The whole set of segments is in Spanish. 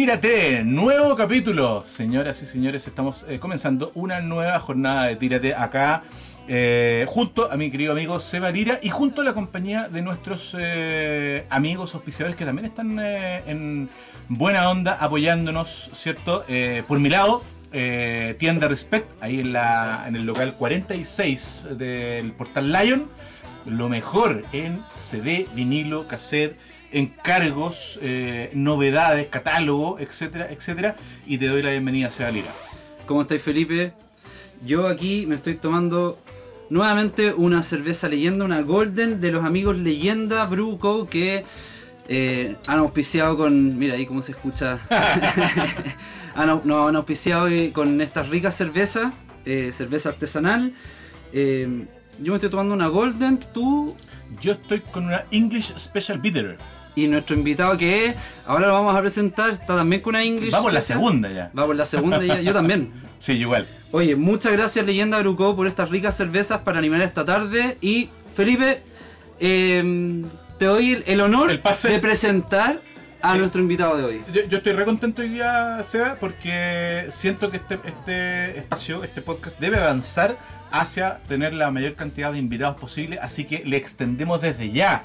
Tírate, nuevo capítulo. Señoras y señores, estamos eh, comenzando una nueva jornada de Tírate acá. eh, junto a mi querido amigo Seba Lira y junto a la compañía de nuestros eh, amigos auspiciadores que también están en buena onda apoyándonos, ¿cierto? Por mi lado, tienda Respect, ahí en, la, en el local 46 del portal Lion. Lo mejor en CD, vinilo, cassette, encargos, eh, novedades, catálogo, etcétera, etcétera. Y te doy la bienvenida a Seba Lira. ¿Cómo estáis, Felipe? Yo aquí me estoy tomando nuevamente una cerveza leyenda, una Golden de los amigos Leyenda Brew Co. que eh, han auspiciado con. Mira ahí cómo se escucha. han, no, han auspiciado eh, con estas ricas cervezas, eh, cerveza artesanal. Eh, yo me estoy tomando una Golden, tú Yo estoy con una English Special Bitter. Y nuestro invitado que es, ahora lo vamos a presentar, está también con una English. Vamos la Special. segunda ya. Va por la segunda ya, yo también. Sí, igual. Oye, muchas gracias Leyenda Gruco por estas ricas cervezas para animar esta tarde. Y Felipe, eh, te doy el, el honor El pase. de presentar a Sí. nuestro invitado de hoy. Yo, yo estoy re contento hoy día, Seba, porque siento que este, este espacio, este podcast, debe avanzar hacia tener la mayor cantidad de invitados posible. Así que le extendemos desde ya.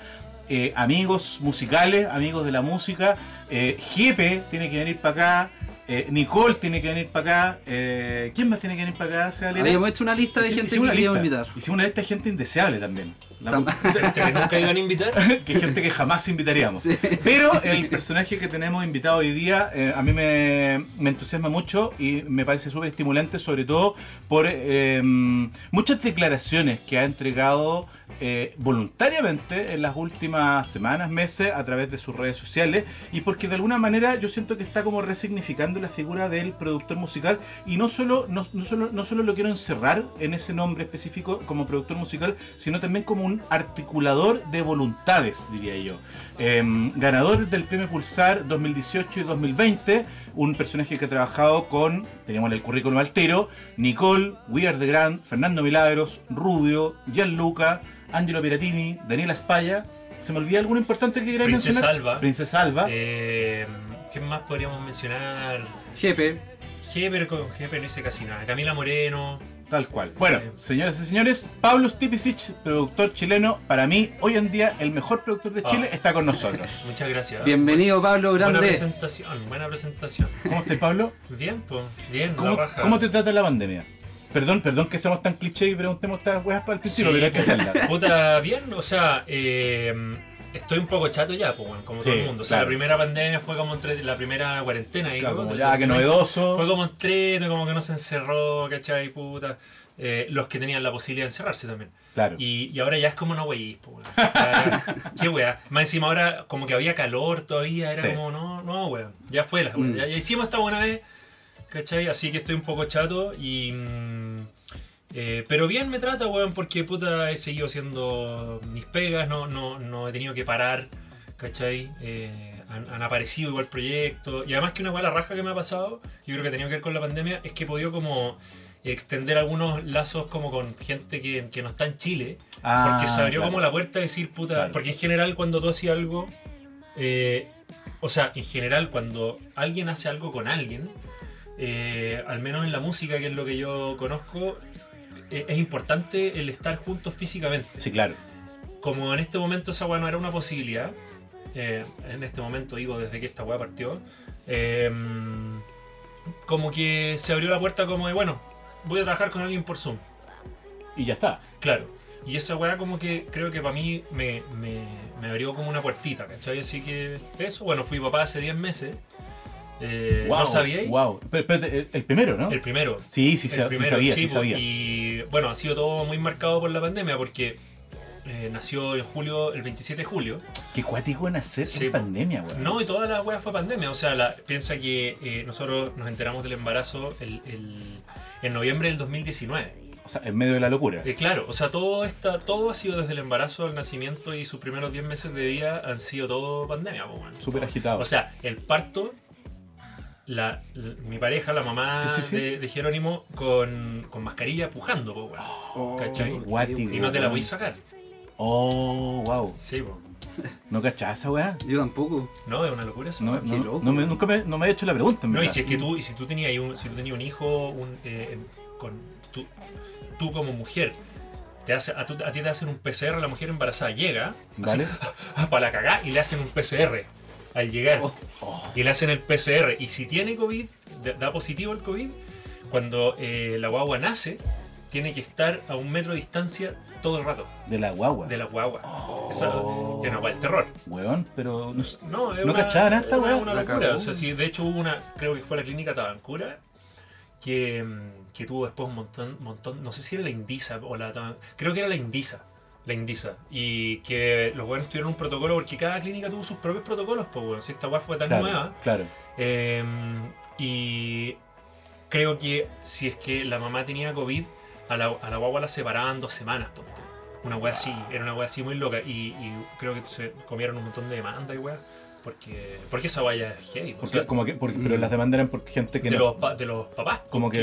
Eh, amigos musicales, amigos de la música, eh, Jepe tiene que venir para acá, eh, Nicole tiene que venir para acá, eh, ¿quién más tiene que venir para acá? Habíamos hecho una lista de Hicimos gente que queríamos invitar. Hicimos una lista de gente indeseable también. La Tam- que nunca iban a invitar. que gente que jamás invitaríamos. Sí. Pero el personaje que tenemos invitado hoy día eh, a mí me, me entusiasma mucho y me parece súper estimulante, sobre todo por eh, muchas declaraciones que ha entregado eh, voluntariamente en las últimas semanas, meses, a través de sus redes sociales y porque de alguna manera yo siento que está como resignificando la figura del productor musical y no solo, no, no solo, no solo lo quiero encerrar en ese nombre específico como productor musical, sino también como un articulador de voluntades, diría yo. Em, ganador del premio Pulsar 2018 y 2020, un personaje que ha trabajado con, tenemos el currículum altero, Nicole, We Are the Grand, Fernando Milagros, Rubio, Gianluca, Angelo Piratini, Daniela Espalla. ¿Se me olvida alguno importante que queráis Princesa mencionar? Alba. Princesa Alba. Eh, ¿Quién más podríamos mencionar? Jepe, G, pero con G no hice casi nada. Camila Moreno. Tal cual. Bueno, señoras y señores, Pablo Stipicic, productor chileno, para mí, hoy en día, el mejor productor de Chile, Ah. está con nosotros. Muchas gracias. bienvenido Pablo Buena Grande. presentación, buena presentación. ¿Cómo estás, Pablo? Bien, pues, bien, ¿Cómo, la raja. cómo te trata la pandemia? Perdón, perdón que seamos tan cliché y preguntemos estas weas para el principio, Sí, pero hay que hacerlas. Puta, bien, o sea, eh, estoy un poco chato ya, pues, como todo el mundo. O sea, claro. la primera pandemia fue como entre la primera cuarentena. ahí, Claro, como ya, que 2020. novedoso. Fue como entrete, como que no se encerró, ¿cachai? Puta. Eh, los que tenían la posibilidad de encerrarse también. Claro. Y, y ahora ya es como no wey, po, weón. Ya, Qué wea. Más encima ahora como que había calor todavía, era Sí. como, no, no, weón. Ya fue la. Mm. Ya, ya hicimos esta buena vez, ¿cachai? Así que estoy un poco chato y. mm, eh, pero bien me trata, weón, porque puta he seguido haciendo mis pegas, no, no, no he tenido que parar, ¿cachai? Eh, han, han aparecido igual proyectos. Y además que una buena raja que me ha pasado, yo creo que ha tenido que ver con la pandemia, es que he podido como extender algunos lazos como con gente que, que no está en Chile. Ah, Porque se abrió claro. como la puerta de decir, puta, Claro. porque en general cuando tú hacías algo, eh, o sea, en general cuando alguien hace algo con alguien, eh, al menos en la música, que es lo que yo conozco, eh, es importante el estar juntos físicamente. Sí, claro. Como en este momento esa weá no era una posibilidad, eh, en este momento digo desde que esta weá partió, eh, como que se abrió la puerta como de, bueno, voy a trabajar con alguien por Zoom. Y ya está. Claro. Y esa weá como que creo que para mí me, me, me abrió como una puertita, ¿cachai? Así que eso, bueno, fui papá hace 10 meses. Eh, wow, ¿No sabíais? Wow. Pero, espérate, el, el primero, ¿no? El primero. Sí, sí, el sa- sí primero, sabía, sí, po, sabía. Y bueno, ha sido todo muy marcado por la pandemia porque eh, nació en julio, el 27 de julio. Qué cuático nacer Sí, en po. pandemia, weón. No, y toda la weá fue pandemia. O sea, la- piensa que eh, nosotros nos enteramos del embarazo el, el- en noviembre del 2019. O sea, en medio de la locura. Eh, claro, o sea, todo, esta, todo ha sido desde el embarazo al nacimiento y sus primeros 10 meses de vida han sido todo pandemia. po, weón. Súper agitado. O sea, el parto, la, la- mi pareja, la mamá Sí, sí, sí. De, de Jerónimo, con, con mascarilla pujando, po, weón. Oh, ¿Cachai? Guático. y no te la voy a sacar. Oh, wow. Sí, po. ¿No cachás esa weá? Yo tampoco. No, es una locura eso. No, qué no, loco. no me, nunca me, no me he hecho la pregunta. en No, y si es que tú, y si tú tenías un, si tú tenías un hijo, un, eh, con tú, tú como mujer, te hace, a, tú- a ti te hacen un PCR, la mujer embarazada llega ¿Vale? para la cagá y le hacen un PCR al llegar. Oh. Y le hacen el PCR. Y si tiene COVID, da- positivo el COVID, cuando eh, la guagua nace, tiene que estar a un metro de distancia todo el rato De la guagua. de la guagua. Oh. Guagua del terror. Weón, pero no. No, ¿No una, cachaban una, una La locura. O sea, sí, de hecho hubo una, creo que fue la clínica Tabancura, que, mm, que tuvo después un montón, montón, no sé si era la Indisa o la creo que era la Indisa, la Indisa, y que los buenos tuvieron un protocolo porque cada clínica tuvo sus propios protocolos, pues bueno, si esta weá fue tan Claro, nueva, claro. eh, y creo que si es que la mamá tenía COVID, a la, a la guagua la separaban dos semanas. Una wea así, era una wea así muy loca. Y, y creo que se comieron un montón de demandas y wea. Porque, porque esa wea ya es heavy. o Porque, sea, como que, porque, pero las demandas eran por gente que de, no. los, pa- de los papás. Como porque,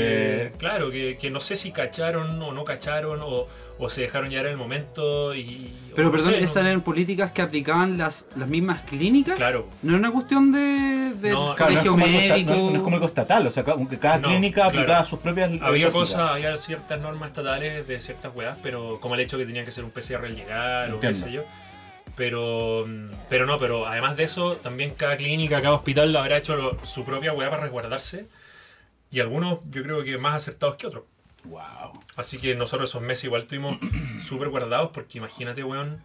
que- Claro, que, que no sé si cacharon o no cacharon o, o se dejaron llegar el momento y... Pero no perdón, sé, ¿esas no- eran políticas que aplicaban las, las mismas clínicas? Claro. No era una cuestión de, de No, Claro, no, es colegio como médico. no- no es como algo estatal, o sea, como que cada No, clínica claro. aplicaba sus propias. Había cosas, había ciertas normas estatales de ciertas weas, pero como el hecho que tenía que ser un PCR al llegar o qué Entiendo. sé yo. Pero, mm, pero no, pero además de eso, también cada clínica, cada hospital habrá hecho lo- su propia wea para resguardarse. Y algunos yo creo que más acertados que otros. Wow. Así que nosotros esos meses igual estuvimos súper guardados porque imagínate, weón.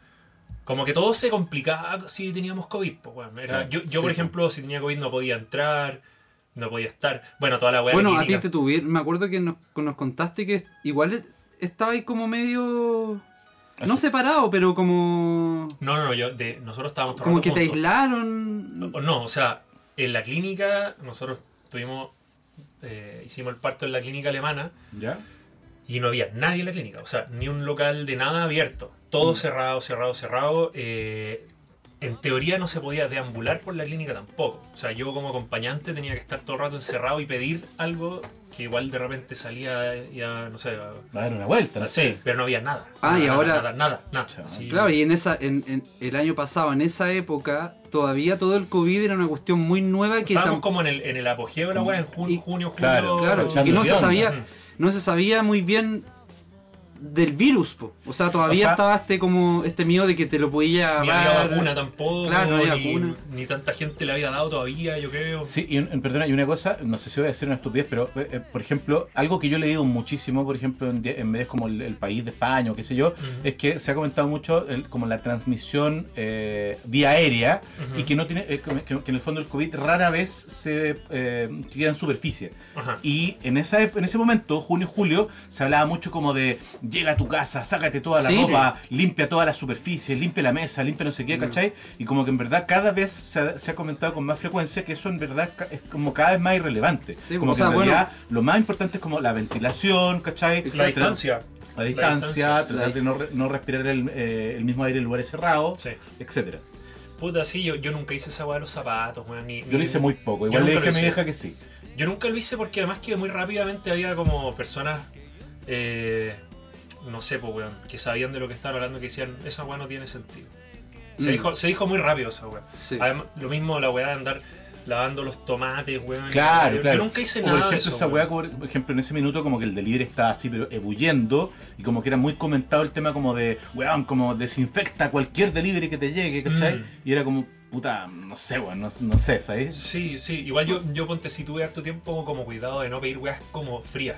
Como que todo se complicaba si teníamos COVID. Pues, weón. Era- Claro, yo, yo sí, por po. ejemplo, si tenía COVID no podía entrar, no podía estar. Bueno, toda la weá. Bueno, a ti te tuvieron. Me acuerdo que nos, nos contaste que igual estaba ahí como medio. No separado, pero como. No, no, no, yo, de, nosotros estábamos todo el Como que te aislaron. No, no, o sea, en la clínica, nosotros tuvimos, eh, hicimos el parto en la clínica alemana ¿Ya? y no había nadie en la clínica, o sea, ni un local de nada abierto, todo cerrado, cerrado, cerrado. eh, en teoría no se podía deambular por la clínica tampoco. O sea, yo como acompañante tenía que estar todo el rato encerrado y pedir algo que igual de repente salía ya, no sé, a- Va a dar una vuelta, no sí, sé. pero no había nada. Ah, Nada, y ahora- Nada, nada, nada. Chucha, Así- Claro, y en esa, en, en- el año pasado, en esa época, todavía todo el COVID era una cuestión muy nueva que Estábamos tam- como en el, en el apogeo de la weá, en jun- Y- junio, julio. Claro, Claro, y no se sabía, no se sabía muy bien del virus, po. o sea, todavía O sea- estaba este como este miedo de que te lo podía Ni había vacuna tampoco. Claro, no había ni, vacuna. ni tanta gente le había dado todavía, yo creo. Sí, y un- perdona, y una cosa, no sé si voy a decir una estupidez, pero eh, eh, por ejemplo, algo que yo he leído muchísimo, por ejemplo, en, en medios como el, el País de España o qué sé yo, es que se ha comentado mucho el- como la transmisión eh, vía aérea y que no tiene eh, que, que en el fondo el COVID rara vez se eh, queda en superficie. Y en, esa, en ese momento, junio julio, se hablaba mucho como de llega a tu casa, sácate toda la Sí. ropa, limpia toda la superficie, limpia la mesa, limpia no sé qué, ¿cachai? Y como que en verdad cada vez se ha, se ha comentado con más frecuencia que eso en verdad es como cada vez más irrelevante. Sí, como o que sea, en bueno- realidad lo más importante es como la ventilación, ¿cachai? La distancia. La distancia, La tratar de no, re- no respirar el, eh, el mismo aire en lugares cerrados, Sí. etcétera. Puta, sí, yo, yo nunca hice esa weá de los zapatos, weón. Ni, Yo ni- lo hice muy poco, igual le dije a mi vieja que sí. Yo nunca lo hice porque además que muy rápidamente había como personas, eh, no sé, pues, weón, que sabían de lo que estaban hablando que decían, esa weá no tiene sentido. Se, Mm. dijo, se dijo muy rápido esa weá. Sí. Además, lo mismo la weá de andar lavando los tomates, weón. Claro, yo, claro. Yo nunca hice O nada por ejemplo, de eso. esa weá, por ejemplo, en ese minuto como que el delivery estaba así, pero ebulliendo, y como que era muy comentado el tema como de, weón, como desinfecta cualquier delivery que te llegue, ¿cachai? Mm. Y era como, puta, no sé, weón, no, no sé, ¿sabes? Sí, sí, igual yo, yo ponte si tuve harto tiempo como cuidado de no pedir weas como frías,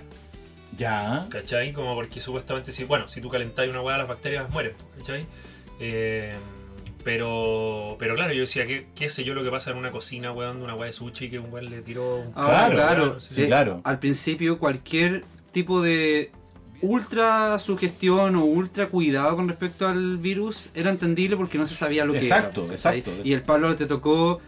Ya. ¿cachai? Como porque supuestamente si, bueno, si tú calentas una wea las bacterias mueren, ¿cachai? Eh, pero, pero claro, yo decía, ¿qué, qué sé yo lo que pasa en una cocina, weón, de una wea de sushi que un weón le tiró un Ahora, Claro, claro, weón, sí, claro. al principio cualquier tipo de ultra sugestión o ultra cuidado con respecto al virus era entendible porque no se sabía lo que Exacto, era. ¿cachai? exacto. Y el Pablo te tocó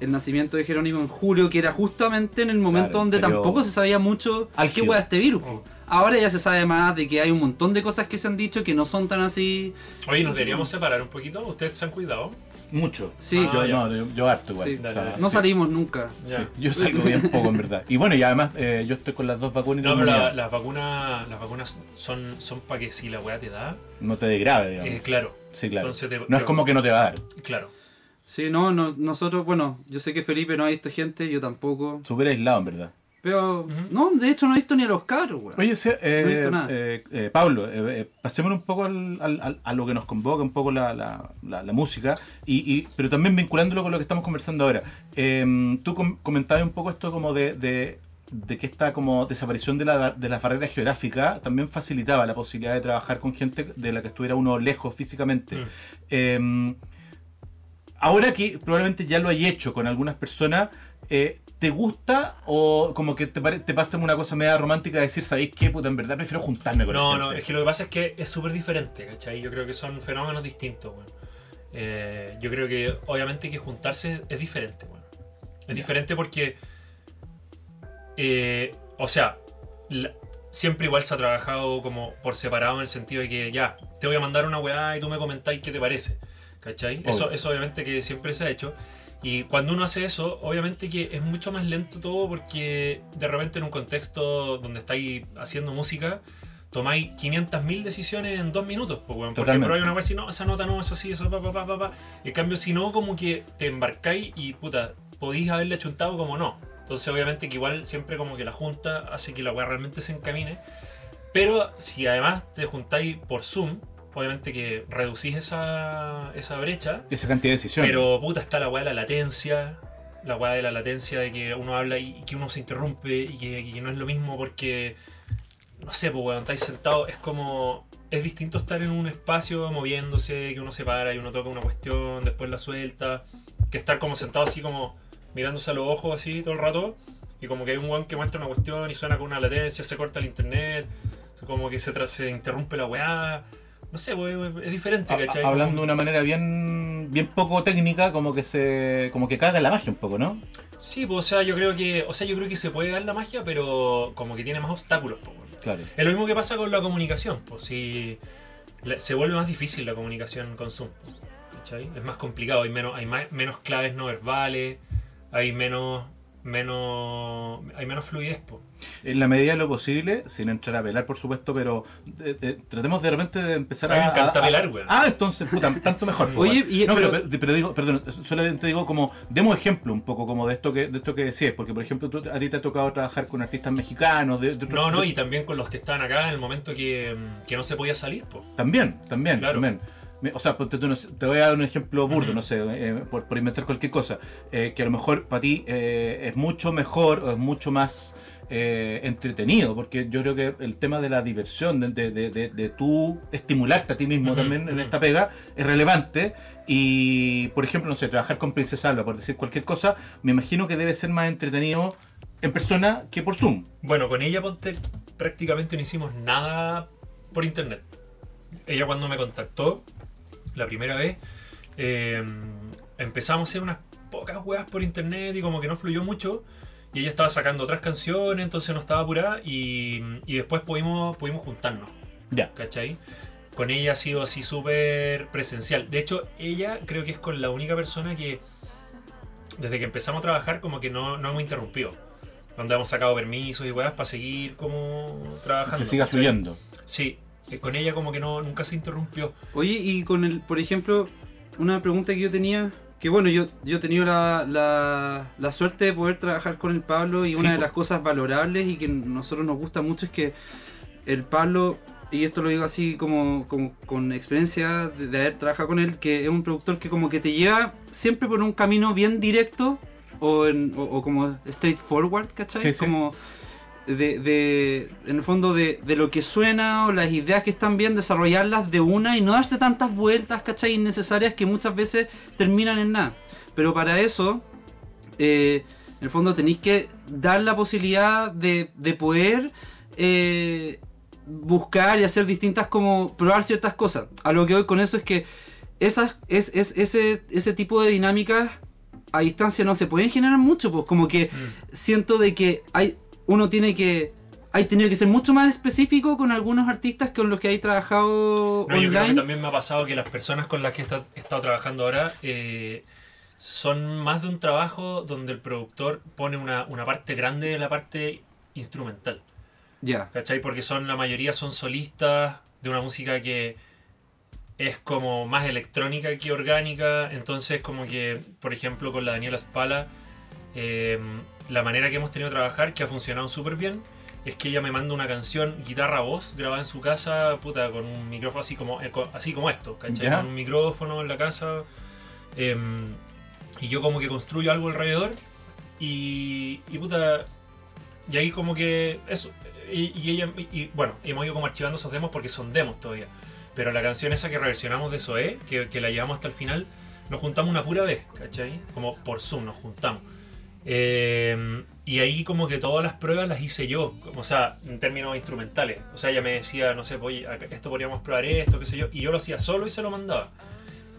el nacimiento de Jerónimo en julio, que era justamente en el momento Claro, donde pero- tampoco se sabía mucho qué Álgido. hueá este virus. Oh. Ahora ya se sabe más de que hay un montón de cosas que se han dicho que no son tan así. Oye, nos deberíamos separar un poquito, ustedes se han cuidado. Mucho. Sí. Ah, yo, ya. no, yo, yo harto igual. Sí. o sea, Dale, dale. No sí, salimos nunca. sí. Yo salgo bien poco, en verdad. Y bueno, y además eh, yo estoy con las dos vacunas y No, no, pero la- las vacunas las vacunas son, son para que si la weá te da, no te degrade, digamos. eh, claro, Sí, claro. Entonces te- no es te- como que no te va a dar. Claro. Sí, no, no, nosotros, bueno, yo sé que Felipe no ha visto gente, yo tampoco. Súper aislado, en verdad. Pero, no, de hecho no he visto ni a los cabros, weón. Oye, se- eh, No he visto nada. eh, eh, Pablo, eh, eh, pasemos un poco al- al- al- a lo que nos convoca, un poco la, la- la- la música, y, y- pero también vinculándolo con lo que estamos conversando ahora. Eh, tú com- comentabas un poco esto como de, de- de que esta como desaparición de la, de las barreras geográficas también facilitaba la posibilidad de trabajar con gente de la que estuviera uno lejos físicamente. Eh, ahora que probablemente ya lo hay hecho con algunas personas, eh, ¿te gusta o como que te, te pasa una cosa media romántica de decir, ¿sabéis qué? Puta, en verdad prefiero juntarme con No, la no, gente"? es que lo que pasa es que es súper diferente, ¿cachai? Yo creo que son fenómenos distintos, weón. Eh, yo creo que obviamente que juntarse es diferente, weón. Es diferente porque, eh, o sea, la- siempre igual se ha trabajado como por separado en el sentido de que ya, te voy a mandar una weá y tú me comentáis qué te parece, ¿cachai? Eso, Obvio. eso obviamente que siempre se ha hecho. Y cuando uno hace eso, obviamente que es mucho más lento todo porque de repente en un contexto donde estáis haciendo música, tomáis 500.000 decisiones en dos minutos. Pues, porque por ahí una vez si no, esa nota no, eso sí, eso pa, pa, pa, pa, pa. En cambio, si no, como que te embarcáis y puta, podéis haberle chuntado como no. Entonces, obviamente que igual siempre como que la junta hace que la weá realmente se encamine. Pero si además te juntáis por Zoom, obviamente que reducís esa, esa brecha. Esa cantidad de decisiones. Pero puta, está la weá de la latencia. La weá de la latencia de que uno habla y y que uno se interrumpe y que, y que no es lo mismo porque. No sé, pues weón, estáis sentados. Es como. Es distinto estar en un espacio moviéndose, que uno se para y uno toca una cuestión, después la suelta. Que estar como sentado así como mirándose a los ojos así todo el rato. Y como que hay un weón que muestra una cuestión y suena con una latencia, se corta el internet. Como que se, se interrumpe la weá. No sé, weón, es diferente, ¿cachai? hablando de una manera bien bien poco técnica, como que se como que caga la magia un poco, ¿no? Sí, pues, o sea, yo creo que, o sea, yo creo que se puede dar la magia, pero como que tiene más obstáculos, pues. Claro. Es lo mismo que pasa con la comunicación, pues si se vuelve más difícil la comunicación con Zoom. ¿cachai? Es más complicado, hay menos, hay más- menos claves no verbales, hay menos, menos, hay menos fluidez, pues. En la medida de lo posible, sin entrar a pelar, por supuesto, pero eh, eh, tratemos de repente de empezar A a. mí me encanta a- a- pelar, weón. Ah, entonces, puta, tanto mejor. po, Oye, y- no, pero, pero- digo, perdón, solamente digo como, demos ejemplo un poco como de esto que de esto que decías, porque por ejemplo, tú, a ti te ha tocado trabajar con artistas mexicanos, de, de otros- No, no, de- y también con los que estaban acá en el momento que, que no se podía salir, pues. También, también, Claro. también. Me- O sea, sé, te voy a dar un ejemplo burdo, no sé, eh, por, por inventar cualquier cosa, eh, que a lo mejor para ti eh, es mucho mejor o es mucho más eh, entretenido, porque yo creo que el tema de la diversión, de, de, de, de- tú estimularte a ti mismo Ujú, también en esta pega, es relevante. Y, por ejemplo, no sé, trabajar con Princesa Alba, por decir cualquier cosa, me imagino que debe ser más entretenido en persona que por Zoom. Bueno, con ella ponte, prácticamente no hicimos nada por internet. Ella cuando me contactó la primera vez, eh, empezamos a hacer unas pocas weas por internet y como que no fluyó mucho. Y ella estaba sacando otras canciones, entonces no estaba apurada y, y después pudimos, pudimos juntarnos, Ya. ¿cachai? Con ella ha sido así súper presencial. De hecho, ella creo que es con la única persona que desde que empezamos a trabajar como que no, no hemos interrumpido. Donde hemos sacado permisos y weas para seguir como trabajando. Que siga fluyendo. Sí, con ella como que no, nunca se interrumpió. Oye, y con el, por ejemplo, una pregunta que yo tenía, que bueno, yo, yo he tenido la, la, la suerte de poder trabajar con el Pablo y Sí, una de las cosas valorables y que a nosotros nos gusta mucho es que el Pablo, y esto lo digo así como, como con experiencia de, de haber trabajado con él, que es un productor que como que te lleva siempre por un camino bien directo o, en- o, o como straightforward, ¿cachai? Sí, sí. Como de, de- en el fondo de, de lo que suena o las ideas que están bien, desarrollarlas de una y no darse tantas vueltas, ¿cachai? Innecesarias que muchas veces terminan en nada. Pero para eso, eh, en el fondo tenéis que dar la posibilidad de, de poder eh, buscar y hacer distintas como probar ciertas cosas. A lo que voy con eso es que esas, es, es- ese, ese tipo de dinámicas a distancia no se pueden generar mucho, pues como que siento de que hay uno tiene que hay tenido que ser mucho más específico con algunos artistas con los que hay trabajado No, yo creo que online. también me ha pasado que las personas con las que he estado trabajando ahora eh, son más de un trabajo donde el productor pone una, una parte grande de la parte instrumental. Ya. ¿Cachai? Porque son la mayoría son solistas de una música que es como más electrónica que orgánica. Entonces, como que, por ejemplo, con la Daniela Spala, eh, la manera que hemos tenido de trabajar, que ha funcionado súper bien, es que ella me manda una canción guitarra-voz grabada en su casa, puta, con un micrófono así como, eh, así como esto, ¿cachai? Ya. Con un micrófono en la casa. em, y yo como que construyo algo alrededor. Y, y puta, y ahí como que eso. Y, y ella, y, bueno, hemos ido como archivando esos demos porque son demos todavía. Pero la canción esa que reversionamos de Zoé, que, que la llevamos hasta el final, nos juntamos una pura vez, ¿cachai? Como por Zoom nos juntamos. Eh, y ahí como que todas las pruebas las hice yo, como, o sea, en términos instrumentales. O sea, ella me decía, no sé, oye, esto podríamos probar esto, qué sé yo. Y yo lo hacía solo y se lo mandaba.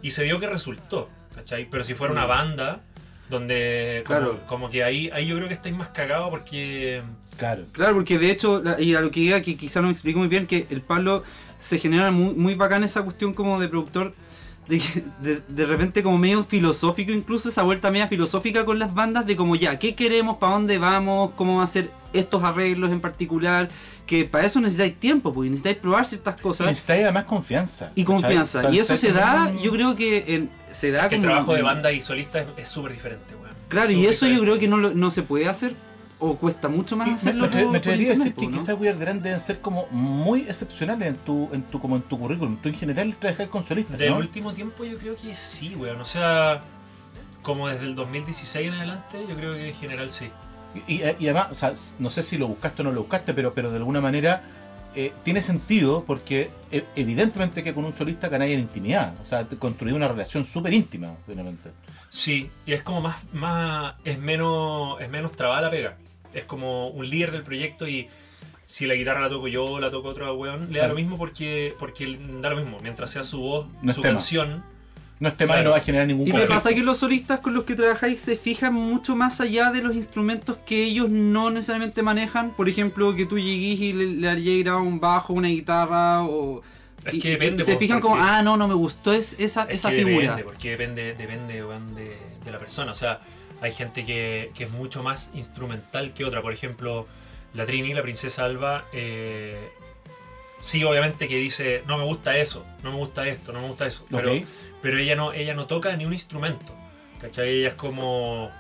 Y se dio que resultó, ¿cachai? Pero si fuera una banda, donde como, Claro. como que ahí, ahí yo creo que estáis más cagados porque... Claro. Claro, porque de hecho, y a lo que iba, que quizá no me explico muy bien, que el Pablo se genera muy, muy bacán esa cuestión como de productor, de, que de, de repente como medio filosófico, incluso esa vuelta media filosófica con las bandas, de como ya, ¿qué queremos? ¿Para dónde vamos? ¿Cómo va a ser estos arreglos en particular? Que para eso necesitáis tiempo, porque necesitáis probar ciertas cosas. Necesitáis además confianza. Y confianza. O sea, y eso se da, yo creo que en- se da que el trabajo de banda y solista es- súper diferente, weón. Claro, Es y eso yo creo que no, lo- no se puede hacer, o cuesta mucho más hacerlo. me me atrevería a decir que quizás Weird Grand deben ser como muy excepcionales en tu, en tu, como en tu currículum. Tú en general trabajas con solistas, Del ¿no? último tiempo yo creo que sí, weón. O sea, como desde el 2016 en adelante, yo creo que en general sí. Y, y- y además, o sea, no sé si lo buscaste o no lo buscaste, pero, pero de alguna manera eh, tiene sentido porque eh, evidentemente que con un solista ganáis en intimidad. O sea, te construí una relación súper íntima, finalmente. Sí, y es como más, más es menos, es menos trabada la pega. Es como un líder del proyecto y si la guitarra la toco yo, la toco otro weón, le da Claro. lo mismo porque, porque da lo mismo. Mientras sea su voz, No es su tema. canción, No es tema y Claro. no va a generar ningún ¿Y te conflicto. pasa que los solistas con los que trabajáis se fijan mucho más allá de los instrumentos que ellos no necesariamente manejan? Por ejemplo, que tú llegues y le, le hayas grabado un bajo, una guitarra o... Es y- que depende, y se fijan como, ah, no, no me gustó es, esa, Es esa que figura. Depende, porque depende, depende de, de la persona. O sea, hay gente que, que es mucho más instrumental que otra. Por ejemplo, la Trini, la princesa Alba, eh, sí, obviamente que dice, no me gusta eso, no me gusta esto, no me gusta eso. Pero, pero ella no, ella no toca ni un instrumento. ¿Cachai? Ella es como.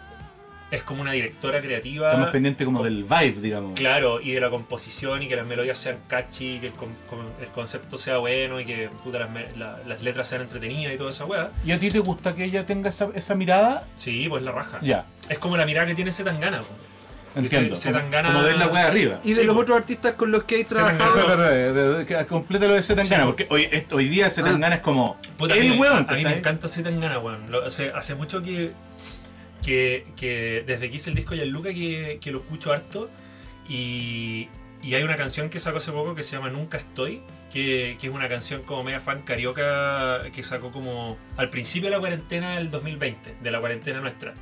Es como una directora creativa. Estamos pendientes como del vibe, digamos. Claro, y de la composición y que las melodías sean catchy, que el, con- con- el concepto sea bueno y que puta, las, la- las letras sean entretenidas y toda esa weá. ¿Y a ti te gusta que ella tenga esa, esa mirada? Sí, pues la raja. Ya, Es como la mirada que tiene Zetangana. po. entiendo. se- se como, de la wea arriba. Y de Sí, los otros artistas con los que hay trabajado... Espera, espera, espera, de- Zetangana, Sí. porque hoy, hoy día Zetangana es como Puta, a mí el me- weón, a, mí me encanta Zetangana, weón. Lo- hace, hace mucho que, que, desde que hice el disco Luca que, lo escucho harto. Y, y hay una canción que sacó hace poco que se llama Nunca Estoy, que, que es una canción como media fan carioca que sacó como al principio de la cuarentena del 2020, de la cuarentena nuestra.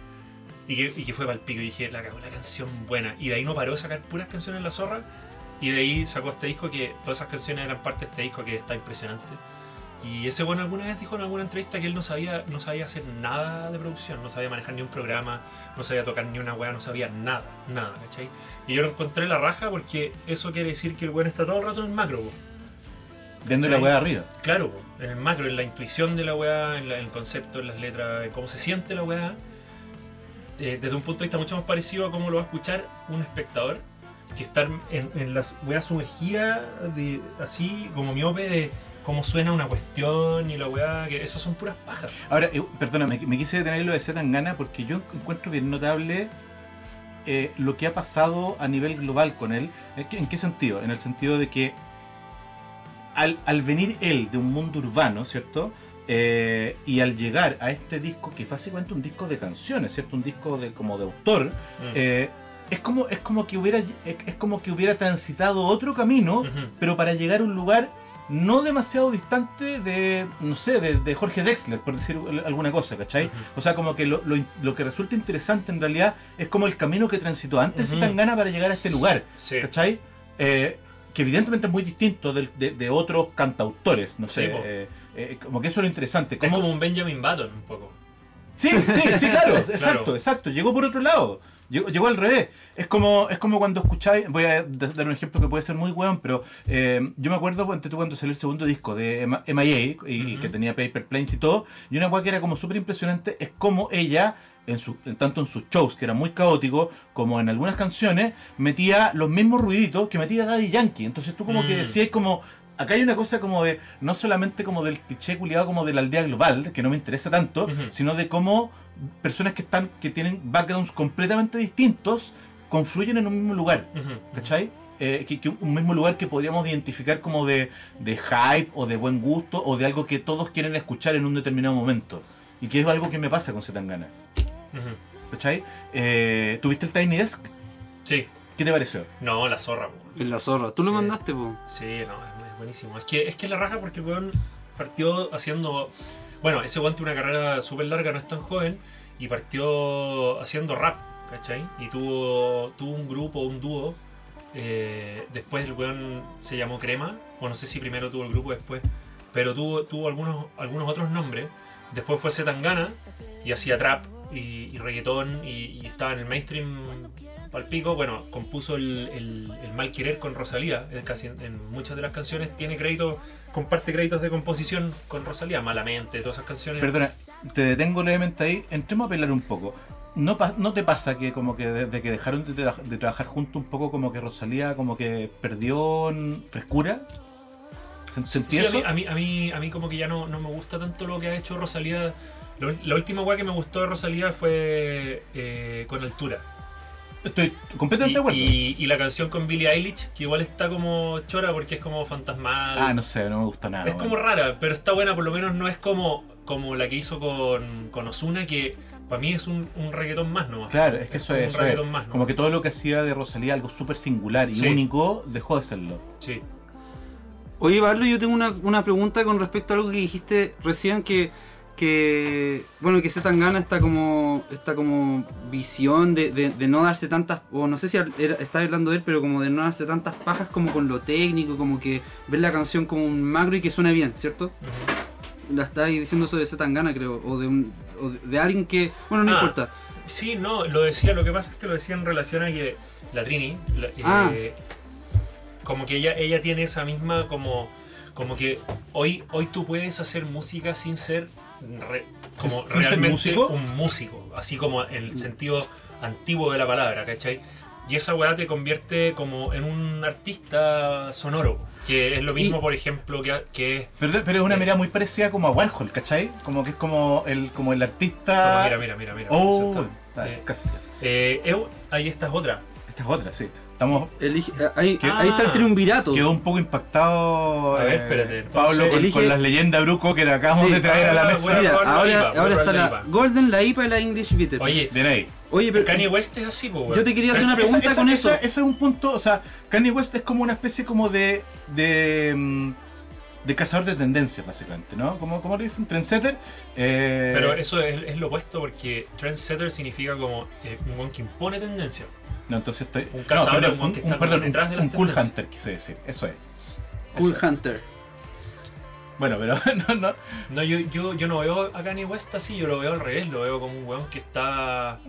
Y que, y fue para el. Y dije, la cagó la canción buena. Y de ahí no paró de sacar puras canciones en la zorra. Y de ahí sacó este disco que todas esas canciones eran parte de este disco que está impresionante. Y ese bueno alguna vez dijo en alguna entrevista que él no sabía, no sabía hacer nada de producción, no sabía manejar ni un programa, no sabía tocar ni una weá, no sabía nada, nada, ¿cachai? Y yo lo encontré en la raja porque eso quiere decir que el weón está todo el rato en el macro. Viendo la wea arriba. Claro, en el macro, en la intuición de la weá, en, la- en el concepto, en las letras, en cómo se siente la weá, eh, desde un punto de vista mucho más parecido a cómo lo va a escuchar un espectador que estar en, en las weas sumergida de, así como miope de cómo suena una cuestión y la weá, que eso son puras pajas. Ahora, eh, perdona, me, me quise detener en lo de Zetangana porque yo encuentro bien notable eh, lo que ha pasado a nivel global con él. ¿En qué, en qué sentido? En el sentido de que al, al venir él de un mundo urbano, ¿cierto? Eh, y al llegar a este disco, que es básicamente un disco de canciones, ¿cierto? Un disco de como de autor, Mm. eh, es como, es como que hubiera es, como que hubiera transitado otro camino, pero para llegar a un lugar no demasiado distante de, no sé, de, de Jorge Drexler, por decir alguna cosa, ¿cachai? O sea, como que lo, lo, lo que resulta interesante en realidad es como el camino que transitó antes Ujú. de gana para llegar a este lugar, Sí. ¿cachai? Eh, que evidentemente es muy distinto de, de otros cantautores, no sé, eh, eh, como que eso es lo interesante. Es Como, como un Benjamin Button un poco. Sí, sí, sí, claro, exacto, Claro. exacto, llegó por otro lado. Llegó, llegó al revés. Es como, es como cuando escucháis, voy a dar un ejemplo que puede ser muy weón, pero eh, yo me acuerdo tú, cuando salió el segundo disco de MIA y, que tenía Paper Planes y todo, y una weá que era como súper impresionante es como ella, en su, tanto en sus shows, que eran muy caóticos, como en algunas canciones, metía los mismos ruiditos que metía Daddy Yankee. Entonces tú como que Mm. decías como, acá hay una cosa como de, no solamente como del cliché culiado como de la aldea global, que no me interesa tanto, sino de cómo personas que están, que tienen backgrounds completamente distintos, confluyen en un mismo lugar. Ujú. ¿Cachai? Eh, que, que un mismo lugar que podríamos identificar como de, de hype o de buen gusto o de algo que todos quieren escuchar en un determinado momento. Y que es algo que me pasa con Zetangana. Ujú. ¿Cachai? Eh, ¿Tuviste el Tiny Desk? Sí. ¿Qué te pareció? No, la zorra. En la zorra. Tú lo mandaste, po. Sí, no, es, buenísimo. Es que, es que la raja porque el weón partió haciendo. Bueno, ese tiene una carrera súper larga, no es tan joven. Y partió haciendo rap, ¿cachai? Y tuvo, tuvo un grupo, un dúo. eh, después el weón se llamó Crema. O no sé si primero tuvo el grupo después. Pero tuvo, tuvo algunos, algunos otros nombres. Después fue Zetangana y hacía trap y, y reggaetón y estaba en el mainstream al pico. Bueno, compuso el, el, el Mal Querer con Rosalía. Casi en, en muchas de las canciones tiene crédito, comparte créditos de composición con Rosalía. Malamente, todas esas canciones. Perdona, te detengo levemente ahí. Entremos a pelear un poco. ¿No, pa- ¿No te pasa que como que desde que dejaron de, tra- de trabajar juntos un poco como que Rosalía como que perdió frescura? ¿Se- ¿Sentí Sí, a eso? mí, a, mí, a, mí, a mí como que ya no, no me gusta tanto lo que ha hecho Rosalía. Lo- la última weá que me gustó de Rosalía fue eh, con altura. Estoy completamente Y, de acuerdo. y- y la canción con Billie Eilish, que igual está como chora porque es como fantasmal. Ah, no sé, no me gusta nada. es como rara, pero está buena, por lo menos no es como, como la que hizo con, con Osuna, que para mí es un, un reggaetón más nomás. Claro, es que eso es, un eso es. reggaetón más, ¿no? Como que todo lo que hacía de Rosalía algo súper singular y Sí. único dejó de serlo. Sí. Oye, Pablo, yo tengo una, una pregunta con respecto a algo que dijiste recién que. Que bueno, que Zetangana está como. esta como visión de, de- de no darse tantas. o no sé si era- estaba hablando de él, pero como de no darse tantas pajas como con lo técnico, como que ver la canción como un macro y que suene bien, ¿cierto? La estáis diciendo eso de Zetangana, creo, o de un. o de, de alguien que. bueno, no Ah. importa. Sí, no, lo decía, lo que pasa es que lo decía en relación a que la Trini, la- eh, Ah, sí. como que ella, ella tiene esa misma como, como que hoy, hoy tú puedes hacer música sin ser re- como ¿Sin ser realmente músico? un músico, así como en el sentido antiguo de la palabra, ¿cachai? Y esa weá te convierte como en un artista sonoro, que es lo mismo, Y- por ejemplo, que, que Pero, pero es una Eh. mirada muy parecida como a Warhol, ¿cachai? Como que es como el, como el artista. como, mira, mira, mira, mira. Oh, está. Eh, casi. eh, ahí esta es otra. Esta es otra, sí. Estamos. Elige- ahí, ¿Qué? ahí está el triunvirato. Quedó un poco impactado A ver, eh, espérate, entonces- Pablo con, Elige- con las leyendas Bruco que le acabamos Sí. de traer a la Ah, mesa. bueno. Mira, probar la ahora, IPA, ahora probar está la la IPA. Golden, la IPA y la English Bitter. Oye, Bien ahí. Oye, pero Kanye West es así, pues, yo te quería hacer una pregunta esa- con esa- eso. Ese es un punto, o sea, Kanye West es como una especie como de. de. De cazador de tendencias, básicamente, ¿no? Como, como le dicen, trendsetter. Eh, Pero eso es, es lo opuesto porque trendsetter significa como eh, un buen que impone tendencia. No, entonces estoy. Un cazador, perdón, un que está perdón, detrás de un, las un cool tendencias. hunter, quise decir. Eso es. Cool Eso es. Hunter. Bueno, pero no, no. No, yo, yo, yo no veo a Kanye West así, yo lo veo al revés, lo veo como un weón que está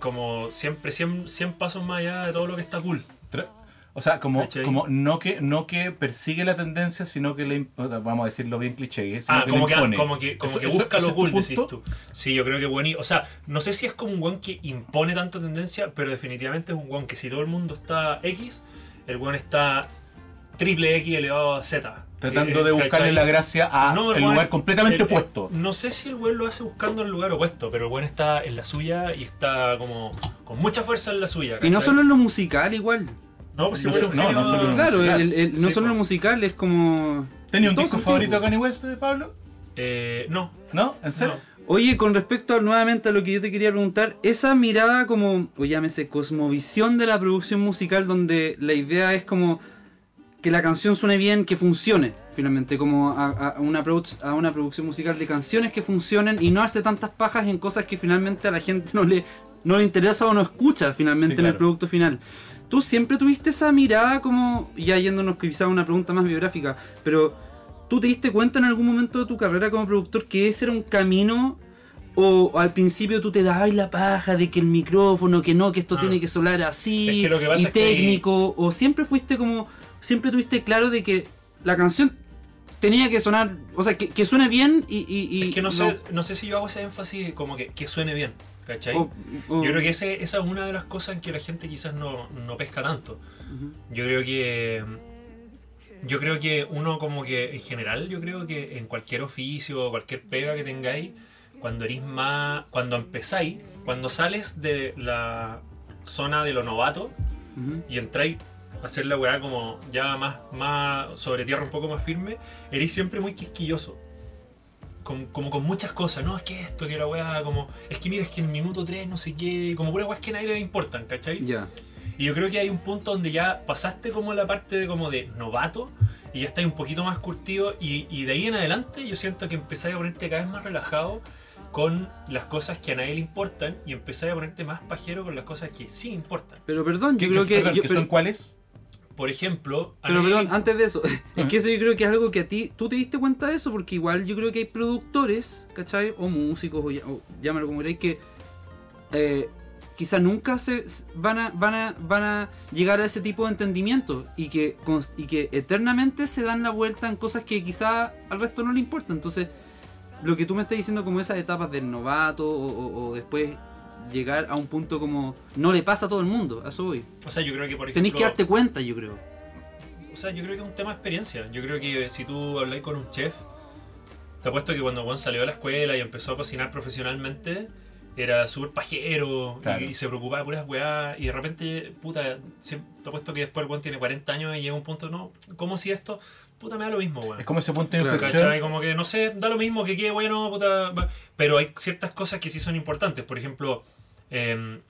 como siempre 100, 100 pasos más allá de todo lo que está cool. Tra- O sea, como, ¿Cachai? como no que no que persigue la tendencia, sino que le vamos a decirlo bien cliché, sino Ah, que como le que, impone. como que, como Eso- que eso- busca lo cool, decís tú. Sí, yo creo que bueno. O sea, no sé si es como un weón que impone tanto tendencia, pero definitivamente es un weón que si todo el mundo está X, el weón está triple X elevado a Z. Tratando Eh, de buscarle ¿cachai? la gracia a No, el lugar completamente el- el- opuesto. No sé si el weón lo hace buscando el lugar opuesto, pero el weón está en la suya y está como con mucha fuerza en la suya. Y no solo en lo musical igual. No, pues no no, no solo en lo Claro, musical. el- el- no Sí, solo lo musical, es como... ¿Tenía un todo disco favorito de Kanye West, Pablo? Eh, no, ¿No? ¿En serio? no. Oye, con respecto a, nuevamente a lo que yo te quería preguntar, esa mirada como, o llámese, cosmovisión de la producción musical donde la idea es como que la canción suene bien, que funcione, finalmente, como a, a una, produ- a una producción musical de canciones que funcionen y no hace tantas pajas en cosas que finalmente a la gente no le, no le interesa o no escucha finalmente Sí, en el producto final. ¿Tú siempre tuviste esa mirada como, ya yéndonos quizá a una pregunta más biográfica, pero ¿tú te diste cuenta en algún momento de tu carrera como productor que ese era un camino o al principio tú te dabas la paja de que el micrófono, que no, que esto Ah. tiene que sonar así, Es que lo que pasa y es que ahí- técnico, o siempre fuiste como, siempre tuviste claro de que la canción tenía que sonar, o sea, que, que suene bien y... y- y Es que no sé, no sé si yo hago ese énfasis como que, que suene bien, ¿cachai? o- o- Yo creo que ese- esa es una de las cosas en que la gente quizás no, no pesca tanto. Yo creo que. Yo creo que uno, como que en general, yo creo que en cualquier oficio o cualquier pega que tengáis, cuando eres más. Cuando empezáis, cuando sales de la zona de lo novato y entráis a hacer la weá como ya más, más sobre tierra, un poco más firme, eres siempre muy quisquilloso. Con- como con muchas cosas, no, es que esto, que la weá, como, es que mira, es que en el minuto 3, no sé qué, como puras weas que a nadie le importan, ¿cachai? Ya. Y yo creo que hay un punto donde ya pasaste como la parte de como de novato y ya estás un poquito más curtido y, y de ahí en adelante yo siento que empezáis a ponerte cada vez más relajado con las cosas que a nadie le importan y empezáis a ponerte más pajero con las cosas que sí importan. Pero perdón, yo ¿Qué- creo que... perdón, yo- ¿que pero- son cuáles? Por ejemplo, Pero perdón, antes de eso, es que eso yo creo que es algo que a ti, tú te diste cuenta de eso, porque igual yo creo que hay productores, ¿cachai? O músicos, o, o llámalo como queráis, que eh, quizá nunca se van a, van, a, van a llegar a ese tipo de entendimiento y que, y que eternamente se dan la vuelta en cosas que quizá al resto no le importa. Entonces, lo que tú me estás diciendo como esas etapas del novato o, o- o después llegar a un punto como no le pasa a todo el mundo, a eso voy. o sea, yo creo que por ejemplo, Tenéis que darte cuenta, yo creo. o sea, yo creo que es un tema de experiencia. Yo creo que si tú habláis con un chef, te apuesto que cuando Juan salió a la escuela y empezó a cocinar profesionalmente, era súper pajero y- Claro. y, se preocupaba de puras weá. Y de repente, puta, te apuesto que después el Juan tiene 40 años y llega un punto, no, ¿cómo si esto? Puta, me da lo mismo, weón. Es como ese punto de Claro. inflexión. ¿Cachai? Como que no sé, da lo mismo que quede bueno, puta. va- Pero hay ciertas cosas que sí son importantes. Por ejemplo, em,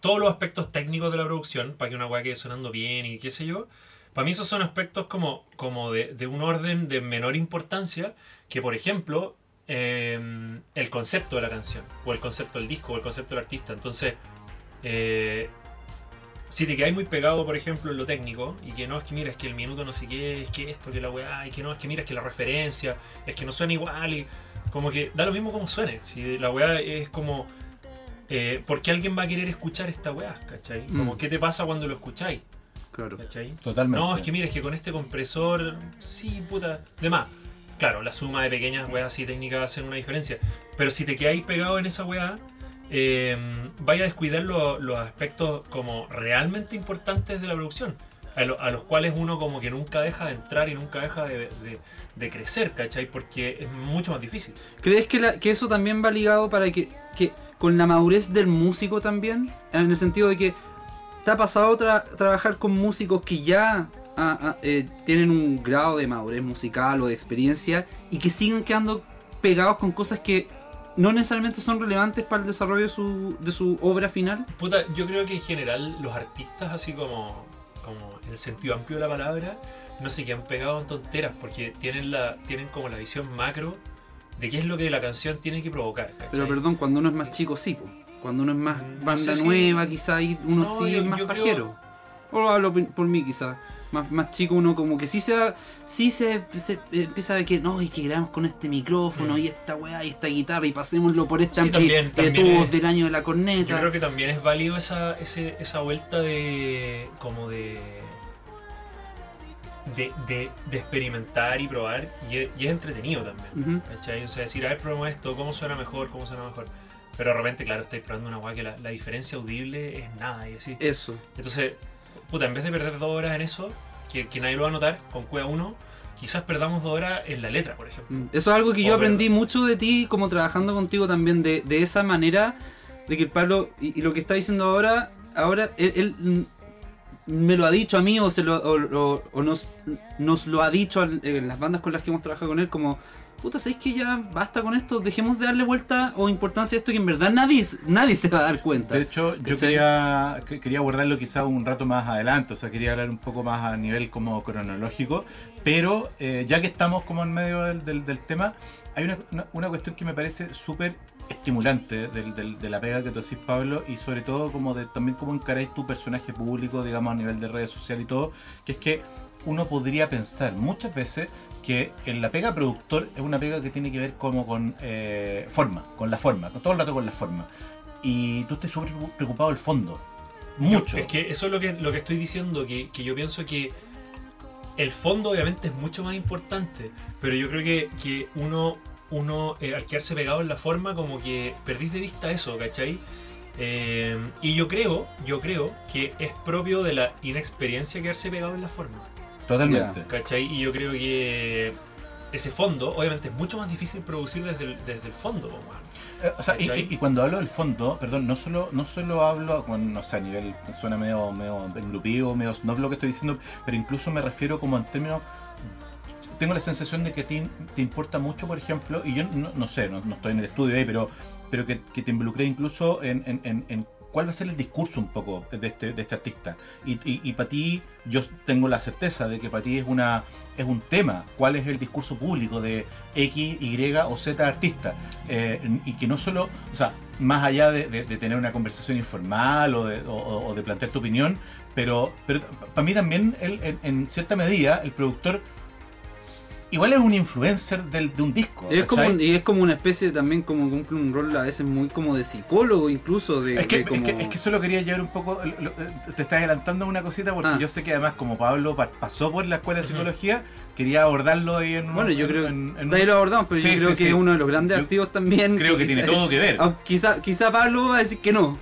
todos los aspectos técnicos de la producción, para que una weá quede sonando bien y qué sé yo. Para mí esos son aspectos como, como de, de un orden de menor importancia que, por ejemplo, em, el concepto de la canción, o el concepto del disco, o el concepto del artista. Entonces, eh, si te quedáis muy pegado, por ejemplo, en lo técnico, y que no es que mira, es que el minuto no sé qué, es que esto, que la weá, y que no, es que mira, es que la referencia, es que no suena igual, y como que da lo mismo como suene. Si la weá es como. Eh, ¿Por qué alguien va a querer escuchar esta weá? ¿Cachai? Como, Mm. ¿qué te pasa cuando lo escucháis? Claro. ¿Cachai? Totalmente. No, es que mira, es que con este compresor, sí, puta, de más. Claro, la suma de pequeñas weas así técnicas hacen una diferencia. Pero si te quedáis pegado en esa weá, eh, vaya a descuidar lo- los aspectos como realmente importantes de la producción. A, lo- a los cuales uno como que nunca deja de entrar y nunca deja de, crecer, ¿cachai? Porque es mucho más difícil. ¿Crees que, eso también va ligado para que, que con la madurez del músico también? En el sentido de que te ha pasado tra- trabajar con músicos que ya ah, ah, eh, tienen un grado de madurez musical o de experiencia y que siguen quedando pegados con cosas que no necesariamente son relevantes para el desarrollo de su, de su obra final. Puta, yo creo que en general los artistas, así como, como en el sentido amplio de la palabra, no se quedan pegados en tonteras porque tienen, la, tienen como la visión macro de qué es lo que la canción tiene que provocar. ¿cachai? Pero perdón, cuando uno es más chico, sí. po. Cuando uno es más No banda sé si- nueva, quizá ahí uno No, sí yo- es más yo creo- pajero. O hablo por mí, quizá. Más, más chico uno como que sí se da- sí se, se empieza a ver que no, y que grabamos con este micrófono Mm. y esta weá y esta guitarra y pasémoslo por este Sí, también- de también tubos es- del año de la Yo corneta. creo que también es válido esa, ese- esa vuelta de. como de. De, de, de experimentar y probar, y es, y es entretenido también. ¿Cachai? O sea, decir, a ver, probemos esto, cómo suena mejor, cómo suena mejor. Pero de repente, claro, estáis probando una guay que la, la diferencia audible es nada y así. Eso. Entonces, puta, en vez de perder dos horas en eso, que, que nadie lo va a notar, con Cueva 1, quizás perdamos dos horas en la letra, por ejemplo. Mm. Eso es algo que yo aprendí mucho de ti, como trabajando contigo también, de, de esa manera, de que el Pablo, y, y lo que está diciendo ahora, ahora, él, él, mm, me lo ha dicho a mí, o, se lo, o, o- o nos, nos lo ha dicho en las bandas con las que hemos trabajado con él, como, puta, ¿sabéis que ya basta con esto? Dejemos de darle vuelta o importancia a esto que en verdad nadie, nadie se va a dar cuenta. De hecho, yo quería, que- quería abordarlo quizá un rato más adelante, o sea, quería hablar un poco más a nivel como cronológico, pero eh, ya que estamos como en medio del, del- del tema, hay una, una- una cuestión que me parece súper estimulante del- del- de la pega que tú haces, Pablo, y sobre todo como de también cómo encaráis tu personaje público, digamos, a nivel de redes sociales y todo, que es que uno podría pensar muchas veces que en la pega productor es una pega que tiene que ver como con eh, forma, con la forma, con todo el rato con la forma. Y tú estás súper preocupado del fondo. Mucho. Es que eso es lo que, lo que estoy diciendo, que, que yo pienso que el fondo obviamente es mucho más importante, pero yo creo que, que uno, uno eh, al quedarse pegado en la forma, como que perdís de vista eso, ¿cachai? Eh, y yo creo, yo creo que es propio de la inexperiencia quedarse pegado en la forma, Totalmente. ¿cachai? Y yo creo que ese fondo, obviamente, es mucho más difícil producir desde el, desde el fondo. Eh, o sea, y, cuando hablo del fondo, perdón, no solo, no solo hablo, bueno, no sé, a nivel, suena medio, medio engrupido, medio snob lo que estoy diciendo, pero incluso me refiero como en términos, tengo la sensación de que te, te importa mucho, por ejemplo, y yo no, no sé, no, no estoy en el estudio ahí, pero, pero que, que te involucré incluso en, en- en- en cuál va a ser el discurso un poco de este, este artista. Y, para ti, yo tengo la certeza de que para ti es, una, es un tema, cuál es el discurso público de X, Y o Z artista. Eh, y que no solo, o sea, más allá de, tener una conversación informal o de, plantear tu opinión, pero, para mí también, en cierta medida, el productor igual es un influencer del- de un disco. Es como, un- y es como una especie también como cumple un rol a veces muy como de psicólogo incluso de, Es que, de como... es, que, es que solo quería llevar un poco. lo- te estás adelantando una cosita porque Ah. yo sé que además, como Pablo pa- pasó por la escuela de psicología, quería abordarlo ahí en. bueno yo en- creo en- en- de ahí lo abordamos pero Sí, yo creo sí, que sí. es uno de los grandes Yo activos también Creo que tiene quizá- todo que ver. quizá, quizá Pablo va a decir que no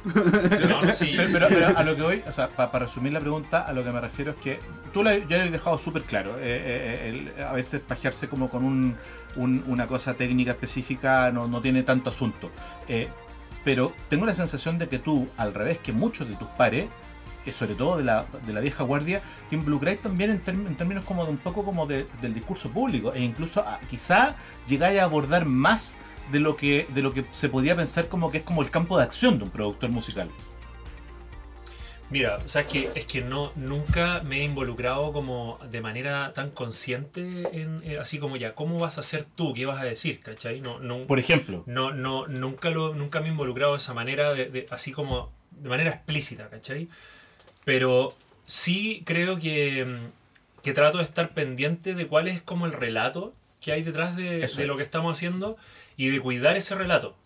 No, no, sí. Pero, a lo que voy, o sea, para resumir la pregunta, a lo que me refiero es que tú la, ya lo has dejado súper claro. eh, eh, el- a veces pajearse como con un, un- una cosa técnica específica no, no tiene tanto asunto. Eh, pero tengo la sensación de que tú, al revés que muchos de tus pares, eh, sobre todo de la, de la vieja guardia, te involucráis también en, term- en términos como de un poco como de- del discurso público e incluso a- quizá llegáis a abordar más de lo que de lo que se podría pensar como que es como el campo de acción de un productor musical. Mira, o sea, es que, es que no, nunca me he involucrado como de manera tan consciente en, eh, así como ya, ¿cómo vas a hacer tú? ¿Qué vas a decir? ¿Cachai? No, no, Por ejemplo. no, no, nunca, lo, nunca me he involucrado de esa manera, de, de- así como de manera explícita, ¿cachai? Pero sí creo que, mm, que trato de estar pendiente de cuál es como el relato que hay detrás de, lo que estamos haciendo y de cuidar ese relato.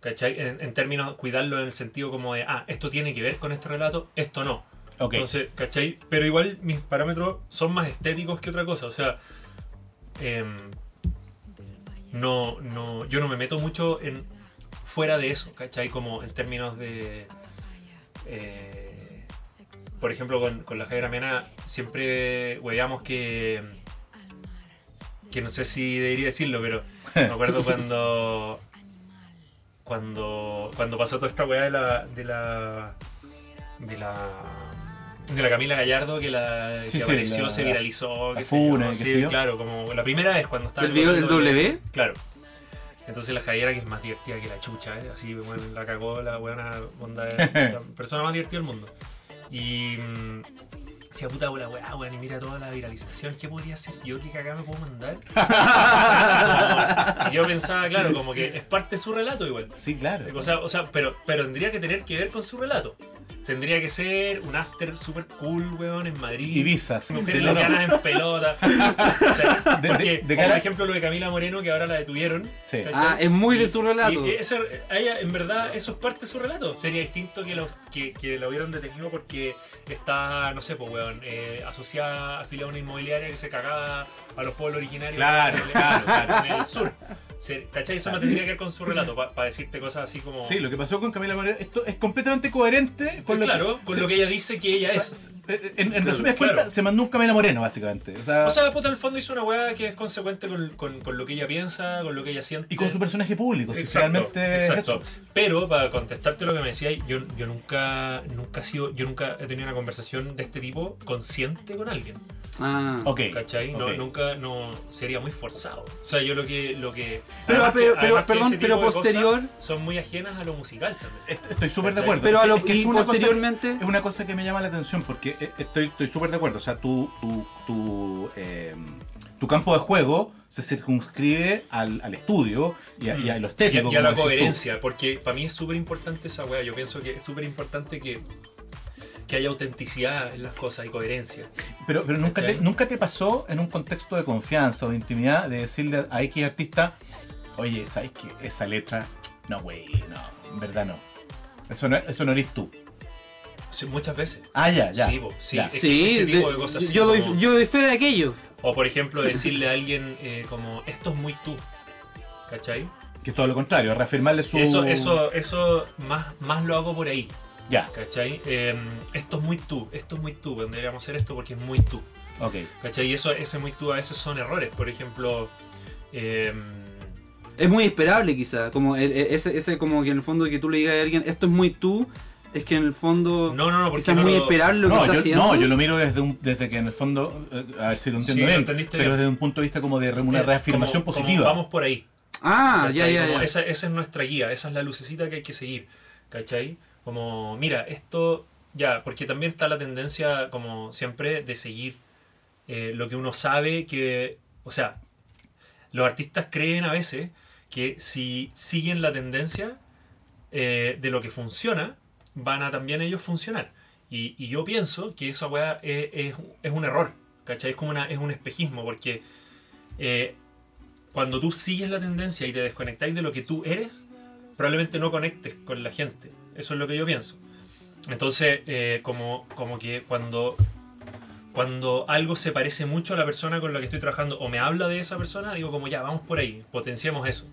¿Cachai? En, en términos, cuidarlo en el sentido como de, ah, esto tiene que ver con este relato, esto no. Ok. Entonces, ¿cachai? Pero igual mis parámetros son más estéticos que otra cosa. O sea, em, no, no, yo no me meto mucho en fuera de eso, ¿cachai? Como en términos de... eh, por ejemplo, con, con la Javiera Mena siempre hueveamos que... Que no sé si debería decirlo, pero me acuerdo cuando... Cuando, cuando pasó toda esta weá de la, de la. de la. de la Camila Gallardo que la Sí, que sí, apareció, la- se viralizó, la funa qué sí, yo. claro, como la primera vez cuando estaba el video del W Claro. Entonces la Javiera que es más divertida que la chucha, ¿eh? así bueno, la cagó la buena onda de la persona más divertida del mundo. Y mm, decía puta la weá, weón, y mira toda la viralización, ¿qué podría hacer yo? ¿Qué cagada me puedo mandar? y yo pensaba, claro, como que es parte de su relato igual. Sí, claro. O sea, o sea pero, pero tendría que tener que ver con su relato. Tendría que ser un after super cool, weón, en Madrid. Ibiza, sí, Mujeres sí, no, no. en pelota. O sea, De- porque, de- de o cara- por ejemplo, lo de Camila Moreno, que ahora la detuvieron. Sí. Ah, es muy de su relato. Y, eso, a ella, en verdad, eso es parte de su relato. Sería distinto que lo, que, que lo hubieran detenido porque está, no sé, pues, weón, eh, asociada, afiliada a una inmobiliaria que se cagaba a los pueblos originarios Claro, claro, claro. en el sur. ¿Cachai? Eso no tendría que ver con su relato, para decirte cosas así como... Sí, lo que pasó con Camila Moreno, esto es completamente coherente con lo claro, que, con lo que ella dice que ella o sea, es. se- En, en resumidas claro. cuentas, se mandó un Camila Moreno, básicamente. O sea, O sea, puta, en el fondo hizo una weá que es consecuente con, con- con lo que ella piensa, con lo que ella siente. y con su personaje público, si Exacto, realmente exacto. Pero para contestarte lo que me decías, yo, yo nunca nunca he sido, yo nunca he tenido una conversación de este tipo consciente con alguien. Ah. Ok. ¿Cachai? No, nunca no sería muy forzado. O sea, yo lo que lo que Pero- que- pero- que perdón, pero posterior- son muy ajenas a lo musical también. Est- Estoy súper de acuerdo. Pero a lo Es que y es una cosa- posteriormente. Es una cosa que me llama la atención porque eh, estoy estoy súper de acuerdo. O sea, tu, tu, tu, eh, tu campo de juego se circunscribe al, al estudio y a, y a lo Y estético. a, y a la decís tú. coherencia, porque para mí es súper importante esa weá. Yo pienso que es súper importante que, que haya autenticidad en las cosas y coherencia. Pero, pero nunca, te, nunca te pasó en un contexto de confianza o de intimidad de decirle a X artista, oye, ¿sabes qué? Esa letra, no, güey, no, en verdad no. Eso no, eso no eres tú. Sí, muchas veces. Ah, ya, ya. Sí, po, sí. ya. Es que Sí, ese tipo de- de cosas así yo, doy, como- yo doy fe de aquello. O por ejemplo decirle a alguien eh, como, esto es muy tú. ¿Cachai? Que es todo lo contrario, reafirmarle su... Eso, eso, eso más, más lo hago por ahí. Ya, ¿Cachai? Eh, esto es muy tú, esto es muy tú, deberíamos hacer esto porque es muy tú. ok. ¿Cachai? Y eso, ese muy tú a veces son errores. Por ejemplo, eh, Es muy esperable quizá, como el- el- ese, ese como que en el fondo que tú le digas a alguien, esto es muy tú, es que en el fondo no, no, no, porque quizás es no muy lo- esperable lo que No está yo, haciendo. no, yo lo miro desde, un, desde que en el fondo, eh, a ver si lo entiendo Sí, lo bien, entendiste pero bien. desde un punto de vista como de una reafirmación como- como positiva. vamos por ahí. Ah, ya, ¿cachai? ya, Como ya. Esa, esa es nuestra guía, esa es la lucecita que hay que seguir. ¿Cachai? Como, mira, esto ya, porque también está la tendencia, como siempre, de seguir eh, lo que uno sabe que, o sea, los artistas creen a veces que si siguen la tendencia eh, de lo que funciona, van a también ellos funcionar. Y, y yo pienso que esa weá es, un error, ¿cachai? Es como una, es un espejismo, porque eh, cuando tú sigues la tendencia y te desconectáis de lo que tú eres, probablemente no conectes con la gente. Eso es lo que yo pienso. Entonces, eh, como, como que cuando, cuando algo se parece mucho a la persona con la que estoy trabajando o me habla de esa persona, digo como ya, vamos por ahí, potenciemos eso.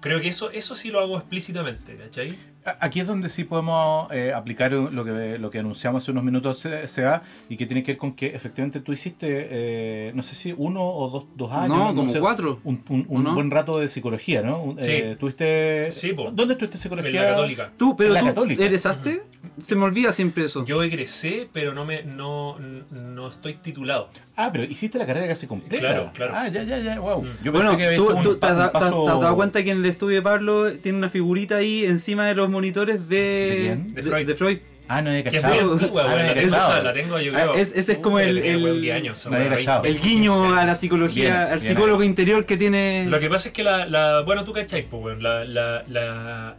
Creo que eso, eso sí lo hago explícitamente, ¿cachai? Aquí es donde sí podemos eh, aplicar lo que, lo que anunciamos hace unos minutos, Se- Seba, y que tiene que ver con que efectivamente tú hiciste, eh, no sé si uno o dos, dos años. no, como sé, cuatro. Un, un- un ¿O no? buen rato de psicología, ¿no? Sí. eh, ¿tuviste, Sí, po. ¿Dónde estuviste En psicología? la católica. Tú, pero La tú católica. egresaste, se me olvida siempre eso. Yo egresé, pero no me no, no estoy titulado. Ah, pero hiciste la carrera casi completa. Claro, claro. Ah, ya, ya, ya, wow. Yo bueno, pensé que había tú, un te has dado cuenta que en el estudio de Pablo tiene una figurita ahí encima de los monitores de, ¿De quién? De Freud. de Freud. Ah, no Que es cachado. muy antigua, Ah, esa, la tengo yo Ah, creo. es- ese es como el- weón, el- 10 años, No. El 20, guiño 15 a la psicología, Bien, al bien psicólogo interior que tiene. Lo que pasa es que la, la- bueno, tú cachai, pues, weón, la, la, la,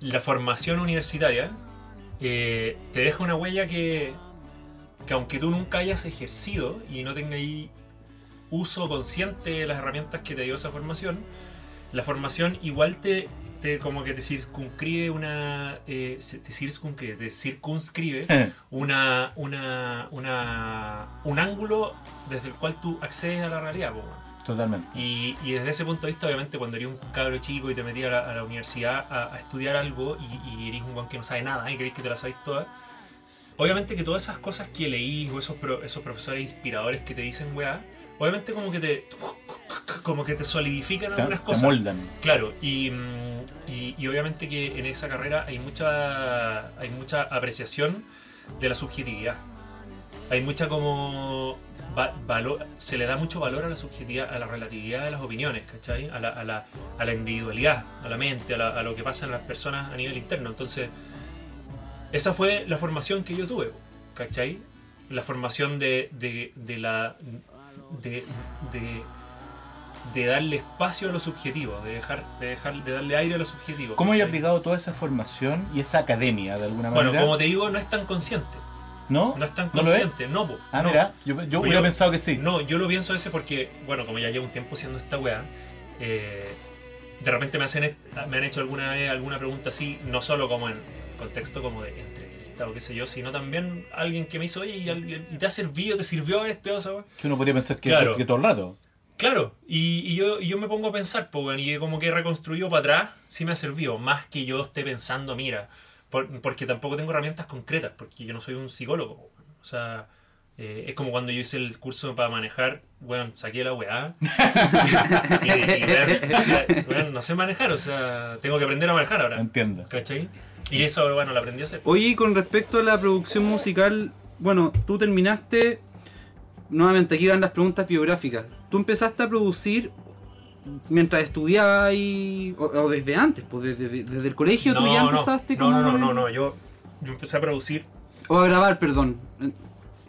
la formación universitaria eh, te deja una huella que, que aunque tú nunca hayas ejercido y no tengas ahí uso consciente de las herramientas que te dio esa formación, la formación igual te, te como que te circunscribe una eh, te circunscribe, te circunscribe una, una, una, un ángulo desde el cual tú accedes a la realidad. po. Totalmente. Y, y desde ese punto de vista, obviamente, cuando eres un cabro chico y te metías a la, a la universidad a, a estudiar algo y, y eres un guan que no sabe nada y crees que te la sabes toda, obviamente que todas esas cosas que leís o esos, pro- esos profesores inspiradores que te dicen, weá, obviamente como que te como que te solidifican Te, algunas te cosas. moldan. Claro, y, mm, y, y obviamente que en esa carrera hay mucha, hay mucha apreciación de la subjetividad. Hay mucha como... va- valor, se le da mucho valor a la subjetividad, a la relatividad de las opiniones, ¿cachai? A la, a la, a la individualidad, a la mente, a, la- a lo que pasa en las personas a nivel interno. Entonces, esa fue la formación que yo tuve, ¿cachai? La formación de, de, de la... De, de, de darle espacio a lo subjetivo, de dejar, de dejar, de darle aire a lo subjetivo. ¿Cómo ¿cachai? aplicado toda esa formación y esa academia de alguna Bueno, manera? como te digo, no es tan consciente. ¿No? No es tan consciente, no, Ah, no. mira, yo, yo hubiera pensado que sí. No, yo lo pienso ese porque, bueno, como ya llevo un tiempo haciendo esta weá, eh, de repente me, hacen, me han hecho alguna vez alguna pregunta así, no solo como en contexto como de o qué sé yo, sino también alguien que me hizo, oye, ¿y, te ha servido, te sirvió este o esa weá? Que uno podría pensar que, Claro. que todo el rato. Claro, y, y yo, y yo me pongo a pensar, pues, y como que he reconstruido para atrás, sí me ha servido, más que yo esté pensando, mira, por- porque tampoco tengo herramientas concretas, porque yo no soy un psicólogo, o sea, eh, es como cuando yo hice el curso para manejar, weón, saqué la weá, y, weón, no sé manejar, o sea, tengo que aprender a manejar ahora, Entiendo. ¿cachai? Y eso, bueno, lo aprendí a hacer. Oye, con respecto a la producción musical, bueno, tú terminaste. Nuevamente, aquí van las preguntas biográficas. ¿Tú empezaste a producir mientras estudiabas y, o, o desde antes? Pues desde, desde el colegio tú ya empezaste no, como- no, no, no, no, yo, yo empecé a producir O a grabar, perdón.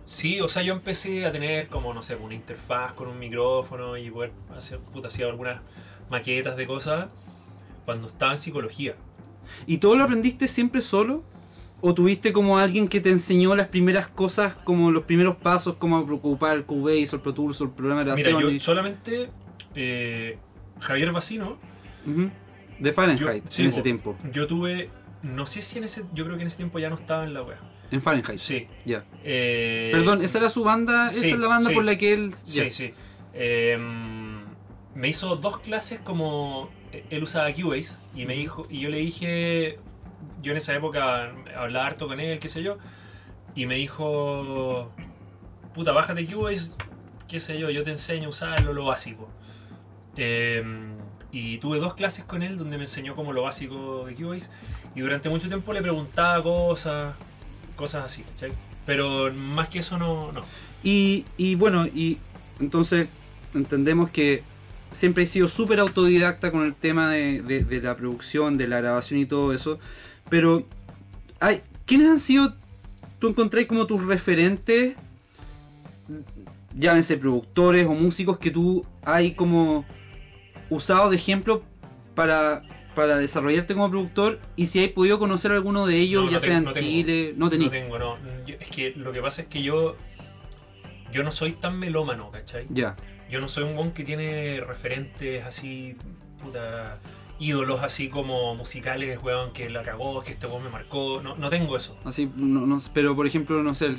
Sí, o sea, yo empecé a tener como, no sé, una interfaz con un micrófono y poder hacer, puta, hacía algunas maquetas de cosas cuando estaba en psicología. ¿Y todo lo aprendiste siempre solo? ¿O tuviste como alguien que te enseñó las primeras cosas, como los primeros pasos, como ocupar el Cubase el Pro Tools o el programa de Mira, yo solamente eh, Javier Bacino, Ujú. De Fahrenheit, Yo- sí, en ese po. tiempo. yo tuve, no sé si en ese, yo creo que en ese tiempo ya no estaba en la wea. En Fahrenheit. Sí. Ya. Eh, Perdón, esa era su banda, sí, esa es la banda sí. por la que él. Sí, sí. Eh, me hizo dos clases como él usaba Cubase y me dijo y yo le dije yo en esa época hablaba harto con él, qué sé yo, y me dijo puta, bájate Cubase, qué sé yo, yo te enseño a usarlo lo básico. Eh, y tuve dos clases con él donde me enseñó como lo básico de Cubase y durante mucho tiempo le preguntaba cosas, cosas así, ¿cachai? Pero más que eso no, no. Y, y bueno, y entonces entendemos que siempre he sido súper autodidacta con el tema de, de- de la producción, de la grabación y todo eso. Pero, hay, ¿quiénes han sido, tú encontráis como tus referentes, llámense productores o músicos que tú hay como usado de ejemplo para, para desarrollarte como productor? Y si hay podido conocer alguno de ellos, No, no ya tengo- sea en no tengo. Chile, no tenéis. No tengo, no. Yo- es que lo que pasa es que yo. Yo no soy tan melómano, ¿cachai? Ya, Yo no soy un bon que tiene referentes así. puta. ídolos así como musicales, weón, que la cagó, que este weón me marcó. No, no tengo eso. Así, no, no- pero por ejemplo, no sé.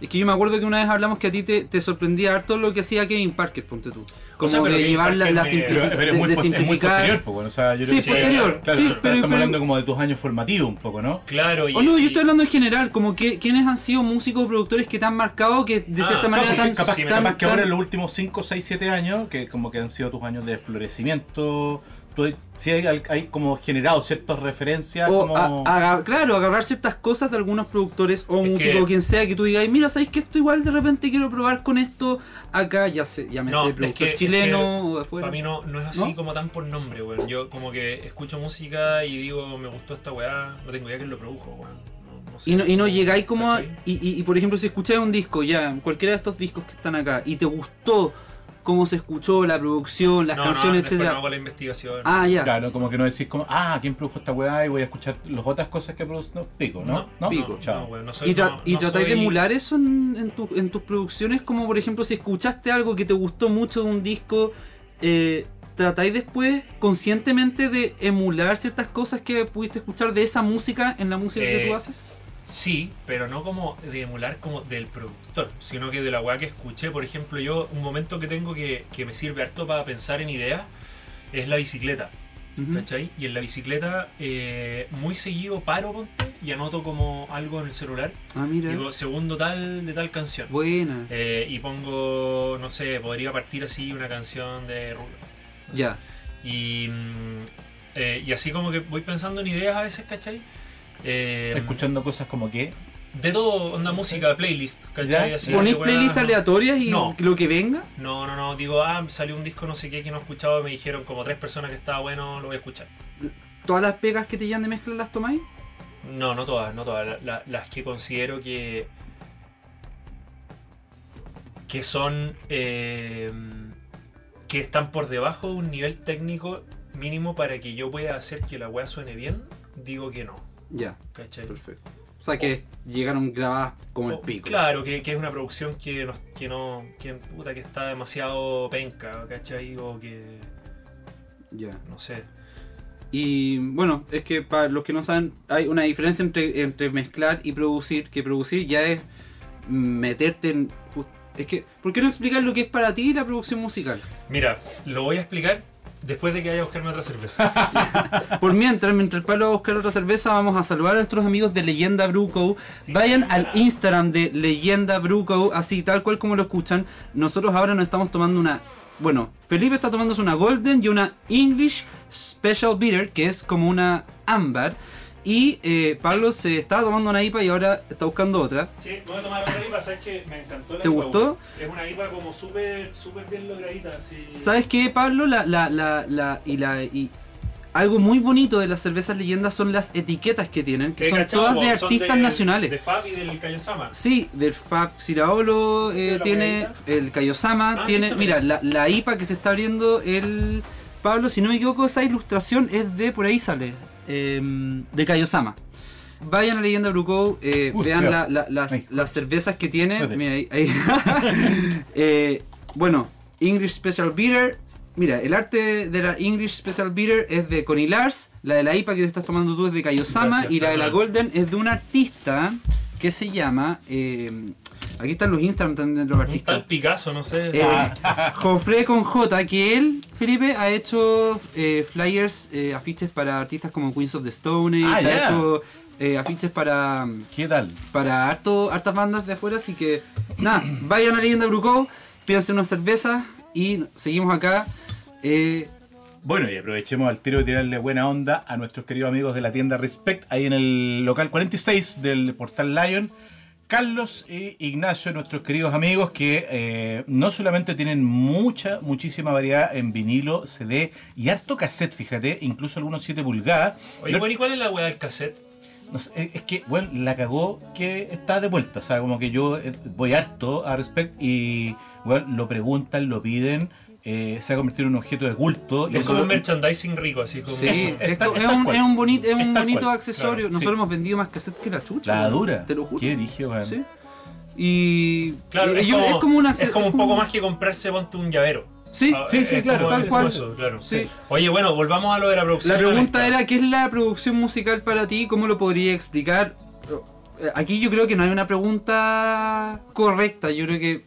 Es que yo me acuerdo que una vez hablamos que a ti te, te sorprendía harto lo que hacía Kevin Parker, ponte tú. Como sea, de llevar la, Parker la me- simplifi- Pero, pero es, de- muy, de pos- es muy simplificar. posterior, pues, o sea, yo Sí, creo que- posterior, claro, sí, pero pero- estamos pero- hablando como de tus años formativos un poco, ¿no? Claro, y. O no, yo estoy hablando en general, como que quiénes han sido músicos productores que te han marcado que de Ah, cierta manera tan, capaz, sí, me- tan- capaz que ahora en los últimos 5, 6, 7 años, que como que han sido tus años de florecimiento, tú sí hay, hay como generado ciertas referencias o como... a- aga- claro, agarrar ciertas cosas de algunos productores o Es músicos que- o quien sea que tú digas, mira, ¿sabéis que esto igual de repente quiero probar con esto acá? Ya sé, ya me No, sé, es productor que- es chileno que o de afuera. Para mí no, no es así ¿No? como tan por nombre, weón. Yo como que escucho música y digo, me gustó esta weá, no tengo idea quién lo produjo, weón. No, no sé. Y no, y no llegáis como a- y, y- y, por ejemplo si escucháis un disco ya, cualquiera de estos discos que están acá, y te gustó cómo se escuchó la producción, las No, canciones, no, etcétera. no hago la investigación. Ah, ya. Claro, como que no decís como, ah, ¿quién produjo esta weá? Y voy a escuchar las otras cosas que produjo. No, pico, ¿no? No, Pico. no, Chao. no, weón, no soy- Y, tra- no- y no tratáis de emular eso en, en tu- en tus producciones, como por ejemplo si escuchaste algo que te gustó mucho de un disco, eh, tratáis después conscientemente de emular ciertas cosas que pudiste escuchar de esa música en la música que Eh, tú haces. Sí, pero no como de emular como del productor, sino que de la weá que escuché. Por ejemplo, yo un momento que tengo que, que me sirve harto para pensar en ideas es la bicicleta. ¿Cachai? Y en la bicicleta eh, muy seguido paro ponte, y anoto como algo en el celular. Ah, mira. Digo, segundo tal de tal canción. Buena. Eh, y pongo, no sé, podría partir así una canción de Rulo. Ya. Y, mm, eh, y así como que voy pensando en ideas a veces, ¿cachai? Eh, Escuchando cosas como que... De todo, onda música, playlist, ¿cachai? Así ¿Ponéis de weá- playlists aleatorias y No. lo que venga? No, no, no, digo, ah, salió un disco no sé qué que no he escuchado, me dijeron como tres personas que estaba bueno, lo voy a escuchar. ¿Todas las pegas que te llegan de mezcla las tomáis? No, no todas, no todas. la- la- las que considero que. que son. eh, que están por debajo de un nivel técnico mínimo para que yo pueda hacer que la weá suene bien, digo que no. Ya, ¿Cachai? perfecto. O sea que llegaron grabadas como el pico. Claro, que, que es una producción que no, que no. que puta que está demasiado penca, ¿cachai? O que. Ya. no sé. Y bueno, es que para los que no saben, hay una diferencia entre, entre mezclar y producir, que producir ya es meterte en... Es que, ¿por qué no explicar lo que es para ti la producción musical? Mira, lo voy a explicar después de que vaya a buscarme otra cerveza. Por mientras, mientras el Pablo va a buscar otra cerveza, vamos a saludar a nuestros amigos de Leyenda Brew Co. Vayan al Instagram de Leyenda Brew Co. Así, tal cual como lo escuchan. Nosotros ahora nos estamos tomando una... Bueno, Felipe está tomándose una Golden y una English Special Bitter, que es como una ámbar. Y eh, Pablo se estaba tomando una IPA y ahora está buscando otra. Sí, voy a tomar otra IPA, sabes que me encantó la ¿Te IPA, gustó? Es una IPA como súper, súper bien logradita, así. ¿Sabes qué, Pablo? La, la, la, la, y la, y algo muy bonito de las cervezas leyendas son las etiquetas que tienen, que Que son cachado, todas de artistas de- nacionales. De Fab y del Kayosama. Sí, del Fab Siraolo eh, ¿De la tiene el Kaiosama, Ah, tiene, mira. la, la IPA que se está abriendo el Pablo, si no me equivoco, esa ilustración es de por ahí sale, em, de Kaiosama. vayan a Leyenda Bruco, eh, Uf, vean la- cuidado. la- las, cervezas que tiene. Mira, ahí. ahí. Eh, bueno, English Special Beer. Mira, el arte de la English Special Beer es de Connie Lars, la de la IPA que te estás tomando tú es de Kaiosama Gracias, y la de la. Golden es de un artista que se llama... aquí están los Instagram también de los artistas. tal Picasso, no sé. Eh, Jofre con J, que él, Felipe, ha hecho eh, flyers, eh, afiches para artistas como Queens of the Stone Age, Ah, ha hecho eh, afiches para, ¿Qué tal? para harto, hartas bandas de afuera, así que nada, vayan a Leyenda Bruco, pídanse unas cervezas y seguimos acá. Eh, Bueno, y aprovechemos al tiro de tirarle buena onda a nuestros queridos amigos de la tienda Respect, ahí en el local 46 del portal Lion. Carlos e Ignacio, nuestros queridos amigos que eh, no solamente tienen mucha, muchísima variedad en vinilo, CD y harto cassette, fíjate, incluso algunos 7 pulgadas. Oye, bueno, ¿y cuál es la weá del cassette? no sé, es- es que, bueno, la cagó que está de vuelta. O sea, como que yo eh, voy harto a Respect y, bueno, lo preguntan, lo piden. Eh, se ha convertido en un objeto de culto. y Es como un merchandising rico, así como. sí, Eso, es, es es es un, es bonito, es Es un tal bonito cual, accesorio. claro, Nosotros sí. hemos vendido más cassette que la chucha. La dura. Te lo juro. ¿Qué dije, weón? Sí. Y, Claro, y es, yo- como, es como un es acce- como un es como- poco más que comprarse, ponte un llavero. Sí, Ah, sí, sí, es claro, tal cual. eso, claro. Sí. Oye, bueno, volvamos a lo de la producción. La pregunta era, ¿qué es la producción musical para ti? ¿Cómo lo podría explicar? Aquí yo creo que no hay una pregunta correcta. Yo creo que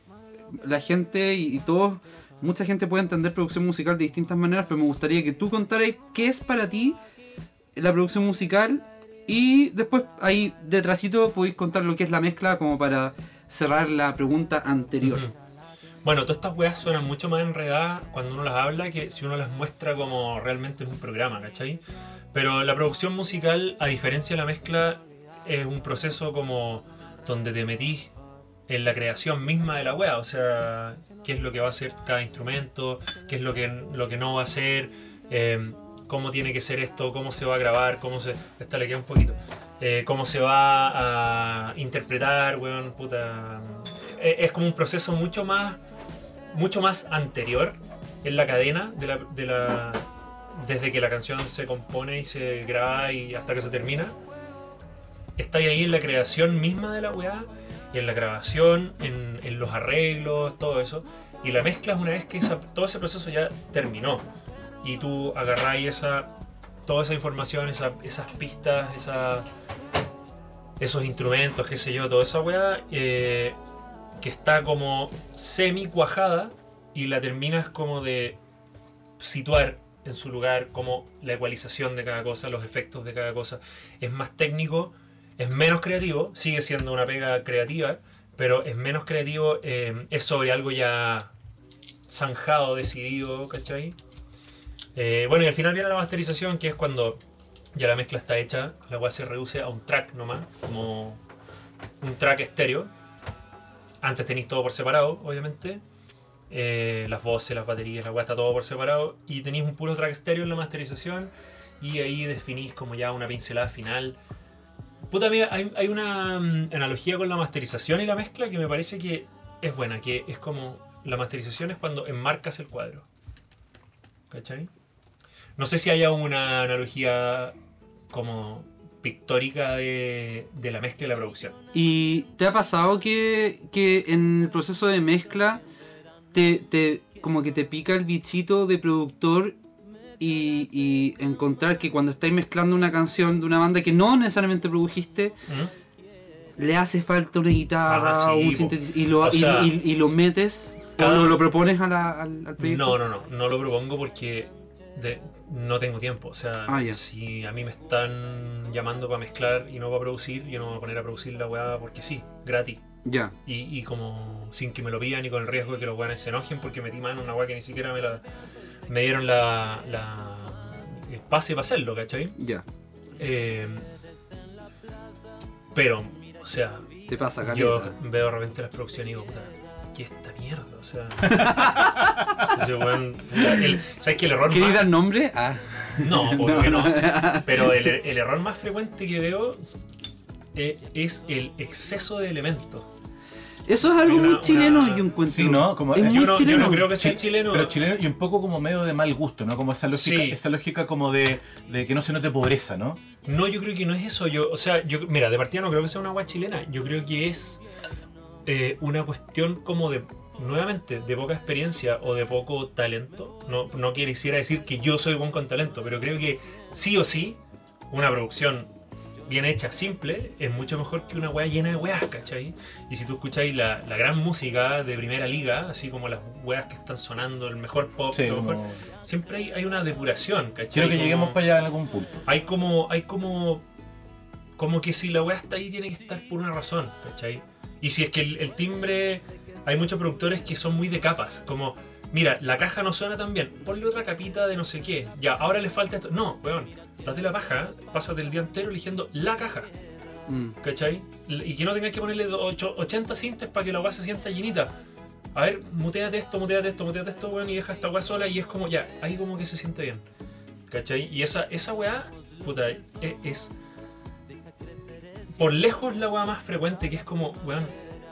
la gente y, y todos, mucha gente puede entender producción musical de distintas maneras, pero me gustaría que tú contaras qué es para ti la producción musical y después ahí detrásito podéis contar lo que es la mezcla como para cerrar la pregunta anterior. Bueno, todas estas weas suenan mucho más enredadas cuando uno las habla que si uno las muestra como realmente en un programa, ¿cachai? Pero la producción musical, a diferencia de la mezcla, es un proceso como donde te metís en la creación misma de la wea, o sea, qué es lo que va a hacer cada instrumento, qué es lo que, lo que no va a hacer, eh, cómo tiene que ser esto, cómo se va a grabar, cómo se... Esta le un poquito. Eh, cómo se va a interpretar, weón, puta... Eh, es como un proceso mucho más mucho más anterior en la cadena de la, de la- desde que la canción se compone y se graba y hasta que se termina está ahí en la creación misma de la weá y en la grabación en, en los arreglos todo eso y la mezcla es una vez que esa- todo ese proceso ya terminó y tú agarráis esa toda esa información esa- esas pistas esos instrumentos qué sé yo toda esa weá eh, que está como semi cuajada y la terminas como de situar en su lugar como la ecualización de cada cosa, los efectos de cada cosa. Es más técnico, es menos creativo, sigue siendo una pega creativa, pero es menos creativo, eh, es sobre algo ya zanjado, decidido, ¿cachai? Eh, bueno, y al final viene la masterización, que es cuando ya la mezcla está hecha, la cual se reduce a un track nomás, como un track estéreo. Antes tenéis todo por separado, obviamente. Eh, las voces, las baterías, la weá está todo por separado. Y tenéis un puro track estéreo en la masterización. Y ahí definís como ya una pincelada final. Puta amiga, hay, hay una mm, analogía con la masterización y la mezcla que me parece que es buena. Que es como. La masterización es cuando enmarcas el cuadro. ¿Cachai? No sé si haya una analogía como pictórica de, de la mezcla y la producción. ¿Y te ha pasado que, que en el proceso de mezcla te, te- como que te pica el bichito de productor y, y encontrar que cuando estáis mezclando una canción de una banda que no necesariamente produjiste, ¿Mm? le hace falta una guitarra Ah, sí, un po. sintetizador y lo, O y- sea, y- y lo metes cada- o lo, lo propones a la- al, al proyecto? No, no, no, no lo propongo porque de- no tengo tiempo. O sea, Ah, si a mí me están llamando para mezclar y no para producir, yo no me voy a poner a producir la weá porque sí, gratis. Ya, Y, y como sin que me lo pidan y con el riesgo de que los weones se enojen porque metí mano en una weá que ni siquiera me la me dieron la, la el pase para hacerlo, ¿cachai? ya. Eh, pero, o sea, Te pasa, yo caleta. veo de repente las producciones y digo, puta, ¿qué es esta mierda? O sea, ese weón, puta, el- ¿sabes que el error ¿Queréis más- dar nombre? Ah, No, porque no. Pero el, el error más frecuente que veo eh, es el exceso de elementos. Eso es algo Una- muy chileno una- yo encuentro. Sí, ¿no? Como- es yo muy yo chileno. no creo que sea Sí, chileno. Pero chileno y un poco como medio de mal gusto, ¿no? Como esa lógica, Sí. esa lógica como de, de que no se note pobreza, ¿no? No, yo creo que no es eso. Yo, o sea, yo, mira, de partida no creo que sea una agua chilena. Yo creo que es eh, una cuestión como de, nuevamente, de poca experiencia o de poco talento. No, no quisiera decir que yo soy buen con talento, pero creo que sí o sí, una producción bien hecha, simple, es mucho mejor que una weá llena de weas, ¿cachai? Y si tú escucháis la, la gran música de primera liga, así como las weas que están sonando, el mejor pop, Sí, lo mejor, como- siempre hay, hay una depuración, ¿cachai? Quiero que Como- lleguemos para allá en algún punto. hay como hay como como que si la weá está ahí tiene que estar por una razón ¿cachai? y si es que el, el timbre hay muchos productores que son muy de capas como mira la caja no suena tan bien ponle otra capita de no sé qué ya ahora le falta esto no weón date la paja pásate el día entero eligiendo la caja Mm. ¿cachai? y que no tengas que ponerle ocho- 80 cintas para que la weá se sienta llenita a ver, muteate esto, muteate esto, muteate esto, weón, y deja esta weá sola y es como ya, ahí como que se siente bien. ¿Cachai? Y esa, esa weá, puta, es, es por lejos la weá más frecuente, que es como, weón,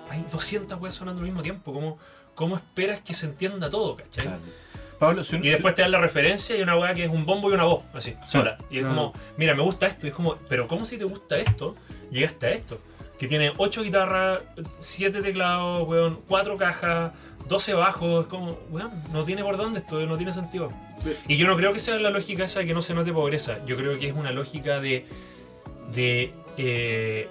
hay 200 weas sonando al mismo tiempo, ¿cómo, cómo esperas que se entienda todo, ¿cachai? Claro. Pablo, si un- Y después te dan la referencia y una weá que es un bombo y una voz, así, sola. Y es como, mira, me gusta esto. Y es como, pero ¿cómo si te gusta esto? Llegaste a esto. Que tiene 8 guitarras, 7 teclados, weón, 4 cajas, 12 bajos. Es como, weón, no tiene por dónde esto, no tiene sentido. Y yo no creo que sea la lógica esa de que no se note pobreza. Yo creo que es una lógica de. de. eh,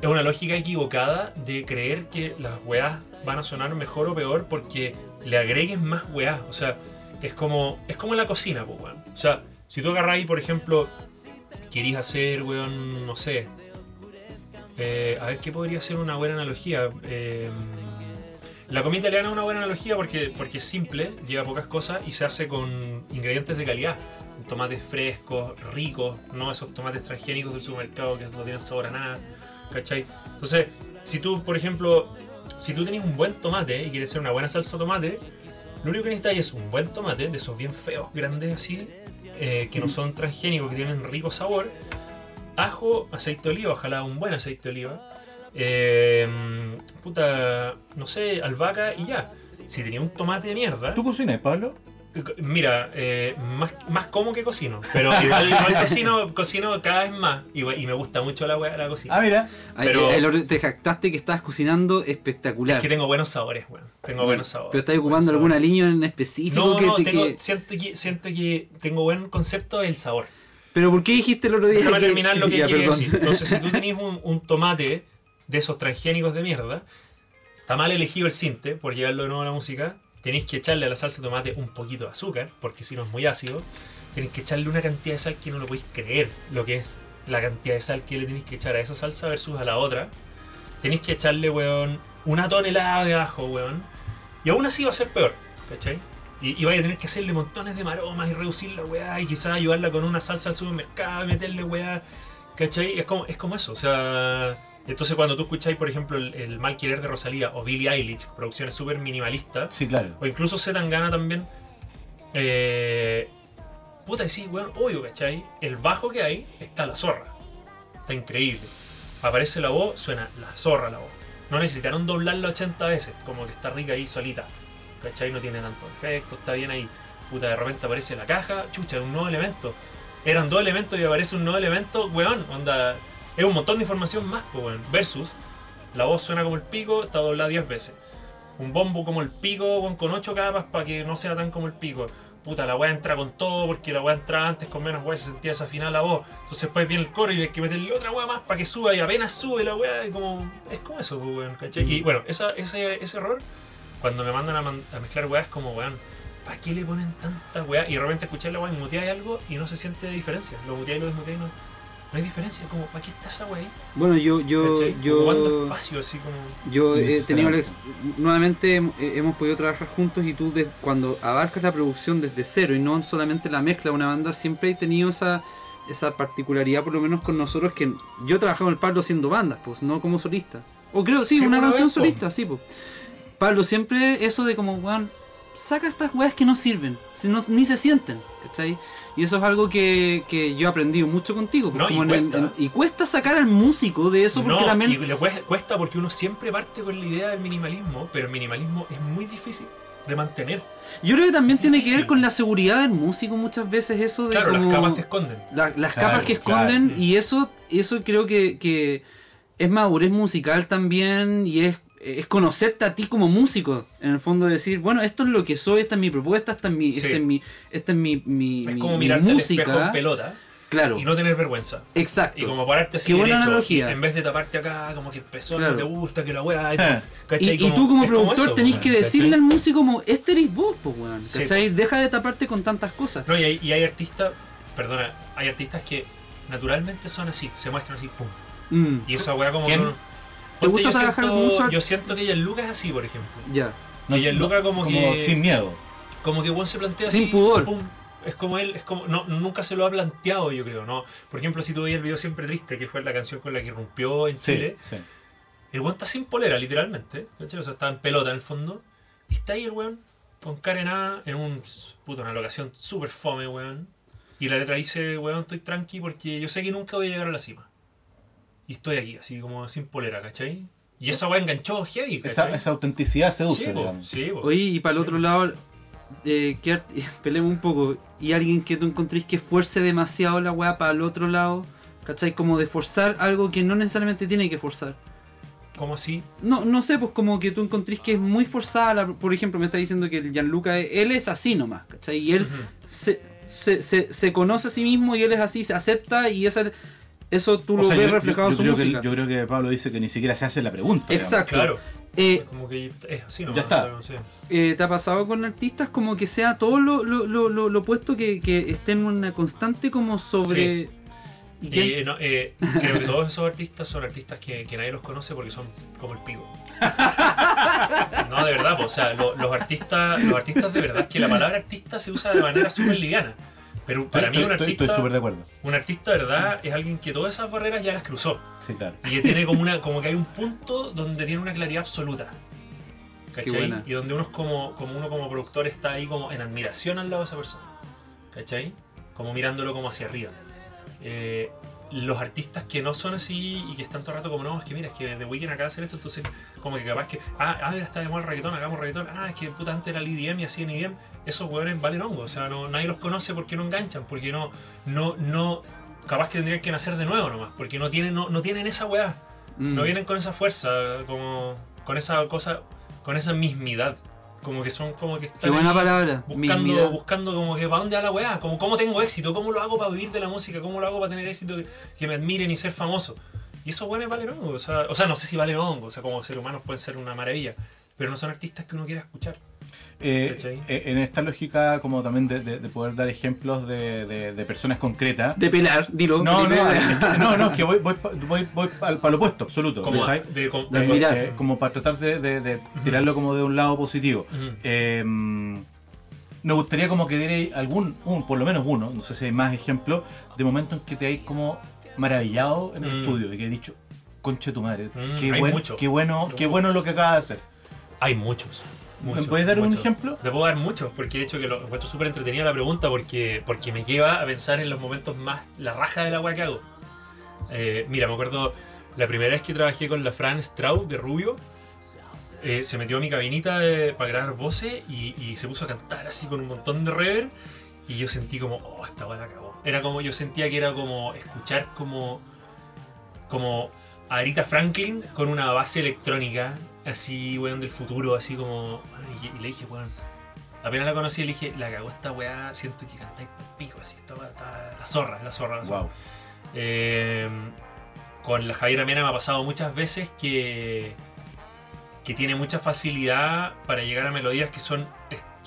es una lógica equivocada de creer que las weas van a sonar mejor o peor porque le agregues más weas. O sea, es como. es como en la cocina, pues weón. O sea, si tú agarras ahí, por ejemplo, querís hacer, weón, no sé. eh, a ver qué podría ser una buena analogía. Eh, la comida italiana es una buena analogía porque, porque es simple, lleva pocas cosas y se hace con ingredientes de calidad. Tomates frescos, ricos, no esos tomates transgénicos del supermercado que no tienen sabor a nada. ¿Cachai? Entonces, si tú, por ejemplo, si tú tenés un buen tomate y quieres hacer una buena salsa de tomate, lo único que necesitas es un buen tomate, de esos bien feos, grandes así, eh, que no son transgénicos, que tienen rico sabor, ajo, aceite de oliva, ojalá un buen aceite de oliva, eh, puta, no sé, albahaca y ya. Si tenía un tomate de mierda, ¿Tú cocinas, Pablo? Mira, eh, más, más como que cocino, pero igual, igual cocino, cocino cada vez más y, y me gusta mucho la, la cocina. Ah, mira. Pero- el te jactaste que estabas cocinando espectacular. Es que tengo buenos sabores, weón. Tengo buenos sabores. Pero estás ocupando sabores. línea en específico No, que no, te tengo- que- siento, que, siento que tengo buen concepto del sabor. Pero ¿por qué dijiste el otro día Déjame que- terminar lo que Ya, quería perdón. decir. Entonces, si tú tenés un, un tomate de esos transgénicos de mierda, está mal elegido el cinte, por llevarlo de nuevo a la música, tenéis que echarle a la salsa de tomate un poquito de azúcar, porque si no es muy ácido. Tenéis que echarle una cantidad de sal que no lo podéis creer lo que es la cantidad de sal que le tenéis que echar a esa salsa versus a la otra. Tenéis que echarle, weón, una tonelada de ajo, weón. Y aún así va a ser peor, ¿cachai? Y, y vaya a tener que hacerle montones de maromas y reducir la weá y quizás ayudarla con una salsa al supermercado meterle weá, ¿cachai? Es como, es como eso, o sea... Entonces cuando tú escucháis, por ejemplo, el, el Mal Querer de Rosalía o Billie Eilish, producciones súper minimalistas, Sí, claro. o incluso Zetangana también, eh, puta, y sí, weón, obvio, ¿cachai? El bajo que hay está la zorra, está increíble. Aparece la voz, suena la zorra la voz. No necesitaron doblarla 80 veces, como que está rica ahí solita. ¿Cachai? No tiene tanto efecto, está bien ahí. Puta, de repente aparece la caja, chucha, un nuevo elemento. Eran dos elementos y aparece un nuevo elemento, weón, onda. Es un montón de información más, pues, weón. Versus, la voz suena como el pico, está doblada 10 veces. Un bombo como el pico, con 8 capas para que no sea tan como el pico. Puta, la weá entra con todo porque la weá entraba antes con menos weá y se sentía desafinada la voz. Entonces después viene el coro y hay que meterle otra weá más para que suba y apenas sube la weá. Y como, es como eso, pues, weón, ¿cachai? Y bueno, esa, ese, ese error, cuando me mandan a, man- a mezclar weá, es como, weón, ¿para qué le ponen tanta weá? Y de repente escucháis la weá y muteáis algo y no se siente diferencia. Lo muteáis y lo desmuteáis, no, no hay diferencia. Como, ¿para qué está esa ahí? Bueno, yo, yo, yo, espacio, así como. yo he tenido la nuevamente eh, hemos podido trabajar juntos y tú cuando abarcas la producción desde cero y no solamente la mezcla de una banda, siempre he tenido esa, esa particularidad, por lo menos con nosotros, que yo he trabajado en el Pablo haciendo bandas, pues, no como solista. O creo, sí, Sí, una canción solista, sí, pues. Pablo, siempre eso de como, weón, saca estas weas que no sirven, si no- ni se sienten, ¿cachai? Y eso es algo que, que yo he aprendido mucho contigo. No, y como cuesta. en- y cuesta sacar al músico de eso porque no, también... y le cuesta, cuesta porque uno siempre parte con la idea del minimalismo, pero el minimalismo es muy difícil de mantener. Yo creo que también tiene que ver con la seguridad del músico muchas veces eso de Claro, como... las capas te esconden. La- las Claro, capas que esconden Mm. y eso eso creo que, que es madurez musical también y es, es conocerte a ti como músico en el fondo decir bueno esto es lo que soy esta es mi propuesta esta es mi Sí. esta es mi esta es mi, mi, Es mi- como mi espejo en música pelota claro y no tener vergüenza. exacto Y como pararte así Qué buena derecho, analogía. y en vez de taparte acá, como que el pezón Claro. no te gusta, que la weá. y- Eh. ¿cachai? y, y tú como es productor eso, tenés que ¿cachai? decirle al músico como este eres vos pues weón Sí, ¿cachai? deja de taparte con tantas cosas No, y hay, y hay artistas, perdona, hay artistas que naturalmente son así, se muestran así, pum. Mm, Y esa weá como ¿Quién? no- ¿Te Ponte, gusta yo trabajar siento, mucho? Yo siento que ella Lucas es así, por ejemplo. ya Y el Luca como que- sin miedo. Como que Juan se plantea Sin así, pudor. pum, es como él, es como, no, nunca se lo ha planteado, yo creo, ¿no? Por ejemplo, si tú veías el video Siempre Triste, que fue la canción con la que rompió en Sí, Chile, sí. el weón está sin polera, literalmente, ¿cachai? O sea, está en pelota en el fondo, y está ahí el weón, con cara en nada, en un, puto, una locación súper fome, weón. Y la letra dice, weón, estoy tranqui porque yo sé que nunca voy a llegar a la cima. Y estoy aquí, así como sin polera, ¿cachai? Y esa weá enganchó heavy, Esa, esa autenticidad seduce, sí, digamos. sí. Oye, y para el otro lado, eh, ¿qué art- pelemos un poco. ¿Y alguien que tú encontréis que fuerce demasiado la weá para el otro lado? ¿Cachai? Como de forzar algo que no necesariamente tiene que forzar. ¿Cómo así? No, no sé, pues como que tú encontréis que es muy forzada. la- por ejemplo, me está diciendo que el Gianluca, él es así nomás, ¿cachai? Y él se, se, se, se conoce a sí mismo y él es así, se acepta y esa, eso tú O lo sea, ves yo- reflejado yo, en su creo que, música. yo creo que Pablo dice que ni siquiera se hace la pregunta. digamos. Exacto. Claro. Eh, Como que es así nomás. Ya está. claro, sí. Eh, ¿Te ha pasado con artistas como que sea todo lo, lo, lo, lo, lo opuesto que, que esté en una constante como sobre... ¿Y quién? Eh, no, eh, creo que todos esos artistas son artistas que, que nadie los conoce porque son como el pico. No, de verdad, po, o sea, lo- los artistas, los artistas de verdad, es que la palabra artista se usa de manera súper liviana. Pero para Estoy- mí un artista, Estoy súper de acuerdo. un artista verdad es alguien que todas esas barreras ya las cruzó. Sí, claro. Y que tiene como una, como que hay un punto donde tiene una claridad absoluta. ¿Cachai? buena. Y donde uno es como, como uno como productor está ahí como en admiración al lado de esa persona. ¿Cachai? Como mirándolo como hacia arriba. Eh, los artistas que no son así y que están todo el rato como no, es que mira, es que The Weeknd acaba de hacer esto, entonces como que capaz que, ah, ah, mira, está de moda el reggaetón, hagamos reggaetón, ah, es que puta antes era el EDM y así en EDM, esos hueones valen hongo, o sea, no, nadie los conoce porque no enganchan, porque no, no, no, capaz que tendrían que nacer de nuevo nomás, porque no tienen, no, no tienen esa weá, Mm. no vienen con esa fuerza, como con esa cosa, con esa mismidad, como que son como que están Qué buena ahí palabra. buscando, mismidad. buscando como que para dónde va la weá, como cómo tengo éxito, cómo lo hago para vivir de la música, cómo lo hago para tener éxito, que, que me admiren y ser famoso. Y esos weones valen hongo, o sea, o sea, no sé si valen hongo, o sea, como seres humanos pueden ser una maravilla, pero no son artistas que uno quiera escuchar. Eh, eh, en esta lógica, como también de, de- de poder dar ejemplos de, de- de personas concretas. De pelar, dilo. No, no, es que- no, no, es que voy, voy, voy, voy al, para lo opuesto, absoluto. Como ¿cachai? de, com- De de- admirar. Eh, como para tratar de, de- de tirarlo como de un lado positivo. Eh, me gustaría como que dierais algún, un, por lo menos uno, no sé si hay más ejemplos, de momentos en que te hayas como maravillado en el Mm. estudio y que he dicho, conche tu madre, Mm, qué, hay buen- qué bueno, qué bueno lo que acabas de hacer. Hay muchos. Muchos, puedes dar un muchos. ejemplo? Te puedo dar muchos, porque de hecho que lo encuentro súper entretenida la pregunta, porque, porque me lleva a pensar en los momentos más, la raja de la weá que hago. Eh, mira, me acuerdo la primera vez que trabajé con la Fran Straub de Rubio, eh, se metió a mi cabinita de- para grabar voces y, y se puso a cantar así con un montón de reverb y yo sentí como, oh, esta weá la cagó. Era como, yo sentía que era como escuchar como, como a Arita Franklin con una base electrónica, así, weón, del futuro, así como, y, y le dije, weón, apenas la conocí, le dije, la cagó esta weá, siento que cantáis pico, así, esta weá está, la zorra, la zorra, la zorra. Wow. Eh, con la Javiera Mena me ha pasado muchas veces que, que tiene mucha facilidad para llegar a melodías que son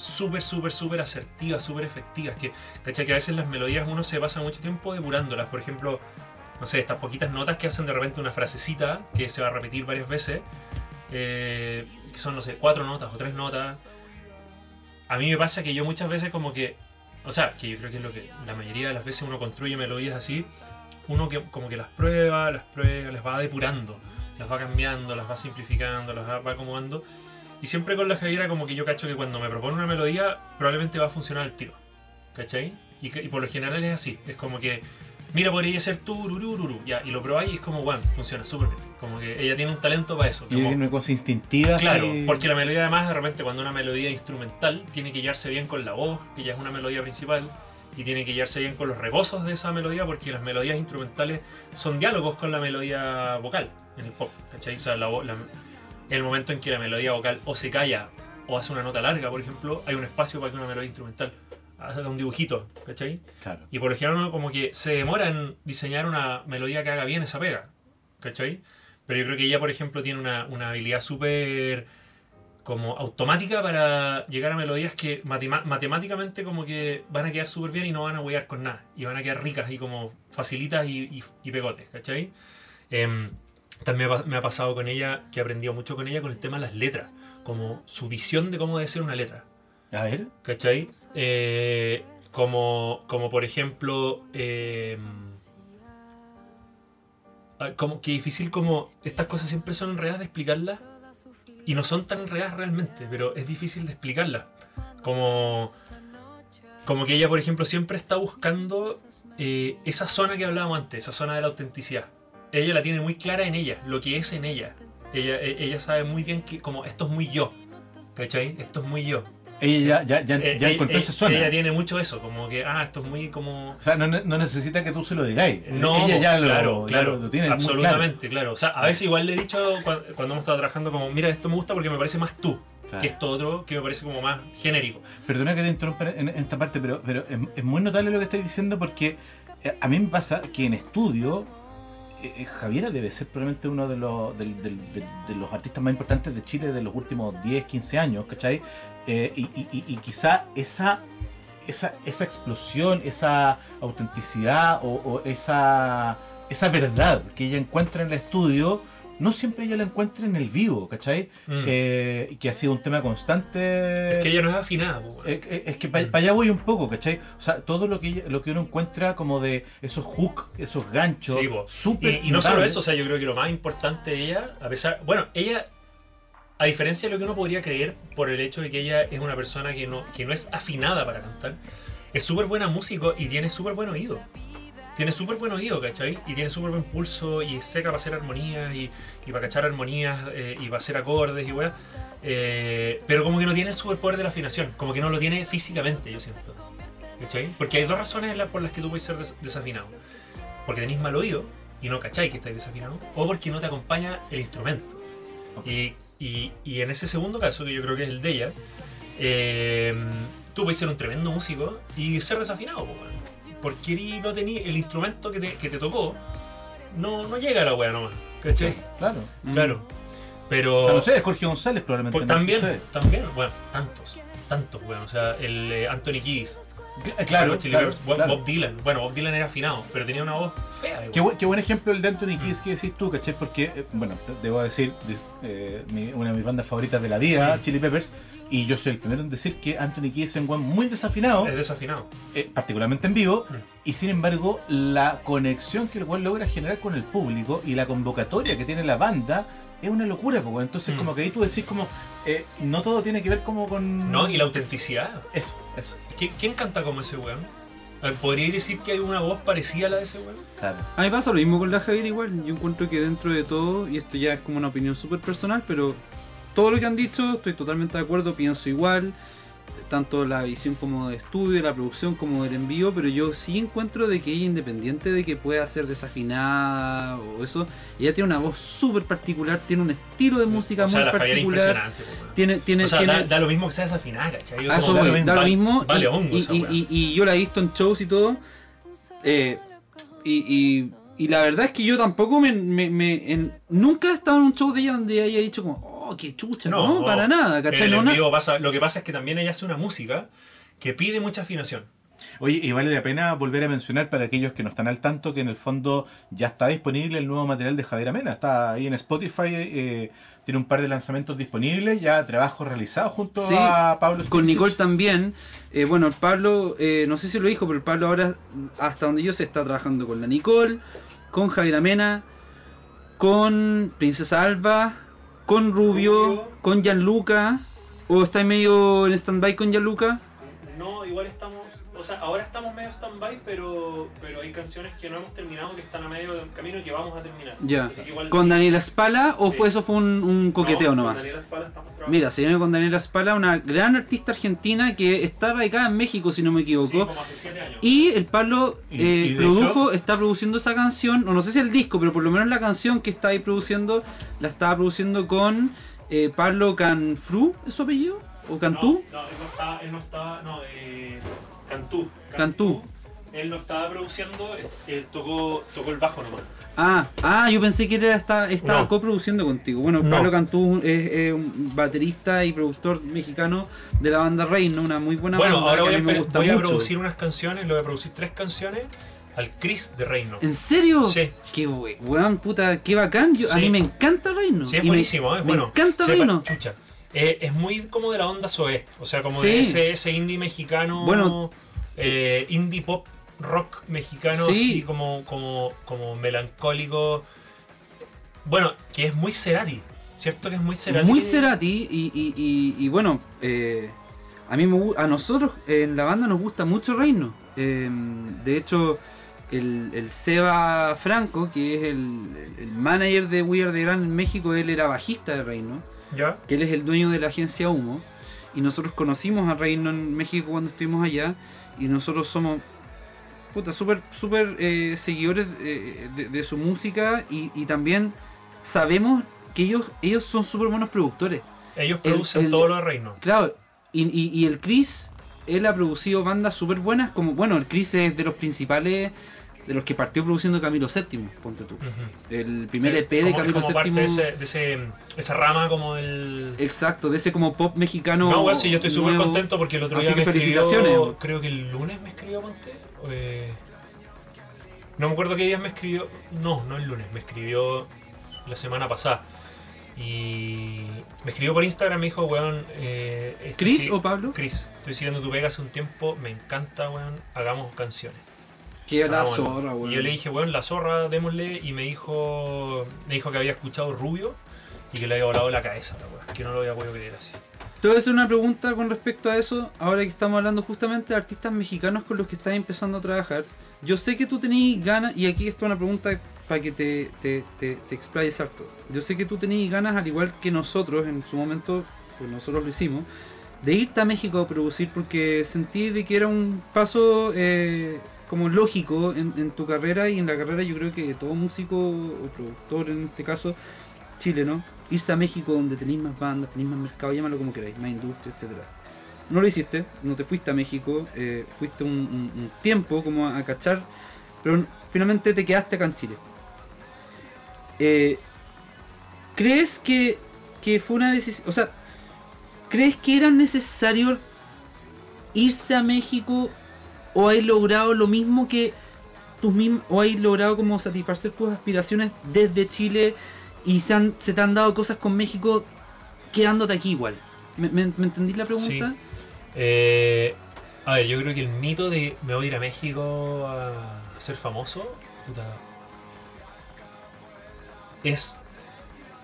súper, súper, súper asertivas, súper efectivas. Que, ¿cachai? que a veces las melodías uno se pasa mucho tiempo depurándolas. Por ejemplo, no sé, estas poquitas notas que hacen de repente una frasecita que se va a repetir varias veces, eh, que son, no sé, cuatro notas o tres notas. A mí me pasa que yo muchas veces como que, o sea, que yo creo que es lo que la mayoría de las veces uno construye melodías así, uno que como que las prueba, las prueba, las va depurando, las va cambiando, las va simplificando, las va, acomodando. Y siempre con la Javiera como que yo cacho que cuando me propone una melodía probablemente va a funcionar al tiro. ¿Cachai? Y, y por lo general es así. Es como que, mira, podría ser tururururu. Ya, y lo probáis y es como, bueno, funciona súper bien. Como que ella tiene un talento para eso. Y como- una cosa instintiva. Claro, porque la melodía además de repente cuando una melodía instrumental tiene que llevarse bien con la voz, que ya es una melodía principal, y tiene que llevarse bien con los reposos de esa melodía, porque las melodías instrumentales son diálogos con la melodía vocal en el pop, ¿cachai? O sea, la la- el momento en que la melodía vocal o se calla o hace una nota larga, por ejemplo, hay un espacio para que una melodía instrumental haga un dibujito, ¿cachai? Claro. Y por lo general uno como que se demora en diseñar una melodía que haga bien esa pega. ¿Cachai? Pero yo creo que ella, por ejemplo, tiene una, una habilidad súper como automática para llegar a melodías que matemáticamente como que van a quedar súper bien y no van a huear con nada. Y van a quedar ricas y como facilitas y, y- y pegotes, ¿cachai? Em, también me ha pasado con ella, que he aprendido mucho con ella, con el tema de las letras. Como su visión de cómo debe ser una letra. A ver. ¿Cachai? Eh, como, como por ejemplo. eh, ah, como que difícil como. Estas cosas siempre son enredadas de explicarlas. Y no son tan enredadas realmente, pero es difícil de explicarlas. Como. Como que ella, por ejemplo, siempre está buscando eh, esa zona que hablábamos antes, esa zona de la autenticidad. Ella la tiene muy clara en ella, lo que es en ella. Ella, e- ella sabe muy bien que como esto es muy yo. ¿Cachai? Esto es muy yo. Ella ya, ya, ya, Eh, ya eh, encontró eh, esa zona. Ella tiene mucho eso, como que, ah, esto es muy como... O sea, no, no necesita que tú se lo digáis. No, ella ya claro, lo, claro, lo tiene claro. absolutamente, claro. O sea, a veces igual le he dicho cuando, cuando hemos estado trabajando como, mira, esto me gusta porque me parece más tú, Claro. que esto otro que me parece como más genérico. Perdona que te interrumpa en, en esta parte, pero, pero es, es muy notable lo que estáis diciendo porque eh, a mí me pasa que en estudio eh, Javiera debe ser probablemente uno de los, del- de los artistas más importantes de Chile de los últimos 10, 15 años, ¿cachai? Eh, y, y- y- y quizá esa, esa, esa explosión, esa autenticidad o, o esa, esa verdad que ella encuentra en el estudio, no siempre ella la encuentra en el vivo, ¿cachai? Mm. Eh, que ha sido un tema constante. es que ella no es afinada. Eh, eh, Es que para allá voy un poco, ¿cachai? O sea, todo lo que ella- lo que uno encuentra como de esos hooks, esos ganchos, Sí, y, y no solo eso, o sea, yo creo que lo más importante de ella, a pesar, bueno, ella, a diferencia de lo que uno podría creer por el hecho de que ella es una persona que no, que no es afinada para cantar, es súper buena músico y tiene súper buen oído. Tiene súper buen oído, ¿cachai? Y tiene súper buen pulso y es seca para hacer armonías y, y para cachar armonías eh, y para hacer acordes y weá. Eh, pero como que no tiene el superpoder de la afinación, como que no lo tiene físicamente, yo siento. ¿Cachai? Porque hay dos razones por las que tú puedes ser des- desafinado. Porque tenés mal oído y no cachai que estáis desafinado, o porque no te acompaña el instrumento. Ok. Y, y- y en ese segundo caso, que yo creo que es el de ella, eh, tú puedes ser un tremendo músico y ser desafinado, weón. Porque no tenías el instrumento que te, que te tocó, no, no llega a la wea nomás. ¿Cachai? Claro. Mm. Claro. Pero. O sea, no sé, es Jorge González probablemente. pues no también, sé. también, bueno, tantos, tantos, bueno, o sea, el eh, Anthony Kiedis, Cl- Claro, Red Chili claro, Peppers, Bob, claro. Bob Dylan, bueno, Bob Dylan era afinado, pero tenía una voz fea. Qué, bu- qué buen ejemplo el de Anthony Kiedis que decís tú, ¿cachai? Porque, eh, bueno, debo decir, eh, una de mis bandas favoritas de la vida, Mm. Chili Peppers, y yo soy el primero en decir que Anthony Kiedis es un weón muy desafinado, Es desafinado. eh, particularmente en vivo, Mm. y sin embargo, la conexión que el weón logra generar con el público y la convocatoria que tiene la banda es una locura, pues, weón. entonces Mm. como que ahí tú decís como, eh, no todo tiene que ver como con... No, y la autenticidad. Eso, eso, ¿Qui- ¿Quién canta como ese weón? ¿Podríais decir que hay una voz parecida a la de ese weón? claro. A mí pasa lo mismo con la Javier igual. Yo encuentro que dentro de todo, y esto ya es como una opinión súper personal, pero todo lo que han dicho estoy totalmente de acuerdo, pienso igual. Tanto la visión como de estudio, la producción como del envío, pero yo sí encuentro de que ella, independiente de que pueda ser desafinada o eso, ella tiene una voz súper particular, tiene un estilo de música o sea, muy la particular. weón. Tiene, tiene, o sea, tiene, da, da lo mismo que sea desafinada, eso voy, vale- da lo mismo. Vale y, hongo y- y- yo la he visto en shows y todo. eh, y, y- y la verdad es que yo tampoco me, me- me- en- nunca he estado en un show de ella donde haya dicho como, oh, qué chucha. No, para nada, ¿cachai? en el pasa, lo que pasa es que también ella hace una música que pide mucha afinación. Oye, y vale la pena volver a mencionar para aquellos que no están al tanto que en el fondo ya está disponible el nuevo material de Javier Amena. Está ahí en Spotify, eh, tiene un par de lanzamientos disponibles, ya trabajos realizados junto Sí, a Pablo Con. Nicole también. Eh, bueno, el Pablo, eh, no sé si lo dijo, pero el Pablo ahora, hasta donde yo sé, está trabajando con la Nicole, con Javier Amena, con Princesa Alba, con Rubio, con Gianluca, o estáis medio en stand-by con Gianluca. No, igual estamos. O sea, ahora estamos medio stand-by, pero, pero hay canciones que no hemos terminado que están a medio del camino y que vamos a terminar. Ya. ¿Con sí. Daniela Spala o Sí. fue eso fue un, un coqueteo No, con nomás? Daniela Spala estamos trabajando. Mira, se viene con Daniela Spala, una gran artista argentina que está radicada en México, si no me Sí, equivoco. como hace 7 años. Y el Pablo Y- eh, y produjo, hecho- está produciendo esa canción, o no sé si el disco, pero por lo menos la canción que está ahí produciendo, la estaba produciendo con eh, Pablo Canfru, ¿es su apellido? ¿O Cantú? No, no, él no estaba, él no estaba, no, eh, Cantú. Cantú. Él no estaba produciendo, él tocó, tocó el bajo nomás. Ah, ah, yo pensé que era, está, estaba No. coproduciendo contigo. Bueno, No. Pablo Cantú es, es un baterista y productor mexicano de la banda Reino, una muy buena bueno, banda ahora que voy a a, mí me gusta voy a mucho. producir unas canciones, le voy a producir tres canciones al Chris de Reino. ¿En serio? Sí. Qué we- weón, puta, qué bacán. Yo, A mí me encanta Reino. Sí, es Y me- buenísimo, es me bueno. encanta Sepa- Reino. Chucha. Eh, es muy como de la onda Zoé, o sea, como Sí. de ese, ese indie mexicano, Bueno. Eh, indie pop rock mexicano, Sí. así como, como, como melancólico. Bueno, que es muy Cerati, ¿cierto? Que es muy Cerati. Muy Cerati y, y, y, y bueno, eh, a mí me, a nosotros en la banda nos gusta mucho Reino. Eh, de hecho, el, el Seba Franco, que es el, el manager de We Are The Grand en México, él era bajista de Reino, ¿Ya? que él es el dueño de la agencia Humo. Y nosotros conocimos a Reino en México cuando estuvimos allá y nosotros somos puta, súper súper eh, seguidores eh, de, de su música y, y también sabemos que ellos, ellos son súper buenos productores. Ellos El- producen el- todo lo de Reino. Claro, y, y- y el Chris, él ha producido bandas súper buenas, como, bueno, el Chris es de los principales, de los que partió produciendo Camilo VII, ponte tú. El primer Eh, EP de Camilo como parte VII. de, ese, de ese- esa rama como del... Exacto, de ese como pop mexicano. No, sí, yo estoy súper contento porque el otro Así día que me felicitaciones. escribió, creo que el lunes me escribió Ponte. eh, no me acuerdo qué días me escribió. No, no el lunes, me escribió la semana pasada. Y me escribió por Instagram, me dijo, weón. Eh, estoy ¿Chris si- o Pablo? Chris, estoy siguiendo tu pega hace un tiempo, me encanta, weón, hagamos canciones. Que la Hagámoslo". zorra, weón. Y yo le dije, weón, la zorra, démosle. Y me dijo, me dijo que había escuchado Rubio y que le había volado la cabeza, la weón, que no lo había podido creer así. Te voy a hacer una pregunta con respecto a eso, ahora que estamos hablando justamente de artistas mexicanos con los que estás empezando a trabajar. Yo sé que tú tenías ganas, y aquí está una pregunta para que te, te, te, te explayes harto. Yo sé que tú tenías ganas, al igual que nosotros en su momento, pues nosotros lo hicimos, de irte a México a producir porque sentí de que era un paso eh, como lógico en, tu carrera y en la carrera yo creo que todo músico o productor en este caso chileno, irse a México donde tenéis más bandas, tenéis más mercado, llámalo como queráis, más industria, etcétera. No lo hiciste, no te fuiste a México, eh, fuiste un, tiempo como a, a cachar, pero finalmente te quedaste acá en Chile. Eh, ¿Crees que, que fue una decisión, o sea, crees que era necesario irse a México o hay logrado lo mismo que tus mism- o hay logrado como satisfacer tus aspiraciones desde Chile y se, han- se te han dado cosas con México quedándote aquí igual? ¿Me, me, me entendí la pregunta? Eh, a ver, yo creo que el mito de me voy a ir a México a ser famoso, es,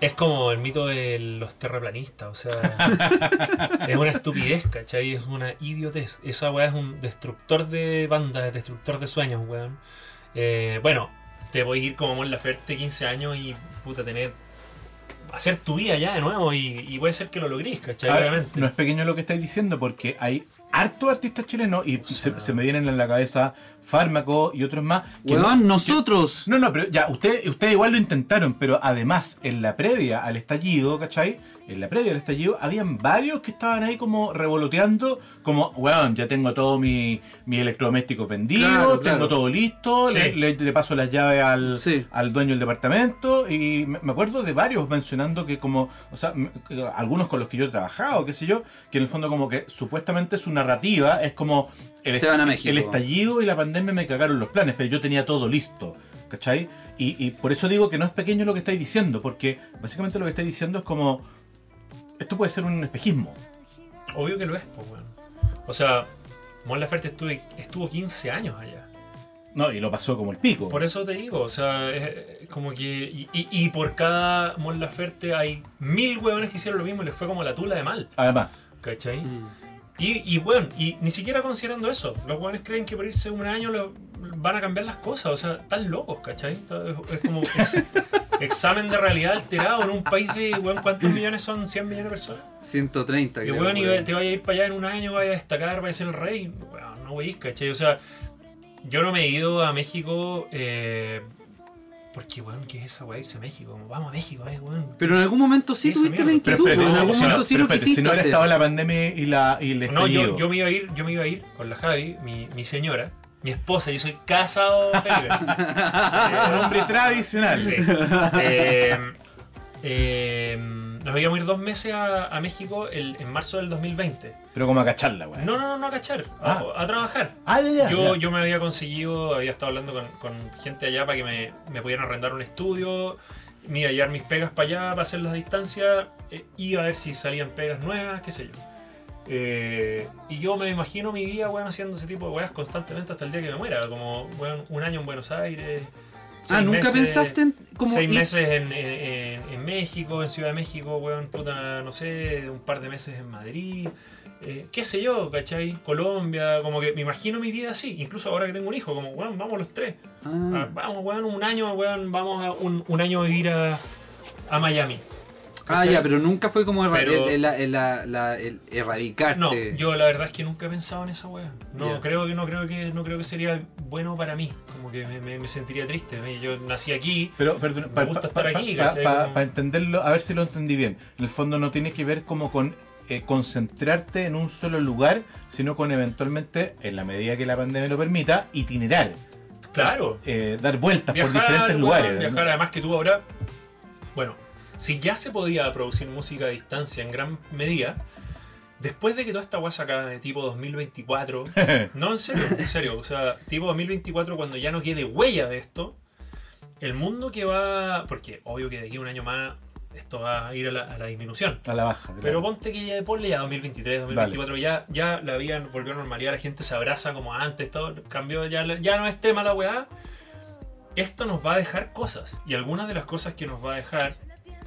es como el mito de los terraplanistas, o sea, es una estupidez, ¿cachai? Es una idiotez. Esa weá es un destructor de bandas, es destructor de sueños, weón. Eh, bueno, te voy a ir como Mon Laferte 15 años y puta tener... Hacer tu vida ya de nuevo y, y puede ser que lo logres, ¿cachai? Ahora, Obviamente. no es pequeño lo que estáis diciendo porque hay hartos artistas chilenos y se, sea- se me vienen en la cabeza Fármaco y otros más. que no- nosotros. No, no, pero ya, ustedes usted igual lo intentaron, pero además, en la previa al estallido, ¿cachai? En la previa al estallido, habían varios que estaban ahí como revoloteando, como, weón, ya tengo todos mis mis electrodomésticos vendidos, Claro, tengo todo listo, Sí. le, le- le paso las llaves al, Sí. al dueño del departamento, y me me acuerdo de varios mencionando que como, o sea, algunos con los que yo he trabajado, qué sé yo, que en el fondo como que supuestamente su narrativa es como... El, Se van a México. el estallido y la pandemia me cagaron los planes, pero yo tenía todo listo, ¿cachai? Y, y por eso digo que no es pequeño lo que estáis diciendo, porque básicamente lo que estáis diciendo es como, esto puede ser un espejismo. Obvio que lo es, pues, weón. O sea, Mon Laferte estuve, estuvo 15 años allá. No, y lo pasó como el pico. Por eso te digo, o sea, es es como que. Y, y- y por cada Mon Laferte hay mil hueones que hicieron lo mismo y les fue como la tula de mal, Además, ¿cachai? Mm. Y, y bueno, y ni siquiera considerando eso, los hueones creen que por irse un año lo- van a cambiar las cosas, o sea, están locos, ¿cachai? Es, es como ex- examen de realidad alterado en un país de, weón, ¿cuántos millones son? ¿100 millones de personas? 130, Y weón, y te vaya a ir para allá en un año, vaya a destacar, vaya a ser el rey. Weón, no weís, ¿cachai? O sea, yo no me he ido a México eh, porque, weón, ¿qué es esa weá? Irse a México. Como, vamos a México, eh, weón. Pero en algún momento sí Esa tuviste la pero, inquietud, pero- en algún si no- momento sí pero lo espérate, quisiste Si no hubiera hacer. estado la pandemia y, la, y el No, yo, estallido. yo me iba a ir, yo me iba a ir con la Javi, mi, mi señora, mi esposa, yo soy casado, Felipe. Un hombre tradicional. Sí. Eh, eh, nos íbamos a ir dos meses a, a México el- en marzo del 2020. Pero como a cacharla, weón. No, no, no, no a cachar, a, Ah. a trabajar. Ah, ya, ya. Yo, ya. yo me había conseguido, había estado hablando con, con gente allá para que me, me pudieran arrendar un estudio, me iba a llevar mis pegas para allá para hacer las distancias, eh, iba a ver si salían pegas nuevas, qué sé yo. Eh, y yo me imagino mi vida, weón, haciendo ese tipo de weas constantemente hasta el día que me muera, como, weón, un año en Buenos Aires. Ah, ¿nunca meses- pensaste en como seis ir- meses en, en- en- en México, en Ciudad de México, weón, puta, no sé, un par de meses en Madrid, eh, qué sé yo, ¿cachai? Colombia, como que me imagino mi vida así, incluso ahora que tengo un hijo, como, weón, vamos los tres, Ah, Ah, vamos, weón, un año, weón, vamos a un, un año a vivir a, a Miami. Ah, ya, pero nunca fue como erra- Pero- el, el- el- la- la- el erradicarte. No, yo la verdad es que nunca he pensado en esa weá. No creo que no creo que no creo que sería bueno para mí. Como que me, me- me sentiría triste. Yo nací aquí. Pero, perdón, Me para gusta estar aquí, ¿cachai? Como- entenderlo, a ver si lo entendí bien. En el fondo no tiene que ver como con eh, concentrarte en un solo lugar, sino con eventualmente, en la medida que la pandemia lo permita, itinerar. Claro. Eh, dar vueltas por diferentes lugares. ¿no? Viajar, además que tú ahora. Bueno, si ya se podía producir música a distancia en gran medida, después de que toda esta guasa acá de tipo 2024. No, en serio, en serio. O sea, tipo 2024, cuando ya no quede huella de esto, el mundo que va. Porque obvio que de aquí a un año más esto va a ir a la, a la disminución. A la baja. claro. Pero ponte que ya ponle ya 2023, 2024, ya, ya la vida volvió a normalidad, la gente se abraza como antes, todo cambió, ya, ya no es tema la weá. Esto nos va a dejar cosas. Y algunas de las cosas que nos va a dejar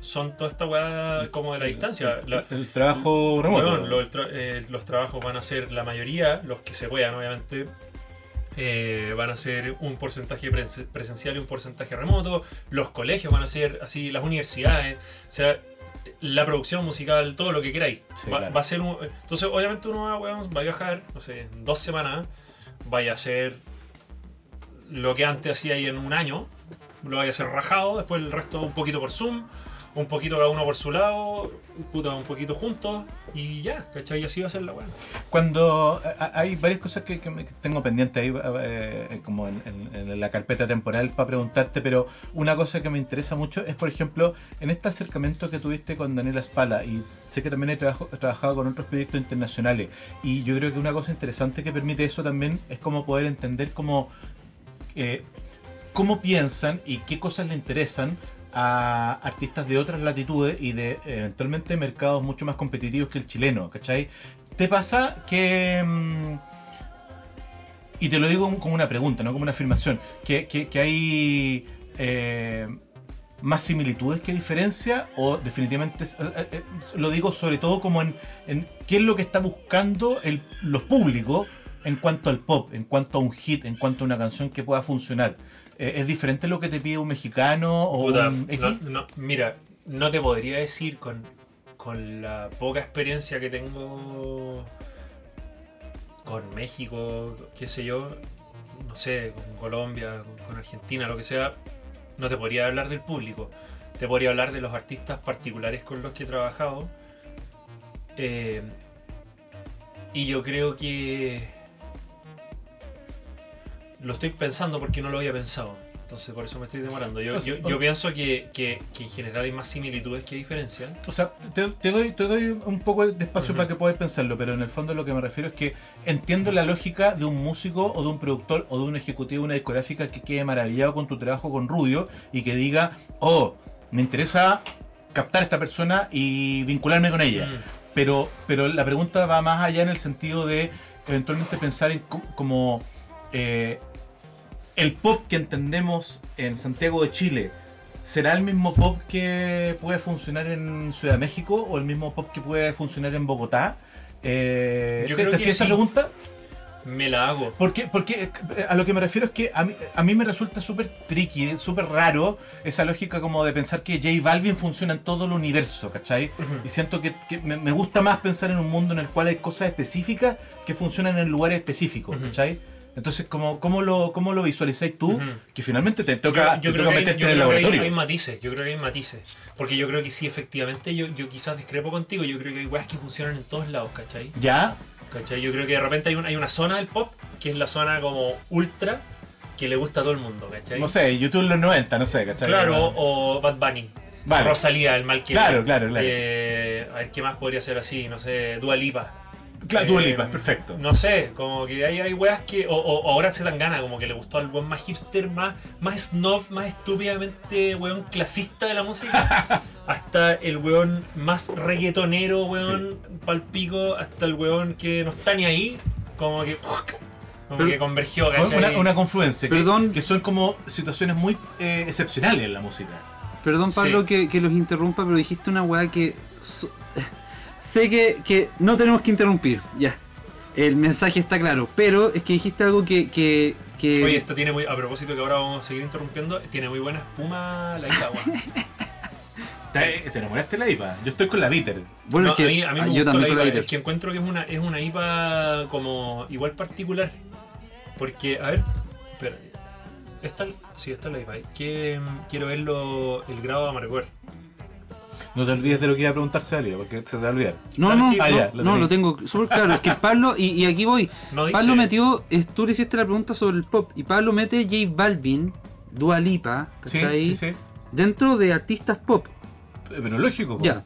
son toda esta weá como de la distancia. La- el trabajo remoto. Weón, lo- el tra- eh, los trabajos van a ser la mayoría, los que se puedan, obviamente. eh, van a ser un porcentaje presen- presencial y un porcentaje remoto. Los colegios van a ser así, las universidades. O sea, la producción musical, todo lo que queráis. Sí, va, claro. va a ser un- entonces, obviamente, uno va, weón, va a viajar, no sé, en dos semanas. Vaya a hacer lo que antes hacía ahí en un año. Lo vaya a hacer rajado. Después el resto un poquito por Zoom. Un poquito cada uno por su lado. Puta, un poquito juntos. Y ya, ¿cachai? Y así va a ser la weá. Cuando a- hay varias cosas que, que tengo pendiente ahí, eh, como en, la carpeta temporal para preguntarte, pero una cosa que me interesa mucho es, por ejemplo, en este acercamiento que tuviste con Daniela Spala, y sé que también he, trabajo- trabajado con otros proyectos internacionales, y yo creo que una cosa interesante que permite eso también es como poder entender cómo, eh, cómo piensan y qué cosas le interesan a artistas de otras latitudes y de eventualmente mercados mucho más competitivos que el chileno, ¿cachai? ¿Te pasa que... mm, y te lo digo como una pregunta, no como una afirmación, que, que- hay eh, más similitudes que diferencia o definitivamente eh, eh, lo digo sobre todo como en, en qué es lo que está buscando el, los públicos en cuanto al pop, en cuanto a un hit, en cuanto a una canción que pueda funcionar. Eh, ¿Es diferente lo que te pide un mexicano o Puta, un X? no- no, mira, no te podría decir con, con la poca experiencia que tengo con México, qué sé yo, no sé, con Colombia, con, con Argentina, lo que sea, no te podría hablar del público. Te podría hablar de los artistas particulares con los que he trabajado. Eh, y yo creo que lo estoy pensando porque no lo había pensado. Entonces por eso me estoy demorando. Yo, yo, yo pienso que, que- que en general hay más similitudes que diferencias. O sea, te, te doy, te doy un poco de espacio para que puedas pensarlo, pero en el fondo lo que me refiero es que entiendo la lógica de un músico o de un productor o de un ejecutivo de una discográfica que quede maravillado con tu trabajo con Rubio y que diga, oh, me interesa captar a esta persona y vincularme con ella. Pero, pero la pregunta va más allá en el sentido de eventualmente pensar en co- como eh, el pop que entendemos en Santiago de Chile, ¿será el mismo pop que puede funcionar en Ciudad de México o el mismo pop que puede funcionar en Bogotá? Eh, Yo ¿te- creo te que hacía esa pregunta? Me la hago. Porque, porque eh, a lo que me refiero es que a mí, a mí me resulta súper tricky, súper raro esa lógica como de pensar que J Balvin funciona en todo el universo, ¿cachai? Y siento que, que me, me gusta más pensar en un mundo en el cual hay cosas específicas que funcionan en lugares específicos, Ujú. ¿cachai? Entonces, ¿cómo, cómo, lo, ¿cómo lo visualizáis tú? Que finalmente te toca, yo te creo toca que hay, yo en el creo que hay- laboratorio. hay matices, yo creo que hay matices. Porque yo creo que sí, efectivamente, yo, yo quizás discrepo contigo, yo creo que hay weas que funcionan en todos lados, ¿cachai? ¿Ya? ¿Cachai? Yo creo que de repente hay, un- hay una zona del pop, que es la zona como ultra, que le gusta a todo el mundo, ¿cachai? No sé, YouTube en los 90, no sé, ¿cachai? Claro, o Bad Bunny. Vale. Rosalía, el mal que Claro, claro, claro. Eh, a ver qué más podría ser así, no sé, Dua Lipa. Claro, Eh, Dua Lipa, perfecto. No sé, como que hay, hay weas que. O, ahora se dan gana, como que le gustó al weón más hipster, más, más snob, más estúpidamente weón clasista de la música. hasta el weón más reggaetonero, weón, palpico, hasta el weón que no está ni ahí, como que. Como Pero- que convergió, una, una confluencia. que- Perdón. Que, son como situaciones muy eh, excepcionales en la música. Perdón, Pablo, Sí. que, que los interrumpa, pero dijiste una weá que. so- sé que, que no tenemos que interrumpir, ya. El mensaje está claro, pero es que dijiste algo que. que, que- Oye, esto tiene muy. A propósito que ahora vamos a seguir interrumpiendo, tiene muy buena espuma la weón. ¿Te, te enamoraste de la IPA? Yo estoy con la Bitter. bueno, No, es que a mí, a mí me ah, gustó yo también la con la IPA, Bitter. Es que encuentro que es una, es una IPA como igual particular. Porque, a ver, espera. Esta, sí, esta es la IPA. Que mm, quiero verlo, el grado de amargor. No te olvides de lo que iba a preguntar Celia, porque se te va a olvidar. No, no, sí, no, ah, ya, no, lo lo tengo súper claro. Es que Pablo, y, y aquí voy. No. Pablo metió, es- tú le hiciste la pregunta sobre el pop, y Pablo mete J Balvin, Dua Lipa, Sí, ¿cachai? sí, sí. Dentro de artistas pop. Pero lógico. po. Ya.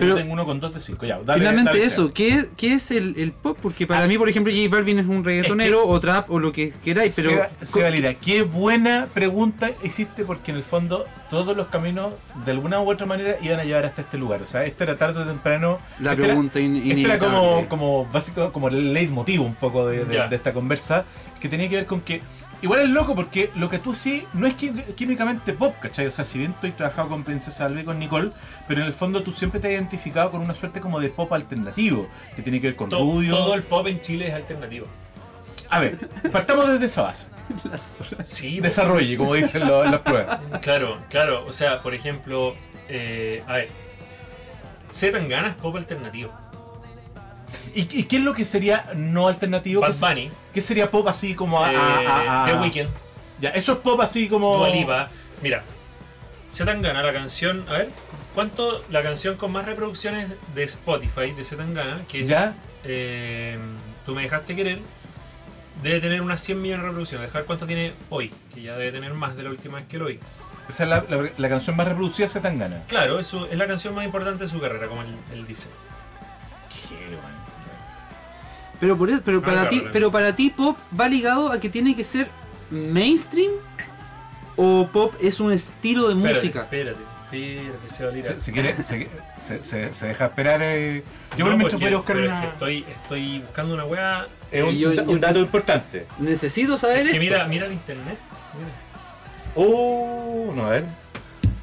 Pero- yo tengo uno con dos de cinco. Ya, dale, Finalmente dale, eso. ¿qué, es- qué es el, el pop? Porque para Ah. mí, por ejemplo, J Balvin es un reggaetonero o trap o lo que queráis, pero... Seba, Seba Lira, qué buena pregunta hiciste porque en el fondo todos los caminos de alguna u otra manera iban a llevar hasta este lugar. O sea, esta era tarde o temprano. La esta era- pregunta in- Este era como, como básico, como el leitmotiv un poco de, de- Ya. de esta conversa, que tenía que ver con que igual es loco porque lo que tú sí no es químicamente pop, ¿cachai? O sea, si bien tú has trabajado con Princesa Alba y con Nicole, pero en el fondo tú siempre te has identificado con una suerte como de pop alternativo, que tiene que ver con To- Rubio. todo el pop en Chile es alternativo. A ver, partamos desde esa base. Sí. Desarrolle, como dicen los- las pruebas. Claro, claro. O sea, por ejemplo, eh, a ver. Z Tangana es pop alternativo. ¿Y, y qué es lo que sería no alternativo? Bad ¿Qué, Bunny, qué sería pop así como a, a- a- a- eh, The Weeknd, Ya, eso es pop así como. Dua Lipa. Mira, Zetangana, la canción, a ver, ¿cuánto la canción con más reproducciones de Spotify de Zetangana, que es ¿Ya? eh, Tú me dejaste querer, debe tener unas 100 millones de reproducciones. Dejar cuánto tiene hoy, que ya debe tener más de la última vez que lo oí. Esa es la, la- la canción más reproducida se tan gana. Claro, es, su- es la canción más importante de su carrera, como él, él dice. Pero, por eso- pero, Ah, para claro, ti, claro. pero para ti pop va ligado a que tiene que ser mainstream o pop es un estilo de Espérate, música. Espérate, espérate, se va a. Se, quiere, se, se- se- se deja esperar. eh. Yo No, por voy a buscar una. es que estoy, estoy buscando una weá. es un, yo- un yo- dato importante. Necesito saber Es que esto. mira, mira el internet. Mira. Oh, no, a ver.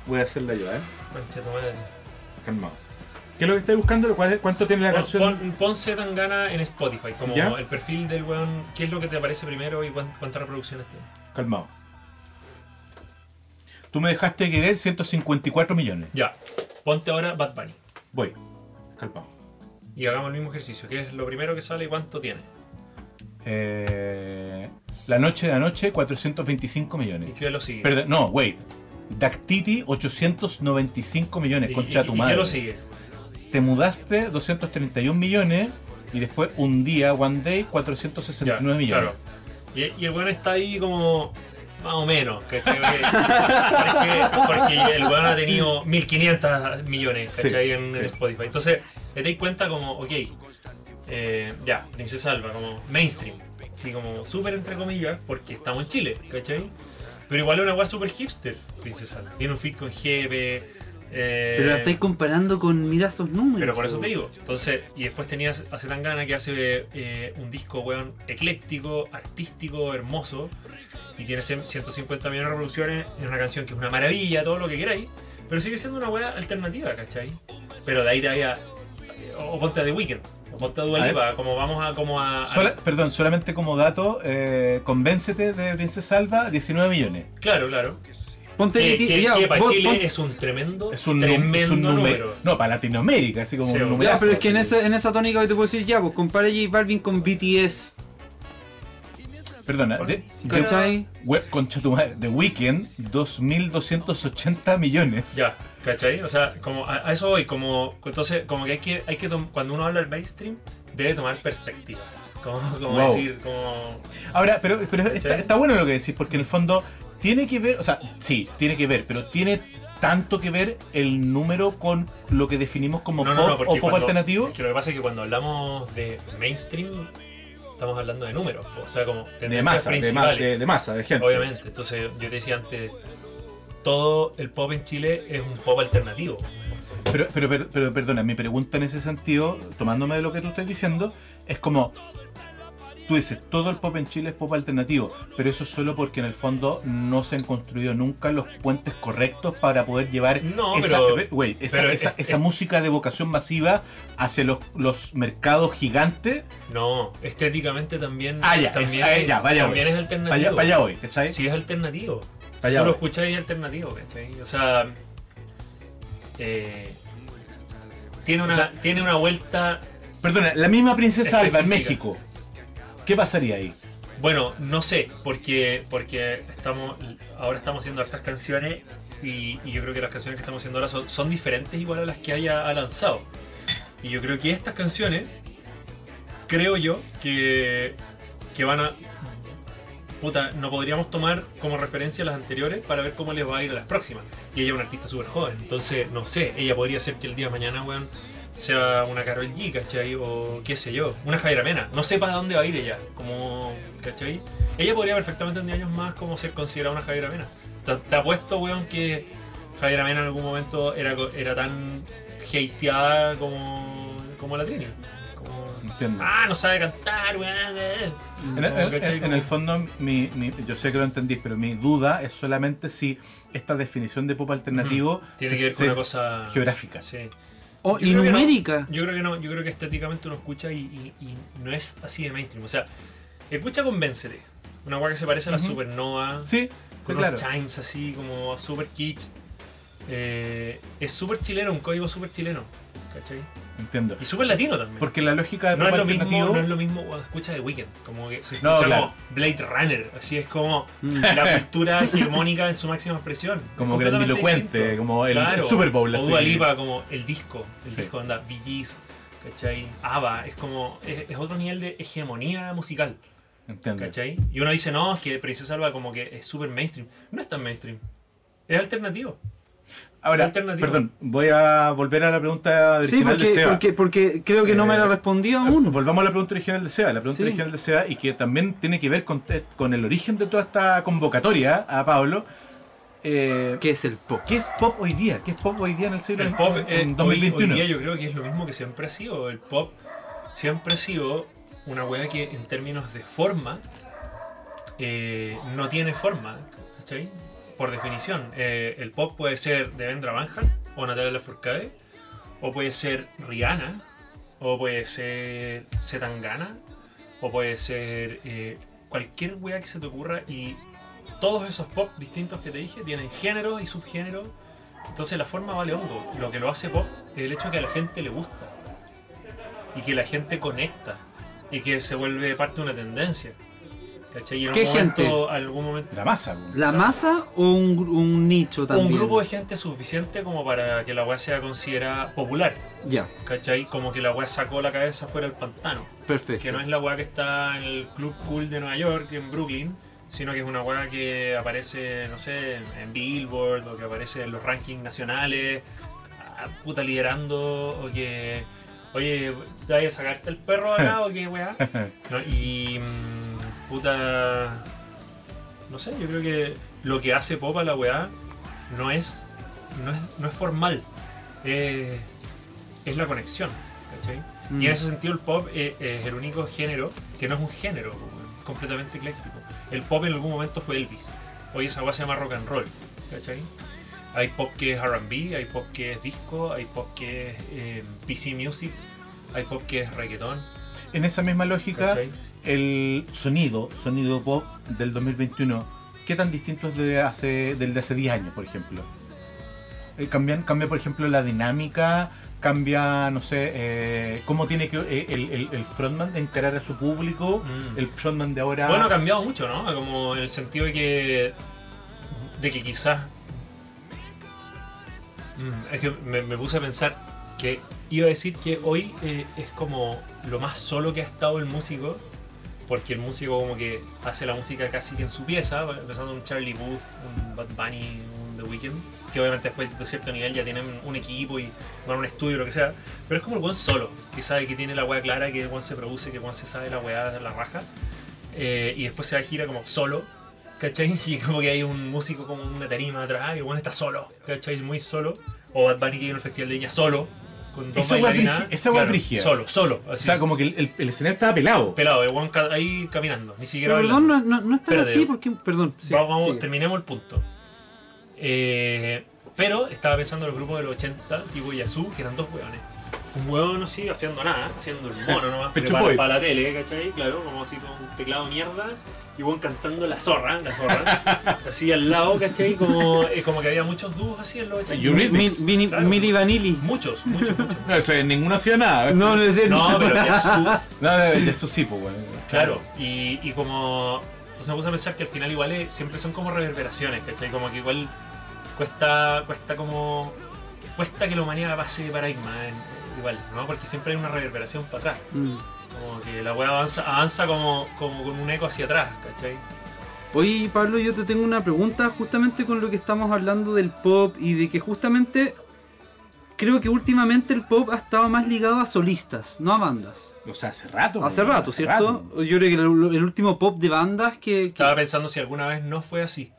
Voy a hacerla yo, ¿eh? Calmado. ¿Qué es lo que estáis buscando? ¿Cuál es- ¿Cuánto tiene la Pon- canción? Pon, pon Z Tangana en Spotify, como ¿Ya? el perfil del weón, qué es lo que te aparece primero y cuán- cuántas reproducciones tiene. Calmado. Tú me dejaste querer 154 millones. Ya, ponte ahora Bad Bunny Voy. Calmado. y hagamos el mismo ejercicio. ¿Qué es lo primero que sale y cuánto tiene? Eh, la noche de anoche, 425 Y millones. qué lo sigue. Perdón, no, wait. Dactiti, 895 millones. y, Concha y- tu y madre. qué lo sigue? Te mudaste, 231 millones. Y después, un día, one day, 469 millones. Claro. Y, y el weón está ahí como más o menos, ¿cachai? Porque, porque, el weón ha tenido 1500 millones, Sí, ¿cachai? en, sí. en Spotify. Entonces, te dais cuenta como, ok, eh, ya, Princesa Alba, como mainstream. Sí, como súper entre comillas, porque estamos en Chile, ¿cachai? Pero igual es una weá súper hipster, Princesa Alba. Tiene un fit con Jefe, Eh, Pero la estáis comparando con, mira estos números. Pero por eso te digo. Entonces, y después tenías a Zetangana que hace eh, un disco, weón, ecléctico, artístico, hermoso. Y tiene 100 150 millones de reproducciones en una canción que es una maravilla, todo lo que queráis. Pero sigue siendo una weá alternativa, ¿cachai? Pero de ahí te vaya. O ponte a The Weeknd. O ponte a Dua. Lipa, como vamos a. Como a, perdón, solamente como dato, eh, Convéncete de Princesa Alba, 19 millones. Claro, claro. Ponte Que, que- que- ya, que para vos- Chile pon- es un tremendo, Es un, tremendo es un número. No, para Latinoamérica, así como Sí, un número. Ya, pero es que en esa, en esa tónica yo te puedo decir, ya, pues compara J Balvin con BTS. Perdona, de, de, ¿Cachai? we- concha tu madre, The Weeknd, 2.280 millones. Ya, ¿cachai? O sea, como a, a eso voy, como entonces como que hay que hay que tom- cuando uno habla del mainstream debe tomar perspectiva. Como, como Wow. decir, como Ahora, pero, pero está, está bueno lo que decís, porque en el fondo tiene que ver, o sea, sí, tiene que ver, pero tiene tanto que ver el número con lo que definimos como no, pop no, no, porque o pop cuando- alternativo. es que lo que pasa es que cuando hablamos de mainstream estamos hablando de números, o sea, como De masa, de, ma- principales. de- de masa, de gente. Obviamente, entonces yo te decía antes todo el pop en Chile es un pop alternativo. Pero, pero, pero, pero, perdona, mi pregunta en ese sentido, tomándome de lo que tú estás diciendo, es como, tú dices, todo el pop en Chile es pop alternativo, pero eso es solo porque en el fondo no se han construido nunca los puentes correctos para poder llevar No, esa, pero- güey, esa, pero esa- es- esa es- música de vocación masiva hacia los, los mercados gigantes. No, estéticamente también, Ah, ya, también, es- ah, ya, vaya, también es alternativo. Para allá voy, ¿cachai? Sí, es alternativo. Pa' Si tú lo escucháis es alternativo, ¿cachai? O sea, eh, tiene, una, O sea, tiene una vuelta. Perdona, la misma princesa Alba en. México. ¿Qué pasaría ahí? Bueno, no sé, porque, porque estamos ahora estamos haciendo hartas canciones y, y yo creo que las canciones que estamos haciendo ahora son, son diferentes igual a las que haya ha lanzado. Y yo creo que estas canciones, creo yo, que, que van a... Puta, no podríamos tomar como referencia las anteriores para ver cómo les va a ir a las próximas. Y ella es una artista súper joven, entonces, no sé, ella podría ser que el día de mañana, weón, sea una Carol G, ¿cachai? O qué sé yo, una Jaira Mena. No sé para dónde va a ir ella, como, ¿cachai? Ella podría perfectamente en 10 años más como ser considerada una Jaira Mena. Te, te apuesto, weón, que Jaira Mena en algún momento era, era tan hateada como, como la Trini. Entiendo. ah, no sabe cantar, weón. eh". En, en- en- en el fondo, mi, mi- yo sé que lo entendís, pero mi duda es solamente si esta definición de pop alternativo. Tiene se- que ver con una cosa geográfica. Sí. Oh, Yo y no. numérica. Yo creo que no, yo creo que estéticamente uno escucha y, y- y no es así de mainstream. O sea, escucha Convéncete. Una weá que se parece a la Ujú. Supernova. Sí, sí, con claro. unos chimes así como super kitsch. Eh, es súper chileno, un código súper chileno. ¿Cachai? Entiendo. Y súper latino también. Porque la lógica de no es, lo mismo, alternativo. no es lo mismo cuando escucha The Weeknd, como que se No, escucha claro. como Blade Runner, así es como Mm. la cultura hegemónica en su máxima expresión. Como grandilocuente, distinto. como el- el Super Bowl, O así. Dua Lipa, como el disco, el Sí. disco anda, Bee Gees, ¿cachai? ABBA, es como, es, es otro nivel de hegemonía musical, Entiendo. ¿cachai? Y uno dice, no, es que Princesa Alba como que es súper mainstream. No es tan mainstream, es alternativo. Ahora, perdón, voy a volver a la pregunta Sí, original de porque, Seba. porque, porque creo que no me la Eh, respondió aún. Volvamos a la pregunta original de Seba. La pregunta Sí. original de Seba y que también tiene que ver con, con el origen de toda esta convocatoria a Pablo. Eh, ¿Qué es el pop? ¿Qué es pop hoy día? ¿Qué es pop hoy día en el siglo El pop en, eh, en hoy, 2021? hoy día yo creo que es lo mismo que siempre ha sido. El pop siempre ha sido una wea que en términos de forma eh, no tiene forma. ¿cachai? Por definición. Eh, el pop puede ser de Vendra Van Hart o Natalia Lafourcade, o puede ser Rihanna, o puede ser Zetangana, o puede ser eh, cualquier wea que se te ocurra y todos esos pop distintos que te dije tienen género y subgénero entonces la forma vale hongo. Lo que lo hace pop es el hecho que a la gente le gusta. Y que la gente conecta. Y que se vuelve parte de una tendencia. ¿Cachai? Y en ¿Qué algún gente? momento, algún momento La masa. ¿La masa o un, un nicho también? un grupo de gente suficiente como para que la weá sea considerada popular. Ya, ¿Cachai? Como que la weá sacó la cabeza fuera del pantano. perfecto. Que no es la weá que está en el Club Cool de Nueva York, en Brooklyn, sino que es una weá que aparece, no sé, en, en Billboard o que aparece en los rankings nacionales, a- puta liderando, o que, oye, ¿te vayas a sacarte el perro acá o qué weá? No, y, mm, puta, no sé, yo creo que lo que hace pop a la weá no es no es, no es formal, eh, es la conexión. ¿cachai? Mm. Y en ese sentido el pop eh, es el único género que no es un género, completamente ecléctico. El pop en algún momento fue Elvis. Hoy esa weá se llama rock and roll. ¿cachai? Hay pop que es RB, hay pop que es disco, hay pop que es eh, PC music, hay pop que es reggaetón. En esa misma lógica, ¿cachai? El sonido, sonido pop del 2021, ¿qué tan distinto es de hace, del de hace 10 años, por ejemplo? Eh, cambian, cambia, por ejemplo, la dinámica, cambia, no sé, eh, cómo tiene que eh, el, el- el frontman encarar a su público, Mm. el frontman de ahora... Bueno, ha cambiado mucho, ¿no? Como en el sentido de que. de que quizás. Mm, es que me, me puse a pensar que iba a decir que hoy eh, es como lo más solo que ha estado el músico. Porque el músico como que hace la música casi que en su pieza, empezando un Charlie Booth, un Bad Bunny, un The Weeknd, que obviamente después de cierto nivel ya tienen un equipo y a un estudio lo que sea, pero es como el buen solo, que sabe que tiene la weá clara, que el buen se produce, que el buen se sabe la weá de la raja, eh, y después se va a gira como solo, ¿cachai? Y como que hay un músico como una tarima atrás, y el buen está solo, ¿cachai? Muy solo, o Bad Bunny que viene al Festival de Viña solo, con dos bailarinas. esa brígida. Solo, solo, O así. sea, como que el, el- el escenario estaba pelado. pelado, el ca- ahí caminando, ni siquiera Pero perdón, no, no, no es tan Espérate. así porque. Perdón. sí, vamos, sigue. terminemos el punto. Eh, pero estaba pensando en los grupos de los 80, tipo Yasu, que eran dos hueones. Un hueón así, haciendo nada, haciendo el mono nomás, pero para, para la tele, ¿cachai? Claro, como así con un teclado mierda. Y hueón cantando la zorra, la zorra. así al lado, ¿cachai? Como, eh, como que había muchos dúos así en los 80. Y un Mi- remix. mi- Mini- Claro. Vanilli. Muchos, muchos, muchos. No, o sea, ninguno hacía nada. No, no sé. No, pero Yasu, No, sí, pues, bueno. Claro, y, y como. Entonces me puse a pensar que al final igual es- siempre son como reverberaciones, ¿cachai? Como que igual cuesta, cuesta como. Cuesta que la humanidad pase de paradigma, en- igual, ¿no? Porque siempre hay una reverberación para atrás. Mm. Como que la weá avanza, avanza como, como con un eco hacia atrás, ¿cachai? Oye, Pablo, yo te tengo una pregunta justamente con lo que estamos hablando del pop y de que justamente creo que últimamente el pop ha estado más ligado a solistas, no a bandas. O sea, hace rato. Hace rato, ¿cierto? Yo creo que el, el último pop de bandas que, que- Estaba pensando si alguna vez no fue así.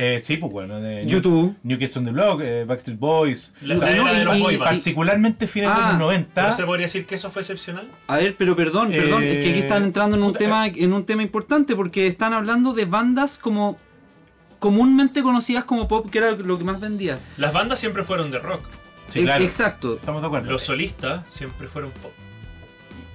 Eh, sí, pues bueno. De YouTube. New Kids on the Block, eh, Backstreet Boys. La, O sea, la era no, de y- los y- boy bands. particularmente fines de Ah, los 90. ¿Pero se podría decir que eso fue excepcional? A ver, pero perdón, perdón, Eh, es que aquí están entrando en un puta, tema en un tema importante porque están hablando de bandas como comúnmente conocidas como pop, que era lo que más vendía. Las bandas siempre fueron de rock. Sí, E- claro. Exacto. Estamos de acuerdo. Los solistas siempre fueron pop.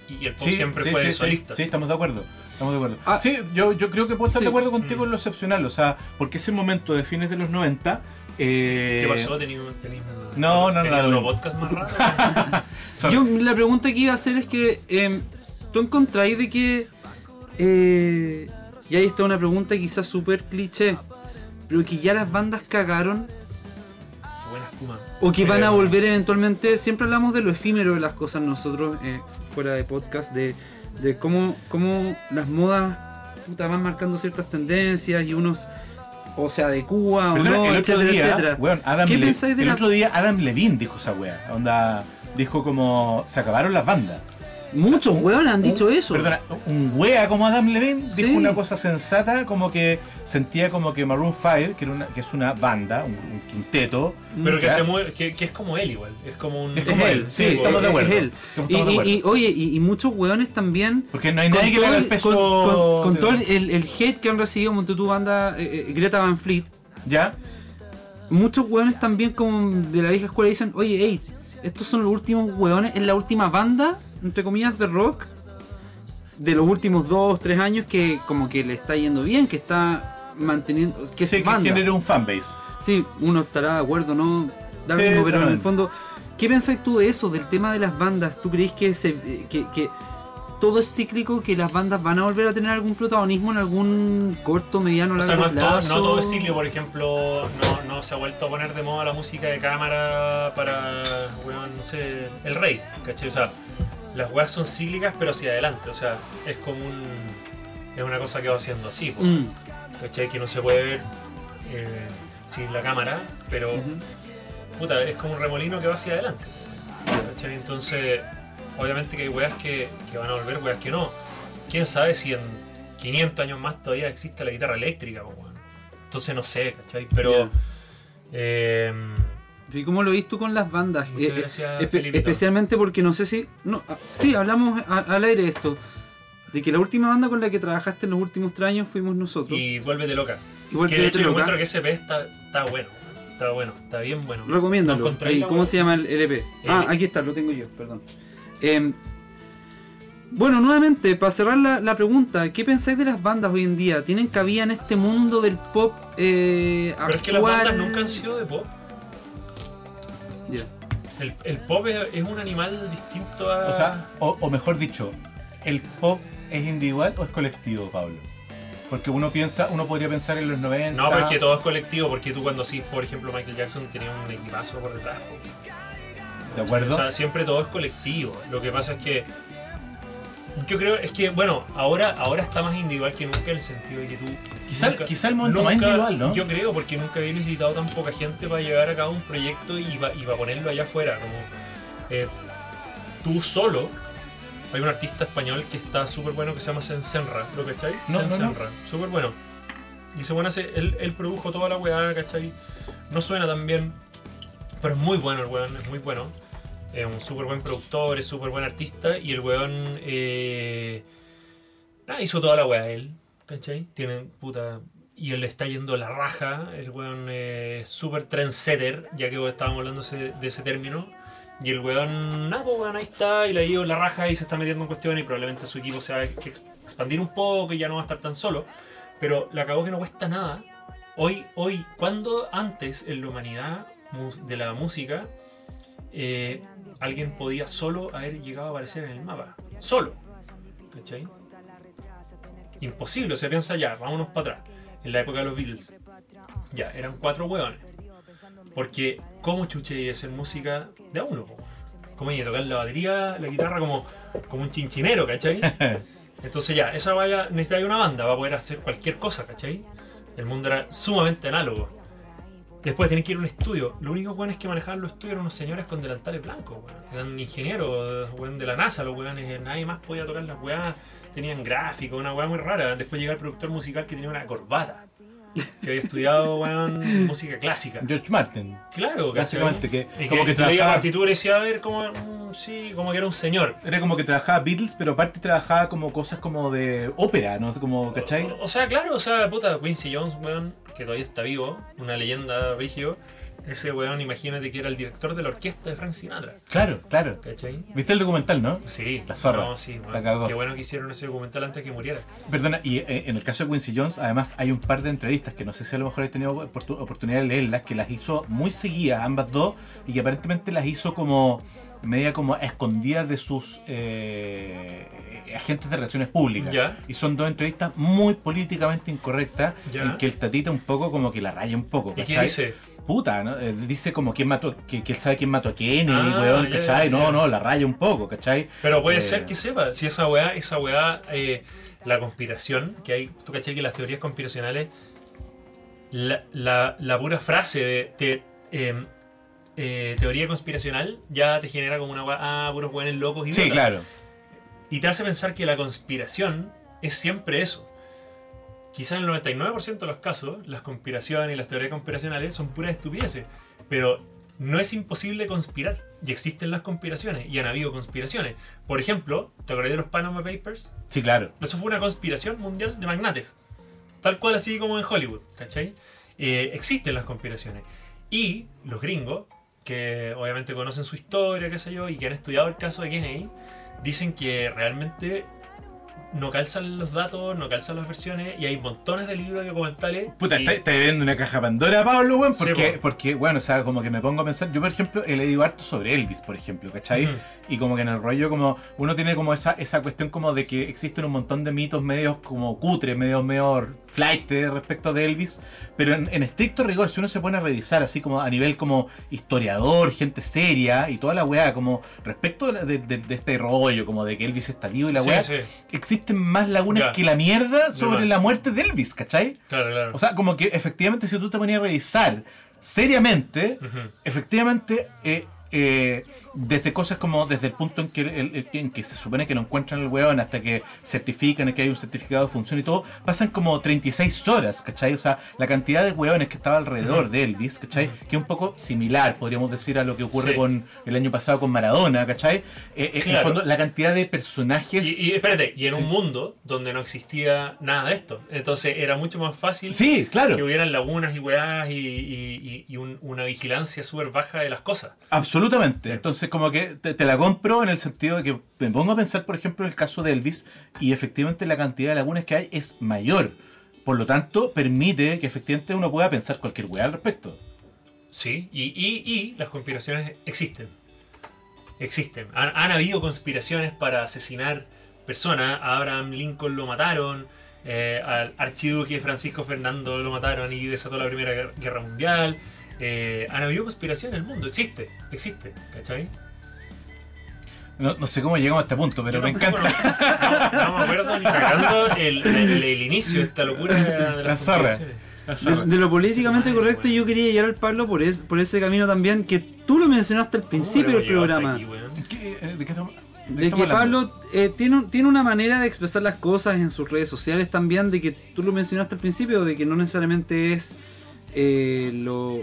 Y el pop Sí, siempre sí, fue sí, de sí, solistas. Sí, estamos de acuerdo. Estamos de acuerdo. Ah. sí, yo, yo creo que puedo estar Sí. de acuerdo contigo Mm. en lo excepcional. O sea, porque ese momento de fines de los 90. Eh, ¿Qué pasó? ¿Tenías tenías No, no, no, no. podcasts más raros? Yo la pregunta que iba a hacer es que em, tú encontráis de que eh, y ahí está una pregunta quizás súper cliché, pero que ya las bandas cagaron Qué buena espuma. o que van a volver eventualmente. Siempre hablamos de lo efímero de las cosas nosotros eh, fuera de podcast de, de cómo, cómo las modas puta, van marcando ciertas tendencias y unos o sea de Cuba o Perdona, no, el otro etcétera, día, etcétera. weón, Adam ¿Qué Le- pensáis de el la- otro día Adam Levine dijo esa wea. Onda, dijo como se acabaron las bandas. Muchos weones han un- dicho eso. Perdona, un wea como Adam Levine Sí. dijo una cosa sensata, como que sentía como que Maroon 5, que, era una, que es una banda, un, un quinteto. Pero que, se mueve, que, que es como él igual. Es como un. Es como él, él, sí, sí, estamos de acuerdo. es él. Y, oye, y, y muchos weones también. Porque no hay nadie que le haga el peso. Con, con- con de- todo el, el hate que han recibido monte tu banda eh, eh, Greta Van Fleet, ¿Ya? muchos weones también como de la vieja escuela dicen, oye, hey, estos son los últimos weones, es la última banda, entre comillas, de rock de los últimos dos, tres años que como que le está yendo bien, que está manteniendo, que es Sí, que banda. genera un fanbase. Sí, uno estará de acuerdo, ¿no? Da lo Sí, pero en el fondo, ¿qué pensáis tú de eso, del tema de las bandas? ¿Tú crees que, se, que, que todo es cíclico, que las bandas van a volver a tener algún protagonismo en algún corto, mediano, O largo sea, no, es todo, plazo? no todo es ciclo, por ejemplo, no, no se ha vuelto a poner de moda la música de cámara para, weón, no sé, el rey, ¿cachai? O sea, las weas son cíclicas pero hacia adelante, o sea, es como un... es una cosa que va haciendo así, Mm, ¿cachai? Que no se puede ver eh, sin la cámara, pero, puta, es como un remolino que va hacia adelante, ¿cachai? Entonces, obviamente que hay weas que, que van a volver, weas que no. ¿Quién sabe si en 500 años más todavía existe la guitarra eléctrica? Entonces no sé, ¿cachai? Pero... Yeah. Eh, ¿Y cómo lo viste tú con las bandas? Muchas Eh, eh, gracias, espe- Felipito. especialmente porque no sé si... No, ah, sí, hablamos a- al aire de esto. De que la última banda con la que trabajaste en los últimos tres años fuimos nosotros. Y vuélvete loca. Igual que que de hecho Loca. yo encuentro que ese EP está, está bueno. Está bueno, está bien bueno. Recomiéndalo. ¿No encontráis Ahí, ¿Cómo se llama el LP? Ah, aquí está, lo tengo yo, perdón. Em, bueno, nuevamente, para cerrar la, la pregunta, ¿qué pensáis de las bandas hoy en día? ¿Tienen cabida en este mundo del pop eh, Pero es que las bandas nunca han sido de pop. Ya. El, el pop es, es un animal distinto a. O sea, o, o mejor dicho, ¿el pop es individual o es colectivo, Pablo? Porque uno piensa, uno podría pensar en los 90. no, porque todo es colectivo, porque tú cuando sí, por ejemplo, Michael Jackson tenía un equipazo por detrás. ¿De acuerdo? O sea, siempre todo es colectivo. Lo que pasa es que. Yo creo, es que, bueno, ahora, ahora está más individual que nunca en el sentido de que tú. Quizá- nunca- quizá el momento más individual, ¿no? Yo creo, porque nunca había necesitado tan poca gente para llevar a cabo un proyecto y para y ponerlo allá afuera. Como eh, tú solo. Hay un artista español que está súper bueno que se llama Sensenra, ¿lo cachai? No, no, no. Sensenra, súper bueno. Y ese bueno hace, él, él produjo toda la weá, ¿cachai? No suena tan bien, pero es muy bueno el weón, es muy bueno. Es un súper buen productor, es súper buen artista y el weón eh, nada, hizo toda la weá él, ¿cachai? Tienen puta... Y él le está yendo la raja, el weón es súper trendsetter, ya que estábamos hablando de ese término. Y el weón, nada, pues weón, ahí está, y le ha ido la raja y se está metiendo en cuestiones y probablemente su equipo se va a expandir un poco y ya no va a estar tan solo. Pero la cagó que no cuesta nada. Hoy, hoy, cuando antes en la humanidad de la música, eh, alguien podía solo haber llegado a aparecer en el mapa. Solo. ¿Cachai? Imposible, se piensa ya, vámonos para atrás. En la época de los Beatles. Ya, eran cuatro hueones. Porque, ¿cómo chuche a hacer música de a uno? po? ¿Cómo iba a tocar la batería, la guitarra como, como un chinchinero, ¿cachai? Entonces ya, esa vaya necesitaba una banda para poder hacer cualquier cosa, ¿cachai? El mundo era sumamente análogo. Después tenían que ir a un estudio. Lo único bueno es que manejaban los estudios eran unos señores con delantales blancos, weón. Eran ingenieros, weón, de la NASA, los weones. Nadie más podía tocar las weas. Tenían gráficos, una weá muy rara. Después llega el productor musical que tenía una corbata. Que había estudiado, weón, música clásica. George Martin. Claro. Básicamente, que Y como que que leía trabajaba- partitura y decía, a ver, como, mm, sí, como que era un señor. Era como que trabajaba Beatles, pero aparte trabajaba como cosas como de ópera, ¿no? Como, ¿cachai? O, o sea, claro, o sea, puta, Quincy Jones, weón, que todavía está vivo, una leyenda rígido. Ese weón, imagínate que era el director de la orquesta de Frank Sinatra. Claro, claro. ¿Cachai? ¿Viste el documental, no? Sí, La zorra. No, sí, La weón. cagó. Qué bueno que hicieron ese documental antes que muriera. Perdona, y eh, en el caso de Quincy Jones, además hay un par de entrevistas que no sé si a lo mejor he tenido oportu- oportunidad de leerlas, que las hizo muy seguidas, ambas dos, y que aparentemente las hizo como media como a escondidas de sus eh, agentes de relaciones públicas. Ya. Y son dos entrevistas muy políticamente incorrectas, en que el tatita un poco como que la raya un poco, ¿Y qué dice? Puta, ¿no? Eh, dice como quién mató, que, que él sabe quién mató a Kenny, Ah, weón, ¿cachai? No, no, la raya un poco, ¿cachai? Pero puede Eh, ser que sepa. Si esa weá, esa weá, eh, la conspiración, que hay, tú cachai que las teorías conspiracionales, la, la, la pura frase de, de, eh, eh, teoría conspiracional ya te genera como una weá, ah, puros weones locos y Sí, claro. Y te hace pensar que la conspiración es siempre eso. Quizás en el 99% de los casos, las conspiraciones y las teorías conspiracionales son puras estupideces. Pero no es imposible conspirar. Y existen las conspiraciones. Y han habido conspiraciones. Por ejemplo, ¿te acordás de los Panama Papers? Sí, claro. Eso fue una conspiración mundial de magnates. Tal cual así como en Hollywood, ¿cachai? Eh, existen las conspiraciones. Y los gringos, que obviamente conocen su historia, qué sé yo, y que han estudiado el caso de Kennedy, dicen que realmente no calzan los datos, no calzan las versiones, y hay montones de libros y documentales. Puta, y- está, está viendo una caja Pandora, Pablo, weón, Sí, porque, po. porque, bueno, o sea, como que me pongo a pensar, yo por ejemplo he leído harto sobre Elvis, por ejemplo, ¿cachai? Ujú. Y como que en el rollo como, uno tiene como esa, esa cuestión como de que existen un montón de mitos medios como cutre, medio, medio flight respecto de Elvis, pero en, en estricto rigor, si uno se pone a revisar así como a nivel como historiador, gente seria y toda la weá, como respecto de, de- de- de este rollo, como de que Elvis está vivo y la weá, sí, existen más lagunas Ya. que la mierda sobre la muerte de Elvis, ¿cachai? claro, claro. O sea, como que efectivamente si tú te ponías a revisar seriamente, efectivamente eh, eh, desde cosas como desde el punto en que, el- el- en que se supone que lo encuentran el weón hasta que certifican que hay un certificado de función y todo, pasan como 36 horas, ¿cachai? O sea, la cantidad de weones que estaba alrededor de Elvis, ¿cachai? Que es un poco similar, podríamos decir, a lo que ocurre Sí. con el año pasado con Maradona, ¿cachai? Eh, eh, En el fondo, la cantidad de personajes... Y, y espérate, y en Sí. un mundo donde no existía nada de esto. Entonces era mucho más fácil Sí, claro. que hubieran lagunas y weás y, y- y- y un- una vigilancia súper baja de las cosas. Absolutamente. Entonces, como que te, la compro en el sentido de que me pongo a pensar, por ejemplo, en el caso de Elvis, y efectivamente la cantidad de lagunas que hay es mayor. Por lo tanto, permite que efectivamente uno pueda pensar cualquier weá al respecto. Sí, y, y- las conspiraciones existen. Existen. Han, habido conspiraciones para asesinar personas. A Abraham Lincoln lo mataron. eh, al archiduque Francisco Fernando lo mataron y desató la Primera Guer- Guerra Mundial. Eh, han habido conspiraciones en el mundo. Existe. Existe. ¿Cachai? No, no sé cómo llegamos a este punto, pero me encanta. No, no me acuerdo ni cagando el, el- el inicio de esta locura de La las zorra. conspiraciones. De, de lo políticamente correcto, weón. yo quería llegar al Pablo por, es- por ese camino también, que tú lo mencionaste al principio ¿Cómo del programa. eh, ¿De qué estamos, de que hablando? Pablo eh, tiene una manera de expresar las cosas en sus redes sociales también, de que tú lo mencionaste al principio, de que no necesariamente es eh, lo...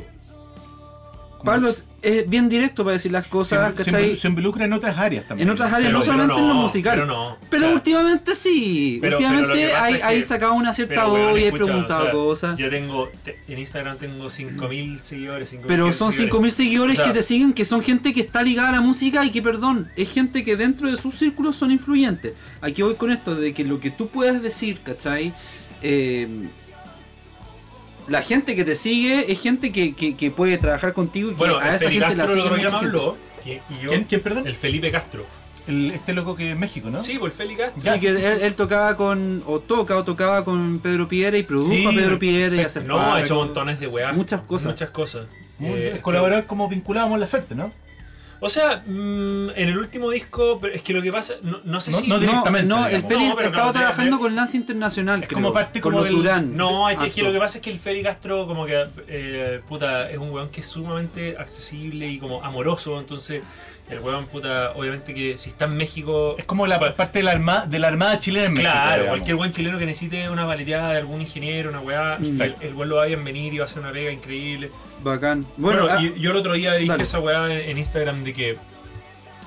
Pablo es, es bien directo para decir las cosas, se ¿cachai? se involucra en otras áreas también. En otras áreas, Pero- no solamente en lo musical. pero no. Pero O sea, últimamente sí. Pero- últimamente hay, es hay que- sacado una cierta voz y he preguntado o sea, cosas. Yo tengo, te- en Instagram tengo 5.000 seguidores. 5.000 Pero son seguidores. 5.000 seguidores O sea, que te siguen, que son gente que está ligada a la música y que, perdón, es gente que dentro de sus círculos son influyentes. Aquí voy con esto, de que lo que tú puedas decir, ¿cachai? Eh, la gente que te sigue es gente que, que- que puede trabajar contigo y que Bueno, a esa gente la sigue mucha gente. habló. Y, y yo, ¿Quién, quién, perdón? El Felipe Castro. El- este loco que es México, ¿no? Sí, pues el Felipe Castro. Sí, Ya, que sí, sí, él, sí. él tocaba con, o toca, o tocaba con Pedro Piedra y produjo Sí, a Pedro Piedra y hace No, ha hecho montones de weas. Muchas cosas. Muchas cosas. Eh, colaborar como vinculábamos la oferta, ¿no? O sea, mm, en el último disco, pero es que lo que pasa, no, no sé No- si. no directamente, no, el. Feli estaba claro, trabajando de- con Lance Internacional. Es creo, como parte con como del- Durán. No, es que, es que Harto. lo que pasa es que el Feli Castro, como que, eh, puta, es un weón que es sumamente accesible y como amoroso. Entonces, el weón, puta, obviamente que si está en México. Es como la parte de la, armada de la Armada chilena en México. Claro, digamos. cualquier buen chileno que necesite una paleteada de algún ingeniero, una weá, Mm. el, el weón lo va a bienvenir y va a hacer una pega increíble. Bacán. Bueno, Bueno, ah, y yo el otro día dije dale. esa weá en, Instagram de que,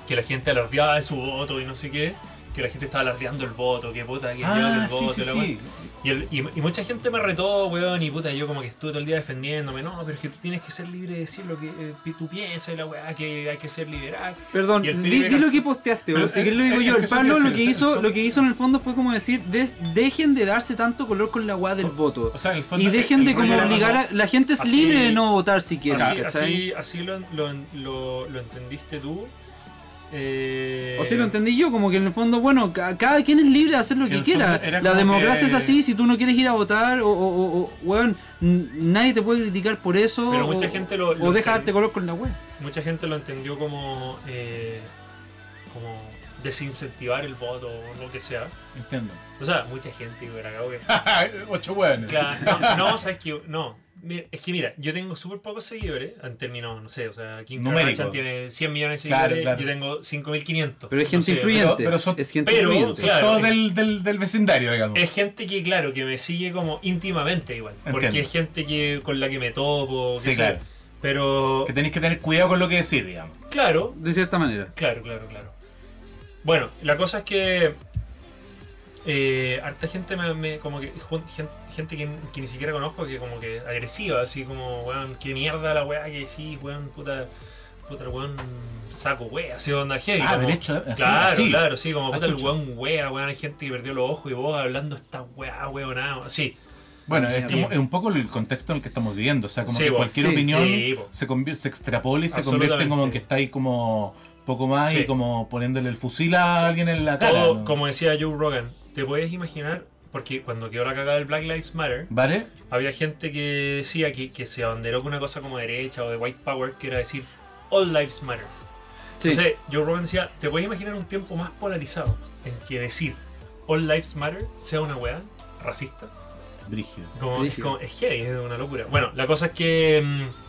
que la gente alardeaba de su voto y no sé qué, que la gente estaba alardeando el voto, que puta, que Ah, el sí, voto, sí, la sí. Y, el- y- y mucha gente me retó, weón, y puta, yo como que estuve todo el día defendiéndome, no, pero es que tú tienes que ser libre de decir lo que eh, tú piensas y la weá, que hay que ser liberal. Perdón, di, lo que posteaste, bro. si querés lo digo yo. es que El Pablo lo que hizo, lo que hizo en el fondo fue como decir, des- dejen de darse tanto color con la weá del voto. O sea, en el fondo, Y dejen el de como obligar a. La gente es así- libre de no votar si quiere, así, así lo, lo, lo- lo entendiste tú. Eh, O sí lo entendí yo, como que en el fondo, bueno, ca- cada quien es libre de hacer lo Que quiera. La democracia que- es así, si tú no quieres ir a votar, o, o, o- o- weón, n- nadie te puede criticar por eso. Pero o, gente lo- lo o deja darte color con la weá. mucha gente lo entendió como eh, como desincentivar el voto o lo que sea. Entiendo. O sea, mucha gente, güey, acabo que- Ocho hueones. Claro, no, no, sabes que no. Es que mira, yo tengo súper pocos seguidores en términos, no sé, o sea, Kim. Kardashian tiene 100 millones de Claro, seguidores, claro. yo tengo 5500. Pero es gente No sé, influyente. pero- pero son- es gente pero, influyente. claro, Todo es- del, del, del vecindario, digamos. Es gente que, claro, que me sigue como íntimamente igual. Porque Entiendo. es gente que con la que me topo, Sí, que claro. Pero, Que tenéis que tener cuidado con lo que decís, digamos. claro, De cierta manera. Claro, claro, claro. Bueno, la cosa es que eh, harta gente me, me- como que jun- gen- gente que, que ni siquiera conozco que como que agresiva, así como weón, qué mierda la weá que sí, weón, puta, puta el weón saco wea, así onda heavy. Ah, como- derecho, así, claro, así. claro, sí, como Ah, puta el weón wea, weón, hay gente que perdió los ojos y vos hablando esta weá, weón, nada, sí. Bueno, es, como- es un poco el contexto en el que estamos viviendo. O sea, como Sí, que cualquier sí, opinión sí, se, se extrapola y se convierte en como que está ahí como poco más Sí. y como poniéndole el fusil a alguien en la cara. Todo, ¿no? como decía Joe Rogan, te puedes imaginar, porque cuando quedó la cagada del Black Lives Matter, ¿Vale? había gente que decía que, que se abanderó con una cosa como derecha o de white power, que era decir All Lives Matter. Sí. Entonces, Joe Rogan decía, ¿te puedes imaginar un tiempo más polarizado en que decir All Lives Matter sea una weá racista? Brígido. Como, es, Brígido. como- es heavy, es una locura. Bueno, la cosa es que mm,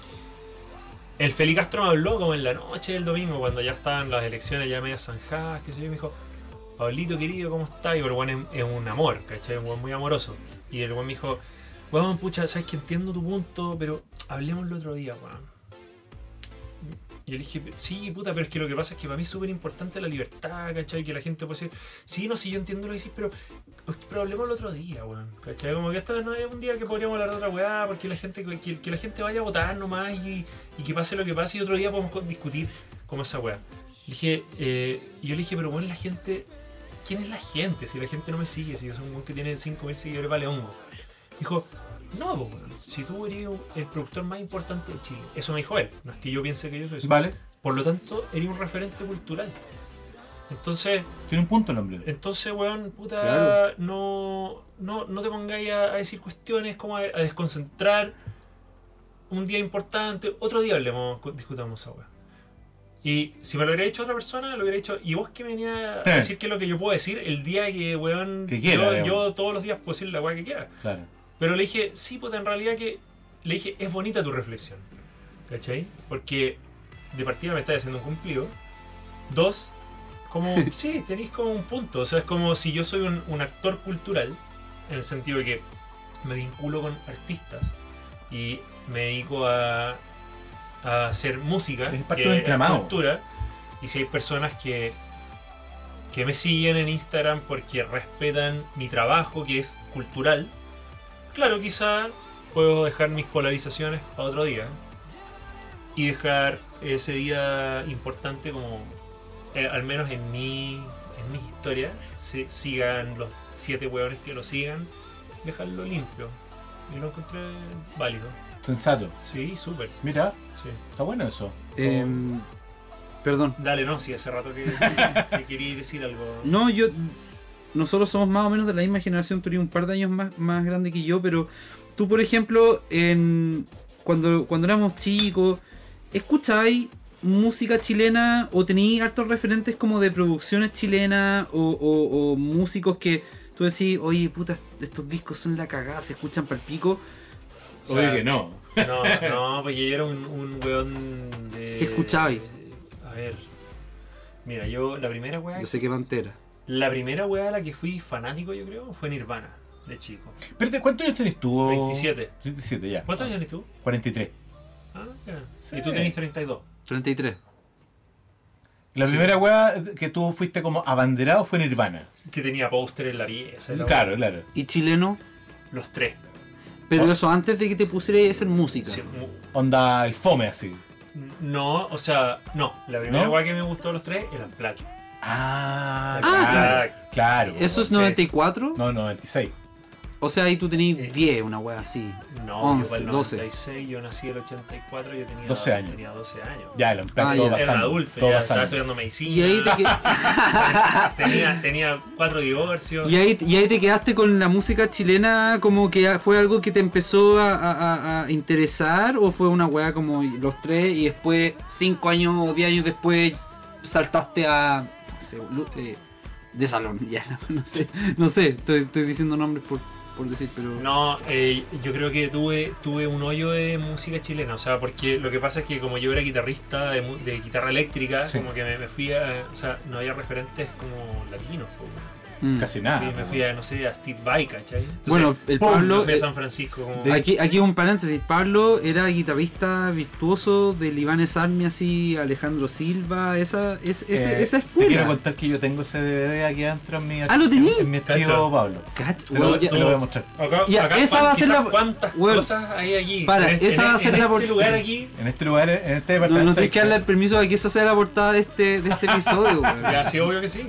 el Feli Castro me habló como en la noche del domingo, cuando ya estaban las elecciones ya medias zanjadas, que sé yo, me dijo, Pablito querido, ¿cómo estás? Y el weón es, es un amor, ¿cachai? Un weón muy amoroso. Y el weón me dijo, weón, pucha, sabes que entiendo tu punto, pero hablemos el otro día, weón. Yo le dije, sí, puta, pero es que lo que pasa es que para mí es súper importante la libertad, ¿cachai? Que la gente puede decir, sí, no, sí, yo entiendo lo que decís, pero, pero hablemos el otro día, weón, ¿cachai? Como que esta no es un día que podríamos hablar de otra weá, porque la gente, que, que la gente vaya a votar nomás y, y que pase lo que pase y otro día podemos discutir como esa weá. Le dije, eh, yo le dije, pero bueno, la gente, ¿quién es la gente? Si la gente no me sigue, si yo soy un weón que tiene 5.000 seguidores, vale hongo. Dijo, no, pues, weón, si tú eres el productor más importante de Chile, eso me dijo él, no es que yo piense que yo soy eso. Vale, Por lo tanto, eres un referente cultural. Entonces, tiene un punto el hombre. entonces, weón, puta, Claro. no, no, no te pongáis a, a decir cuestiones como a, a desconcentrar un día importante. Otro día hablemos, discutamos esa weá. Y si me lo hubiera dicho otra persona, lo hubiera dicho, ¿y vos qué me venía a decir qué es lo que yo puedo decir el día que, weón, Que quiera, yo, yo todos los días puedo decir la weá que quiera? Claro. Pero le dije, sí, puta, en realidad que. Le dije, es bonita tu reflexión. ¿Cachai? Porque de partida me estás haciendo un cumplido. Dos, como, sí, tenéis como un punto. O sea, es como si yo soy un, un actor cultural, en el sentido de que me vinculo con artistas y me dedico a, a hacer música, que es cultura. Y si hay personas que, que me siguen en Instagram porque respetan mi trabajo, que es cultural, claro, quizá puedo dejar mis polarizaciones para otro día y dejar ese día importante como, eh, al menos en mi, en mi historia, se, sigan los siete hueones que lo sigan, dejarlo limpio. Y lo encontré válido. Sensato. Sí, súper. Mira, Sí. está bueno eso. Em, perdón. Dale, no, sí, hace rato que, que quería decir algo. No, yo. Nosotros somos más o menos de la misma generación, tú eres un par de años más, más grande que yo, pero tú, por ejemplo, en, cuando, cuando éramos chicos, ¿escuchabais música chilena o teníais hartos referentes como de producciones chilenas o, o- o músicos que tú decís, oye, puta, estos discos son la cagada, se escuchan para el pico? O sea, Obvio que no. No, no, pues yo era un, un weón de. ¿Qué escuchabais? A ver. Mira, yo la primera weá. Yo sé que Pantera. La primera weá a la que fui fanático, yo creo, fue Nirvana, de chico. Espérate, ¿cuántos años tenés tú? 37. 37 ya. ¿Cuántos años tienes tú? 43. Ah, ya. Sí. Y tú tenés 32. 33. La Sí. primera weá que tú fuiste como abanderado fue Nirvana. Que tenía póster en la pieza. la Claro, weá. claro. ¿Y chileno? Los tres. Pero Oh. eso antes de que te pusieras a hacer música. Sí, Onda el fome así. No, o sea, no. La primera ¿No? weá que me gustó de los tres eran Black. Ah, Ah. claro. Claro. ¿Eso es sí. 94? No, 96. O sea, ahí tú tenías Eh. 10, una wea así. No, 11, yo para el 12. 96, yo nací el 84, yo tenía 12 años. Tenía 12 años. Ya, el Unplugged, Ah, todo ya. Era adulto, todo ya estaba estudiando medicina. Y ahí te, tenía, tenía cuatro divorcios. y ahí, y ahí te quedaste con la música chilena como que fue algo que te empezó a, a- a- a interesar o fue una wea como los tres y después, 5 años o 10 años después, saltaste a... sé, eh, de salón, ya, no, no sé, no sé, estoy, estoy diciendo nombres por, por decir, pero... No, eh, yo creo que tuve, tuve un hoyo de música chilena, o sea, porque lo que pasa es que como yo era guitarrista de, mu- de guitarra eléctrica, Sí. como que me, me fui a, o sea, no había referentes como latinos, Mm. Casi nada. Me fui a, no sé, a Steve Vai, ¿cachai? Entonces, Bueno, el pum, me Pablo... fui a eh, San Francisco como... de- Aquí, aquí un paréntesis, Pablo era guitarrista virtuoso de Libanes Army, así, Alejandro Silva, esa, es, ese- Eh, esa Te quiero escuela. contar que yo tengo ese DVD aquí adentro en mi Ah, ¿lo tení? En mi archivo, Cacho. Pablo. Cach, Te lo, weón, ya- te lo voy a mostrar. Acá, Ya, acá, esa cuán- va a ser quizás la- ¿Cuántas cosas hay aquí? para, En- esa en- va a ser en la este por- lugar aquí. En este lugar, en este no, departamento. no tenés que darle el permiso a que esa sea la portada de este, de este episodio, weón. Ya, sí, obvio que sí.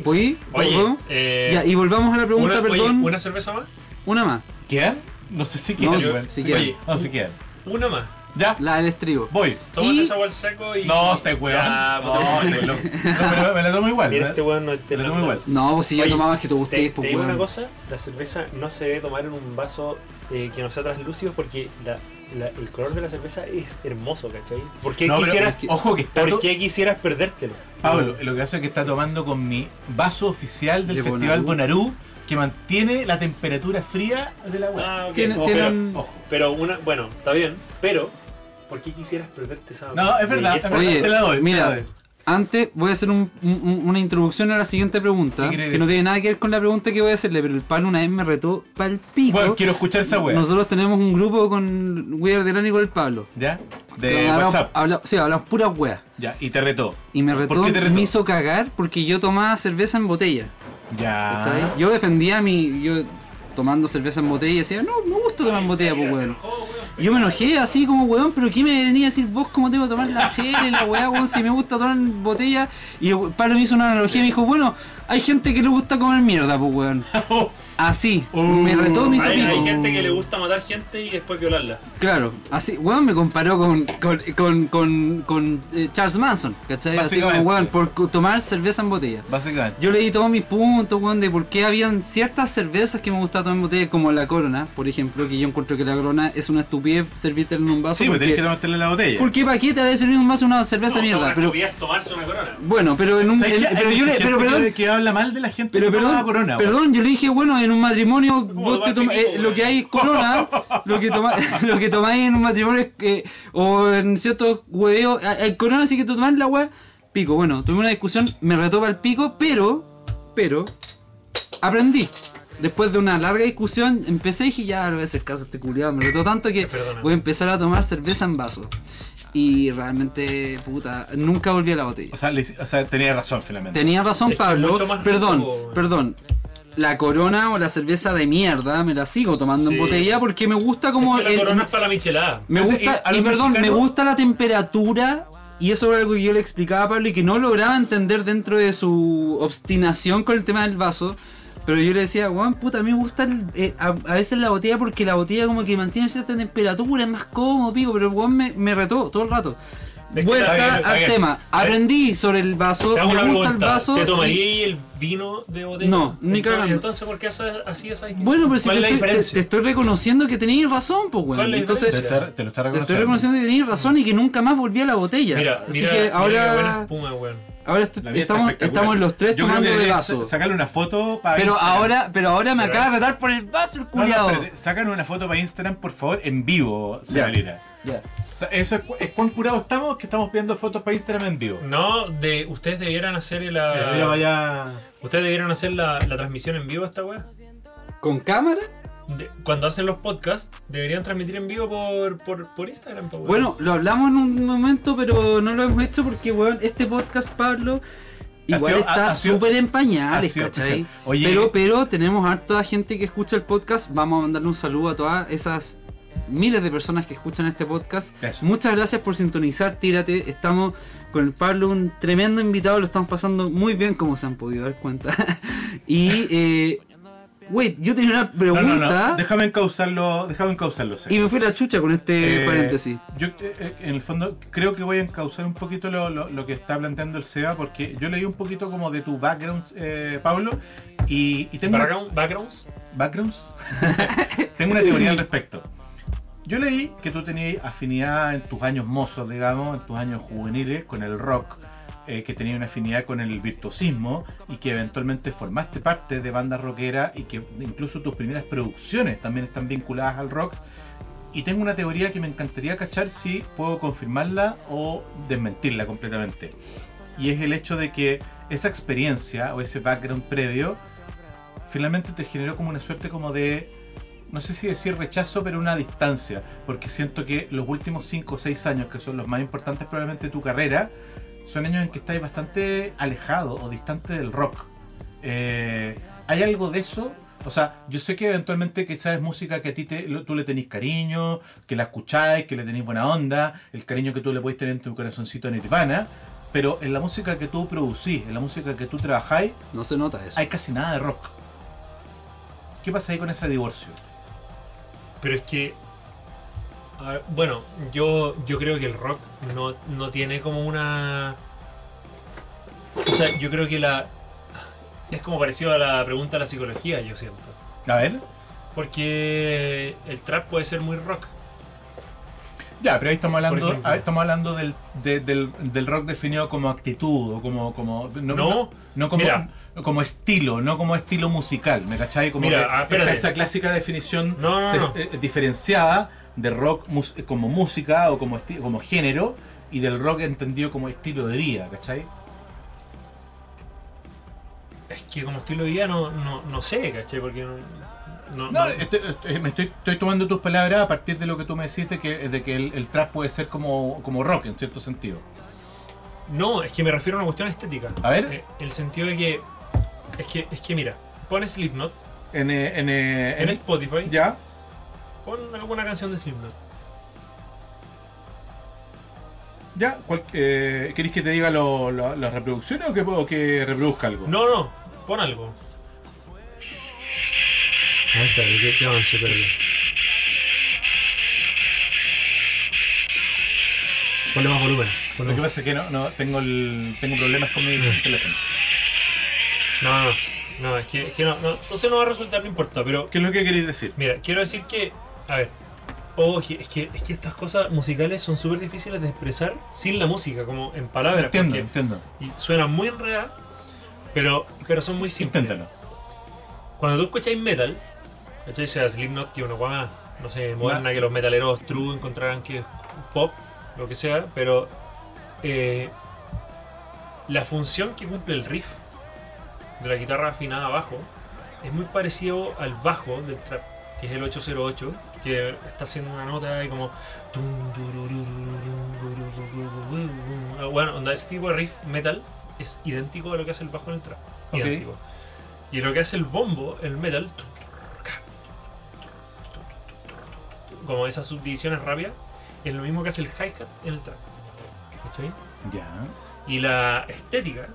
Eh, Ya, y volvamos a la pregunta, una, oye, perdón. ¿una cerveza más? Una más. ¿Quedan? No sé si No, quedan. si- weón. si Sí, quedan. oye, No, si quedan. Una más. Ya, La del estribo. voy. Tómate Y- esa agua al seco y. No, este weón. Ya, no, puta, este. No, pero me la tomo igual. Mira, ¿eh? este weón no te Me la lo tomo igual. No, pues si yo tomaba es que te Te, gustéis, te pues digo una cosa, la cerveza no se debe tomar en un vaso eh, que no sea translúcido porque la, la- el color de la cerveza es hermoso, ¿cachai? ¿Por qué, No, quisieras, es que- Ojo que está. ¿por qué quisieras perdértelo? Pablo, lo que hace es que está tomando con mi vaso oficial del De Festival Bonarú. Bonarú, que mantiene la temperatura fría del agua. Ah, ok. Tiene- Oh, pero, un- pero una, bueno, está bien, pero ¿Por qué quisieras perderte esa No, es verdad, es verdad. Oye, te la doy, la mira, doy. Antes voy a hacer un- un- una introducción a la siguiente pregunta, ¿Qué que no tiene nada que ver con la pregunta que voy a hacerle, pero el Pablo una vez me retó pal pico. Bueno, quiero escuchar esa wea. Nosotros tenemos un grupo con Weird Delano y con el Pablo. ¿Ya? De hablamos- WhatsApp. habla- sí, hablamos puras weas. Ya, y te retó. Y me ¿Por retó, qué te retó? me hizo cagar porque yo tomaba cerveza en botella. Ya. Yo defendía mi. Yo tomando cerveza en botella y decía, no, me gusta tomar en botella, pues weón. Yo me enojé así como weón, pero ¿qué me venía a decir vos cómo tengo que tomar la chela y la weá, weón? Si me gusta tomar botella. Y Pablo me hizo una analogía y me dijo, bueno, hay gente que le gusta comer mierda, pues weón. Así, me retó, me hizo Hay, hay gente que le gusta matar gente y después violarla. Claro, así, weón me comparó con, con, con, con, con, eh, Charles Manson, ¿cachai? Así como, Básicamente. weón, por tomar cerveza en botella. Básicamente. Yo leí todos mis puntos, weón, de por qué habían ciertas cervezas que me gustaba tomar en botella, como la Corona, por ejemplo, que yo encuentro que la Corona es una estupidez servirte en un vaso. Sí, pues tenés porque, que tomártela la botella. ¿Por qué para qué te va a servir un vaso una cerveza No, mierda? Pero, tomarse una corona. bueno, pero en un... ¿Sabes en- pero yo le, pero que- perdón, que, habla mal de la gente pero que toma perdón, corona. perdón, yo le dije, bueno, en un matrimonio vos te toma- eh, lo que hay es corona, lo que toma, lo que tomáis en un matrimonio es que, o en ciertos hueveos, hay hay corona así que tú tomás la weá, pico, bueno, tuve una discusión, me retó para el pico, pero, pero, aprendí. Después de una larga discusión, empecé y dije, ya, no voy a hacer caso este culiado, me retó tanto que Perdona. voy a empezar a tomar cerveza en vaso. Y realmente, puta, nunca volví a la botella. O sea, le- o sea, tenía razón finalmente. Tenía razón Es que Pablo, mucho más perdón, rico, weón. perdón. La corona o la cerveza de mierda me la sigo tomando en botella porque me gusta como Es que la el- corona es para la michelada. me gusta eh, y perdón, me gusta la temperatura y eso era algo que yo le explicaba a Pablo y que no lograba entender dentro de su obstinación con el tema del vaso. Pero yo le decía, weón, puta, a mí me gusta el- eh, a, a veces la botella porque la botella como que mantiene cierta temperatura, es más cómodo, pico, pero weón me, me retó todo el rato. Es que Vuelta está al tema. A ver. Aprendí sobre el vaso, Te hago me una gusta el pregunta. vaso. ¿Te y- tomaría el vino de botella? No, ni cagando. Entonces, ¿por qué haces así esa distinción? Bueno, pero si ¿Cuál te estoy, te, te estoy reconociendo que tenías razón, pues, ¿Cuál weón. la Entonces, Te, está- te lo está te estoy reconociendo que tenías razón y que nunca más volví a la botella. Mira, Así mira, que mira qué buena ahora, espuma, weón. ahora est- estamos, estamos los tres Yo tomando que de vaso. sa- Sacarle una foto para Pero Instagram. ahora, pero ahora me Pero- acaba de retar por el vaso el No, no, culiado. espérate, sacan una foto para Instagram, por favor, en vivo, Sebalira. Ya. O sea, eso es, cu- es cuán curados estamos que estamos viendo fotos para Instagram en vivo. No, de, ustedes debieran hacer la. mira, vaya. Ustedes debieran hacer la, la transmisión en vivo a esta weá. ¿Con cámara? De- cuando hacen los podcasts, deberían transmitir en vivo por, por, por Instagram, po, weón. Bueno, lo hablamos en un momento, pero no lo hemos hecho porque, weón, este podcast, Pablo, igual sido- está súper en pañales, sido- ¿cachai? Oye- pero, pero tenemos harta gente que escucha el podcast. Vamos a mandarle un saludo a todas esas miles de personas que escuchan este podcast. Eso. Muchas gracias por sintonizar, tírate. Estamos con el Pablo, un tremendo invitado, lo estamos pasando muy bien, como se han podido dar cuenta. y, eh, wait, yo tenía una No, pregunta no, no. Déjame encauzarlo, déjame encauzarlo. Seba. y me fui la chucha con este Eh, paréntesis. Yo, eh, eh, en el fondo, creo que voy a encauzar un poquito lo, lo- lo que está planteando el Seba, porque yo leí un poquito como de tu background, eh, Pablo, y, y tengo. Background- backgrounds. backgrounds. Tengo una teoría al respecto. Yo leí que tú tenías afinidad en tus años mozos, digamos, en tus años juveniles con el rock, eh, que tenías una afinidad con el virtuosismo y que eventualmente formaste parte de bandas rockeras y que incluso tus primeras producciones también están vinculadas al rock. Y tengo una teoría que me encantaría cachar si puedo confirmarla o desmentirla completamente. Y es el hecho de que esa experiencia o ese background previo finalmente te generó como una suerte como de, no sé si decir rechazo, pero una distancia, porque siento que los últimos 5 o 6 años, que son los más importantes probablemente de tu carrera, son años en que estáis bastante alejado o distante del rock. Eh, ¿Hay algo de eso? O sea, yo sé que eventualmente quizás es música que a ti te, tú le tenés cariño, que la escucháis, que le tenéis buena onda, el cariño que tú le podéis tener en tu corazoncito a Nirvana, pero en la música que tú producís, en la música que tú trabajáis, No se nota eso. hay casi nada de rock. ¿Qué pasa ahí con ese divorcio? Pero es que. a ver, bueno, yo, yo creo que el rock no, no tiene como una. O sea, yo creo que la. Es como parecido a la pregunta de la psicología, yo siento. A ver. Porque el trap puede ser muy rock. Ya, pero ahí estamos hablando, ahí estamos hablando del, de- del, del rock definido como actitud o como, como no, No, no como, mira. Como estilo, no como estilo musical, ¿me cachai? Como Mira, que ah, esa clásica definición No, no, se- no. eh, diferenciada de rock mus- como música o como, como género y del rock entendido como estilo de vida, ¿cachai? Es que como estilo de vida no, no, no sé, ¿cachai? Porque no. no- estoy, estoy- me estoy, estoy tomando tus palabras a partir de lo que tú me deciste, que, de que el, el trap puede ser como, como rock en cierto sentido. no, es que me refiero a una cuestión estética. A ver. Eh, el sentido de que. Es que, es que mira, pones Slipknot En, eh, en, eh, en en- Spotify, ¿Ya? pon alguna canción de Slipknot. ¿Ya? ¿Cuál- eh, ¿Queréis que te diga lo- lo- las reproducciones o que, o que reproduzca algo? No, no, pon algo. Ahí está, qué avance, pero Ponle más volumen. ponle Lo que pasa es que no, no tengo, el, tengo problemas con mi teléfono. No, no, no, es que, es que no, no, entonces no va a resultar, no importa, pero ¿Qué es lo que queréis decir? mira, quiero decir que, a ver, oh, es que- es que, es que estas cosas musicales son súper difíciles de expresar sin la música, como en palabras, Entiendo, entiendo. y suenan muy enredadas, pero, pero son muy simples. Inténtalo. Cuando tú escucháis metal, ¿cachai? Sea Slipknot, que una guama, no sé, moderna, que los metaleros true encontrarán que es pop, lo que sea, pero eh, la función que cumple el riff de la guitarra afinada abajo es muy parecido al bajo del trap, que es el 808, que está haciendo una nota y como... Bueno, onda, ese tipo de riff metal es idéntico a lo que hace el bajo en el trap. Ok. Idéntico. Y lo que hace el bombo, el metal, como esas subdivisiones rápidas, es lo mismo que hace el hi-hat en el trap. ¿Cachai? Ya. Y la estética,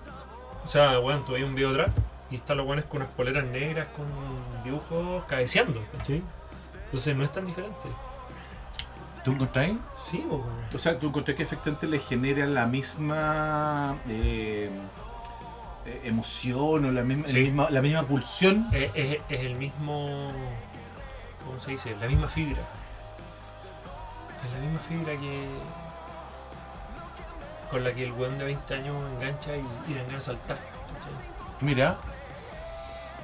o sea, bueno, tú hay un video trap y están los buenos con unas poleras negras con dibujos cabeceando, ¿cachai? Entonces no es tan diferente. ¿Tú encontráis? Sí, weón. O sea, ¿tú encontrás que efectivamente le genera la misma eh, eh, emoción o la misma, el Sí. misma- la misma pulsión? Es, es- es el mismo. ¿Cómo se dice? La misma fibra. Es la misma fibra que. Con la que el weón de 20 años engancha y, y dan ganas de saltar. ¿cachai? Mira,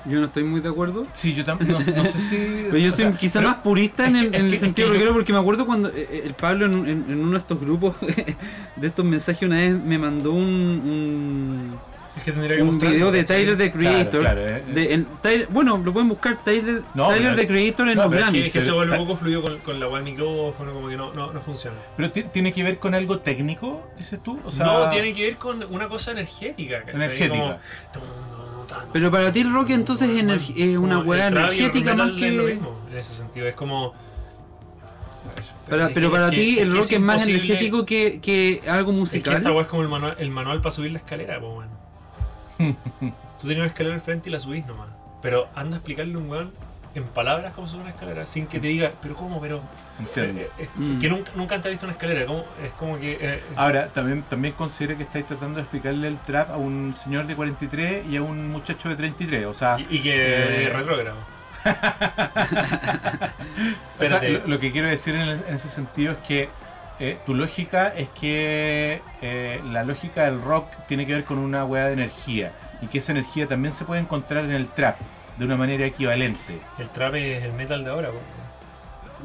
Yo no estoy muy de acuerdo. sí, yo también, no, no sé si... Pero yo soy quizá pero- más purista en el, que- en el que- sentido rockero porque me acuerdo cuando eh, eh, el Pablo en, un- en- en uno de estos grupos de estos mensajes una vez me mandó un, Es que tendría que un, mostrar, video de. Tyler the Creator. Claro, claro, eh, eh. de- en Tyler- bueno, lo pueden buscar Tyler, No, Tyler pero- the Creator en no, los pero es que, Grammys. es que se vuelve un poco fluido con, con la web micrófono, como que no, no, no funciona. ¿Pero ti- tiene que ver con algo técnico, dices tú? O sea, no, tiene que ver con una cosa energética, ¿cachai? Energética. Como- Pero para ti el rock entonces es, ener- es una weá energética más es lo que... mismo, en ese sentido, es como. Para- pero que- para es que- ti el que rock es es, más energético que, que algo Es que musical. esta weá es como el manual, el manual para subir la escalera, po, weón. Tú tienes una escalera al frente y la subís nomás. Pero anda a explicarle a un weón en palabras cómo subir una escalera sin que te diga, pero cómo, pero. Entiendo. Eh, eh, Mm. Que nunca, nunca te ha visto una escalera. ¿cómo? Es como que. eh, Ahora, también, también considero que estáis tratando de explicarle el trap a un señor de 43 y a un muchacho de 33. O sea, y, y que eh, retrógrado. O sea, lo, lo que quiero decir en, en ese sentido es que eh, tu lógica es que eh, la lógica del rock tiene que ver con una hueá de energía y que esa energía también se puede encontrar en el trap de una manera equivalente. El trap es el metal de ahora.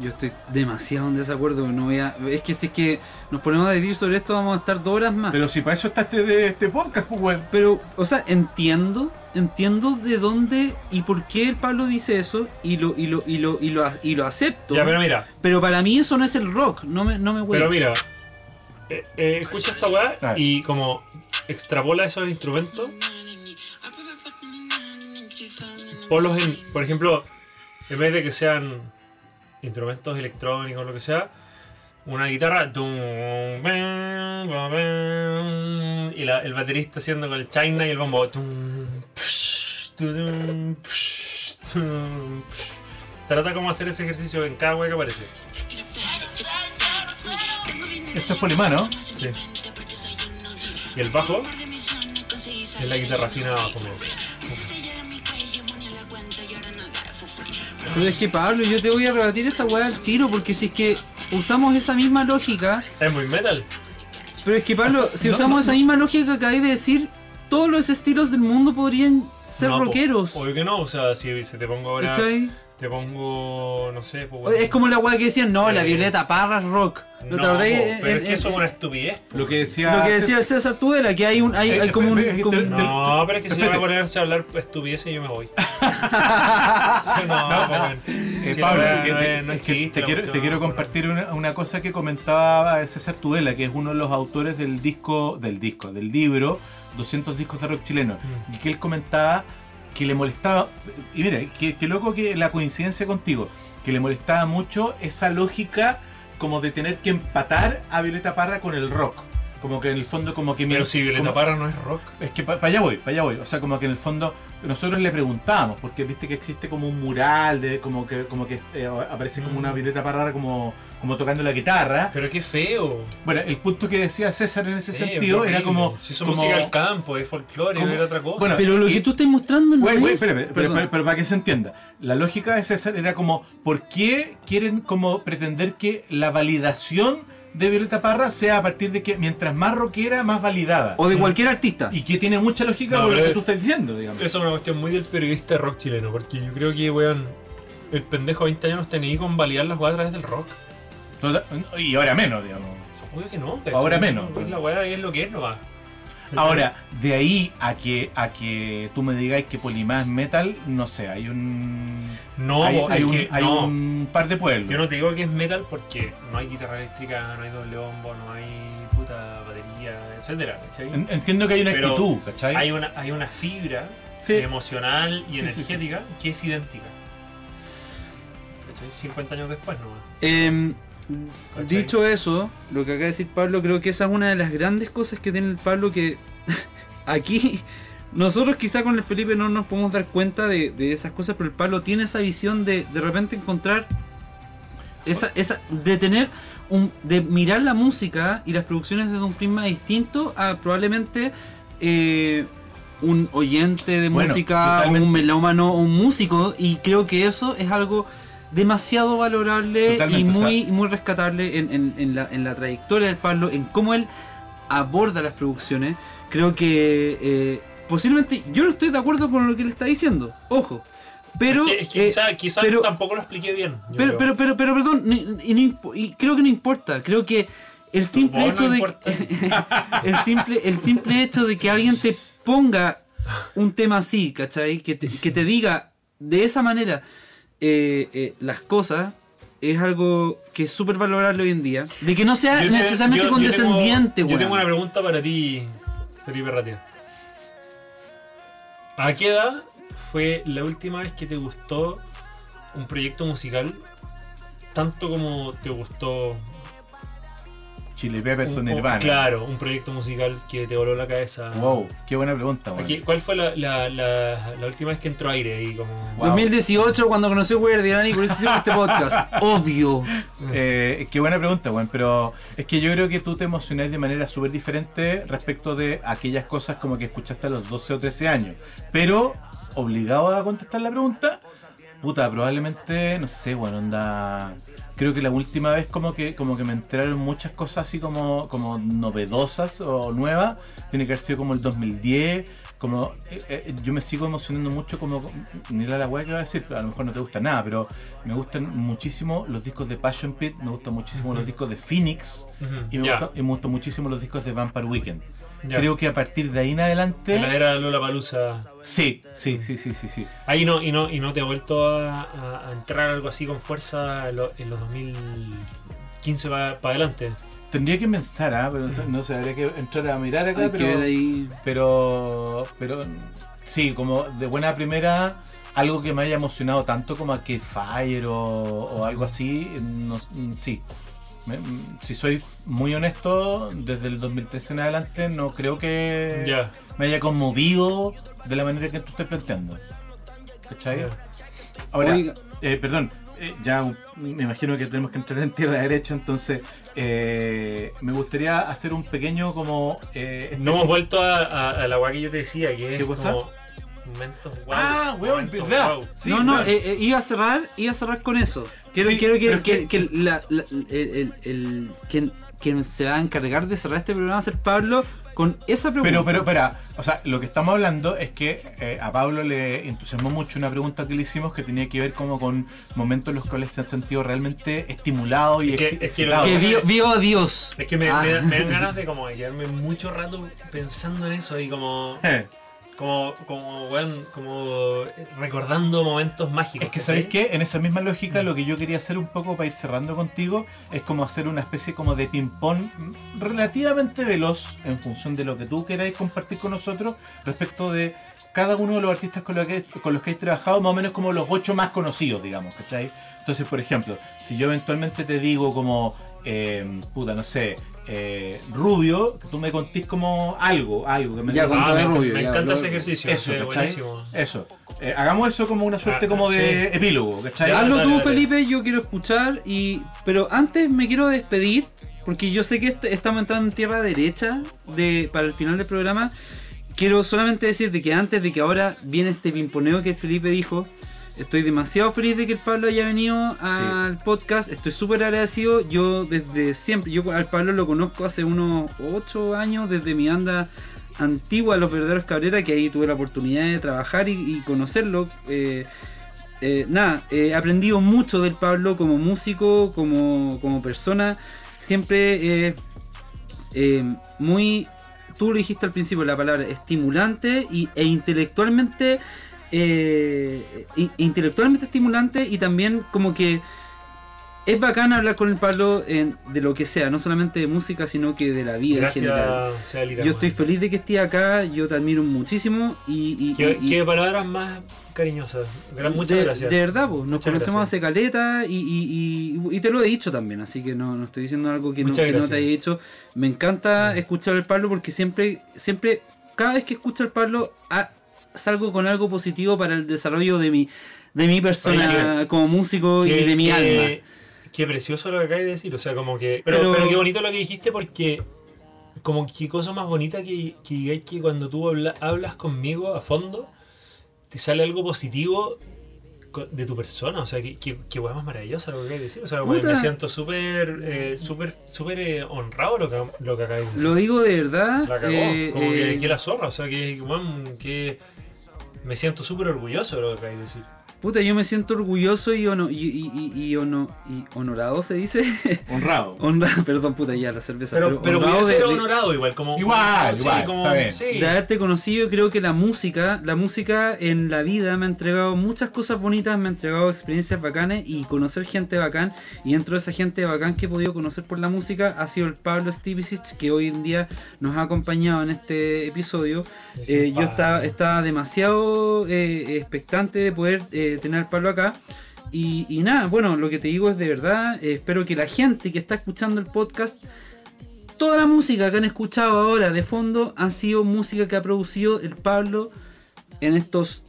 Yo estoy demasiado en desacuerdo. No voy a... Es que si es que nos ponemos a decir sobre esto vamos a estar dos horas más. Pero si para eso está este, de, este podcast, pues weón. Pero, o sea, entiendo, entiendo de dónde y por qué el Pablo dice eso y lo, y lo, y lo, y lo, y lo acepto. Ya, pero mira, Pero para mí eso no es el rock, no me, no me pero huele. mira. eh, eh, escucha esta weá y como extrapola esos instrumentos. Ponlos en, por ejemplo, en vez de que sean instrumentos electrónicos lo que sea, una guitarra y la- el baterista haciendo con el china y el bombo. Trata como hacer ese ejercicio en cada wea que aparece. Esto es Polimano. Sí. Y el bajo es la guitarra fina abajo. Pero es que Pablo, yo te voy a rebatir esa weá al tiro porque si es que usamos esa misma lógica, Es muy metal. pero es que Pablo, O sea, si no, usamos no, esa no. misma lógica que hay de decir, todos los estilos del mundo podrían ser No, po, rockeros. Obvio que no, o sea, si, si te pongo ahora. ¿Cachai? Te pongo, no sé, pues, Es como la weá que decían, no, la Eh, Violeta Parra es rock. No, ¿Lo po, En- pero es en- que eso es en- una estupidez. po. Lo que decía. Lo que decía el César Tudela, que hay un hay, hay como un... Eh, eh, como No, pero es que si van a ponerse a hablar estupideces yo me voy. No, No, no. bueno. Eh, Pablo, la no te, es- no es es chiste, te la quiero, te quiero no, compartir una, una cosa que comentaba César Tudela, que es uno de los autores del disco, del disco, del libro 200 discos de rock chileno, Mm. y que él comentaba que le molestaba, y mira, que, que loco que la coincidencia contigo, que le molestaba mucho esa lógica como de tener que empatar a Violeta Parra con el rock. Como que en el fondo como que... Pero si Violeta como- Parra no es rock. es que para allá voy, para allá voy. O sea, como que en el fondo nosotros le preguntábamos, porque viste que existe como un mural de como que como que eh, aparece como Mm. una Violeta Parra como, como tocando la guitarra. Pero qué feo. Bueno, el punto que decía César en ese Sí, sentido era como. Si eso como música del campo, es folclore, como- era otra cosa. Bueno, Pero lo y- que tú estás mostrando no güey, es... espérame, pero, Perdón. pero- pero para que se entienda. La lógica de César era como, ¿por qué quieren como pretender que la validación de Violeta Parra sea a partir de que mientras más rockera, más validada? O de cualquier artista. Y que tiene mucha lógica No, por lo que es- tú estás diciendo, digamos. Eso es una cuestión muy del periodista de rock chileno, porque yo creo que, weón, el pendejo de 20 años tenía que convalidar las weas a través del rock. Y ahora menos, digamos. Obvio que no. Ahora menos. Pues la es lo que es nomás. Ahora, de ahí a que a que tú me digáis que Polimás es metal, no sé, hay un No, hay, un, que hay no. un par de pueblos. Yo no te digo que es metal porque no hay guitarra eléctrica, no hay doble bombo, no hay puta batería, etcétera, Entiendo que hay una Pero actitud, ¿cachai? Hay una, hay una fibra Sí. emocional y Sí, sí, energética que es idéntica. ¿Cachai? 50 años después nomás. Em, ¿Cachai? dicho eso, lo que acaba de decir Pablo, creo que esa es una de las grandes cosas que tiene el Pablo que aquí nosotros quizá con el Felipe no nos podemos dar cuenta de, de esas cosas, pero el Pablo tiene esa visión de de repente encontrar esa, esa de tener un de mirar la música y las producciones desde un prisma distinto a probablemente eh, un oyente de Bueno, música, totalmente. un melómano, un músico y creo que eso es algo demasiado valorable Totalmente, y o sea- muy, muy rescatable en, en- en la, en la trayectoria del Pablo, en cómo él aborda las producciones. Creo que eh, posiblemente yo no estoy de acuerdo con lo que él está diciendo, ojo. Pero, es que, es que eh, quizá, quizá pero- tampoco lo expliqué bien. pero, pero, pero, pero, perdón, y, no impo- y creo que no importa. Creo que el simple hecho no de importa. el simple, el simple hecho de que alguien te ponga un tema así, ¿cachai? Que te, que te diga de esa manera eh, eh, las cosas es algo que es súper valorable hoy en día. De que no sea Yo te- necesariamente yo- yo condescendiente, tengo, Yo tengo una pregunta para ti, Felipe Ratia. ¿A qué edad fue la última vez que te gustó un proyecto musical tanto como te gustó Chili Peppers o un- Nirvana. Claro, un proyecto musical que te voló la cabeza. Wow, qué buena pregunta, ¿A weón. ¿Cuál fue la, la, la, la última vez que entró aire ahí? Como... Wow. 2018 cuando conocí a Weird y por eso hicimos este podcast. Obvio. Eh, qué buena pregunta, weón. Pero es que yo creo que tú te emocionás de manera súper diferente respecto de aquellas cosas como que escuchaste a los 12 o 13 años. Pero, obligado a contestar la pregunta, puta, probablemente, no sé, bueno, onda. Creo que la última vez como que como que me enteraron muchas cosas así como, como novedosas o nuevas, tiene que haber sido como el 2010, como eh, eh, yo me sigo emocionando mucho como mira la weá que va a decir, a lo mejor no te gusta nada, pero me gustan muchísimo los discos de Passion Pit, me gustan muchísimo los discos de Phoenix y me, gusta- y me gustan muchísimo los discos de Vampire Weekend. Ya. Creo que a partir de ahí en De la adelante era Lola Palusa. sí, sí, sí, sí, sí, sí. Ahí no, y no, y no te ha vuelto a, a- a entrar algo así con fuerza en, lo- en los 2015 para adelante. Tendría que pensar, ¿ah? pero no sé, habría que entrar a mirar acá, Hay que pero ver ahí. Pero, pero sí, como de buena primera, algo que me haya emocionado tanto como Arcade Fire o, o algo así, no- sí. Me- si soy muy honesto, desde el 2013 en adelante no creo que Ya. me haya conmovido de la manera que tú estás planteando. ¿Cachai? ya. Ahora, Oiga. eh, perdón, eh, ya me imagino que tenemos que entrar en tierra derecha, entonces eh, me gustaría hacer un pequeño como... eh, este- No hemos vuelto a, a- a la guay que yo te decía, que es como momentos wow. Ah, weón, momentos verdad. wow. Sí, no, no, eh, eh, iba a cerrar, iba a cerrar con eso. Quiero, Sí, quiero, es que, que la- la- el, el- el- quien, quien se va a encargar de cerrar este programa va a ser Pablo con esa pregunta. Pero, pero, espera, o sea, lo que estamos hablando es que eh, a Pablo le entusiasmó mucho una pregunta que le hicimos que tenía que ver como con momentos en los cuales se han sentido realmente estimulados y Es que- es que que vio, vio a Dios. Es que me, Ah. me da- me dan ganas de como de quedarme mucho rato pensando en eso y como. Eh, Como, como, weón, como recordando momentos mágicos. Es que. ¿sabéis qué? En esa misma lógica, lo que yo quería hacer un poco para ir cerrando contigo es como hacer una especie como de ping-pong relativamente veloz en función de lo que tú queráis compartir con nosotros respecto de cada uno de los artistas con los que, con los que trabajado, más o menos como los ocho más conocidos, digamos, ¿cachai? Entonces, por ejemplo, si yo eventualmente te digo como, eh, puta, no sé, eh, Rubio, que tú me contís como algo, algo que me Ya, Ah, me, rubio, me ya, encanta lo- ese ejercicio. Eso. Eso. Eh, hagamos eso como una suerte Ah, como de epílogo, ¿cachai? Hazlo dale, tú, dale. Felipe, yo quiero escuchar. y Pero antes me quiero despedir, porque yo sé que est- estamos entrando en tierra derecha de, para el final del programa. Quiero solamente decirte que antes de que ahora viene este pimponeo que Felipe dijo, estoy demasiado feliz de que el Pablo haya venido al podcast. Estoy súper agradecido. Yo desde siempre, yo al Pablo lo conozco hace unos 8 años, desde mi banda antigua, Los Verdaderos Cabrera, que ahí tuve la oportunidad de trabajar y, y conocerlo. Eh, eh, nada, he aprendido mucho del Pablo como músico, como, como persona. Siempre eh, muy, tú lo dijiste al principio, la palabra estimulante y, e intelectualmente, eh, intelectualmente estimulante y también como que es bacán hablar con el Pablo en- de lo que sea, no solamente de música, sino que de la vida en general. Gracias, sea Lita, Yo estoy feliz de que estés acá, yo te admiro muchísimo y... y- ¿Qué, y- qué palabras más cariñosas. Muchas de, gracias. de verdad, pues, nos Muchas conocemos gracias. hace caleta y, y- y- y te lo he dicho también, así que no, no estoy diciendo algo que, no, que no te haya dicho. Me encanta escuchar al Pablo porque siempre, siempre, cada vez que escucho al Pablo, salgo con algo positivo para el desarrollo de mi, de mi persona Oye, como músico y de mi qué- alma. Qué precioso lo que acabas de decir. O sea, como que. Pero, Pero- pero qué bonito lo que dijiste porque. Como qué cosa más bonita que, que digáis que cuando tú habla- hablas conmigo a fondo, te sale algo positivo de tu persona. O sea, qué, qué, qué hueá más maravillosa lo que acabas de decir. O sea, Puta. me siento súper, eh, súper, súper eh, honrado lo que, lo que acabas de decir. Lo digo de verdad. La cagó. eh, como que, eh, que la zorra. O sea, que, weón, que me siento súper orgulloso de lo que acabas de decir. Puta, yo me siento orgulloso y, ono- y, y- y- y ono- y honorado, se dice. Honrado. Honra, perdón, puta, ya la cerveza. Pero, pero honrado a ser de- de- honorado igual. Como, Igual, sí, igual, como, está bien. sí. de haberte conocido, creo que la música, la música en la vida me ha entregado muchas cosas bonitas, me ha entregado experiencias bacanas y conocer gente bacán. Y dentro de esa gente bacán que he podido conocer por la música ha sido el Pablo Stevicic, que hoy en día nos ha acompañado en este episodio. Es Eh, yo estaba, estaba demasiado eh, expectante de poder eh, tener al Pablo acá. Y, y nada, bueno, lo que te digo es de verdad, eh, espero que la gente que está escuchando el podcast toda la música que han escuchado ahora de fondo ha sido música que ha producido el Pablo en estos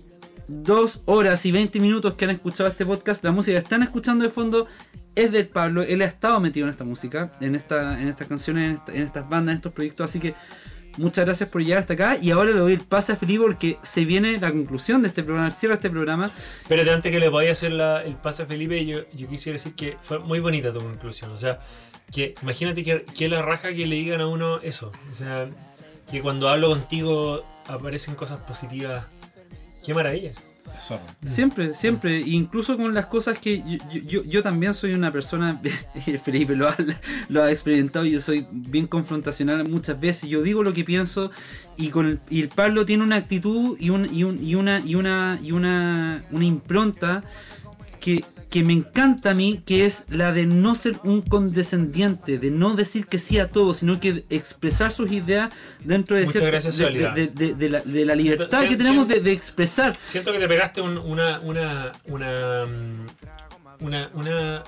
dos horas y 20 minutos que han escuchado este podcast. La música que están escuchando de fondo es del Pablo. Él ha estado metido en esta música, en, esta, en estas canciones, en, esta- en estas bandas, en estos proyectos. Así que muchas gracias por llegar hasta acá. Y ahora le doy el pase a Felipe porque se viene la conclusión de este programa, el cierre de este programa. Pero antes que le podía hacer la- el pase a Felipe, yo, yo quisiera decir que fue muy bonita tu conclusión. O sea, que imagínate que, que la raja que le digan a uno eso. O sea, que cuando hablo contigo aparecen cosas positivas. Qué maravilla. Siempre, siempre, incluso con las cosas que yo, yo- también soy una persona, Felipe lo ha, lo ha experimentado, yo soy bien confrontacional muchas veces, yo digo lo que pienso y con y el Pablo tiene una actitud y, un- y una y una y una, una impronta que, que me encanta a mí, que es la de no ser un condescendiente, de no decir que sí a todo, sino que expresar sus ideas dentro de, cierta- gracias, de, la, libertad Siento- que tenemos de, expresar. Siento que te pegaste un- una, una, una, mm, una, una,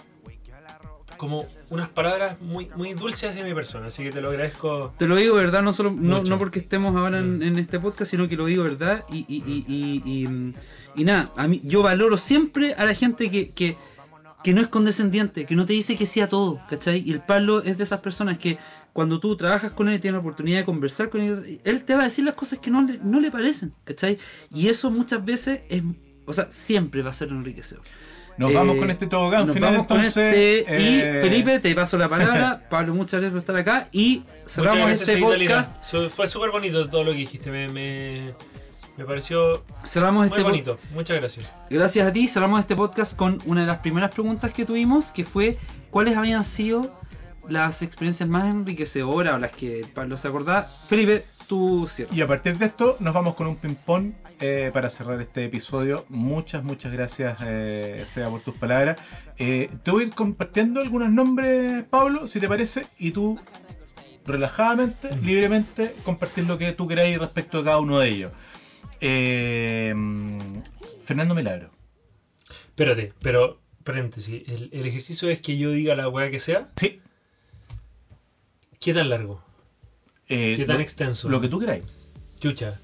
como unas palabras muy, muy dulces hacia mi persona, así que te lo agradezco. Te lo digo verdad, no solo no, no porque estemos ahora en, Mm. en este podcast, sino que lo digo verdad. Y, y, y, y, y, mm, y nada, a mí, yo valoro siempre a la gente que, que, que no es condescendiente, que no te dice que sí a todo, ¿cachai? Y el Pablo es de esas personas que cuando tú trabajas con él y tienes la oportunidad de conversar con él, él te va a decir las cosas que no le, no le parecen, ¿cachai? Y eso muchas veces es, o sea, siempre va a ser enriquecedor. Nos Eh, vamos con este tobogán nos final, vamos con entonces. este, y eh, Felipe, te paso la palabra. Pablo, muchas gracias por estar acá. Y cerramos gracias, este podcast. Fue súper bonito todo lo que dijiste. Me, me, me pareció Cerramos muy este bonito. Muchas gracias. Gracias a ti, cerramos este podcast con una de las primeras preguntas que tuvimos, que fue ¿cuáles habían sido las experiencias más enriquecedoras o las que Pablo se acordaba? Felipe, tú cierras. Y a partir de esto nos vamos con un ping-pong eh, para cerrar este episodio. Muchas, muchas gracias, eh, Sea, por tus palabras. Eh, te voy a ir compartiendo algunos nombres, Pablo, si te parece, y tú relajadamente, libremente, compartir lo que tú queráis respecto a cada uno de ellos. Eh, Fernando Milagro. Espérate, pero paréntesis. El, el ejercicio es que yo diga la weá que sea. Sí. ¿Qué tan largo? Eh, ¿Qué tan lo- extenso? Lo que tú queráis. Chucha.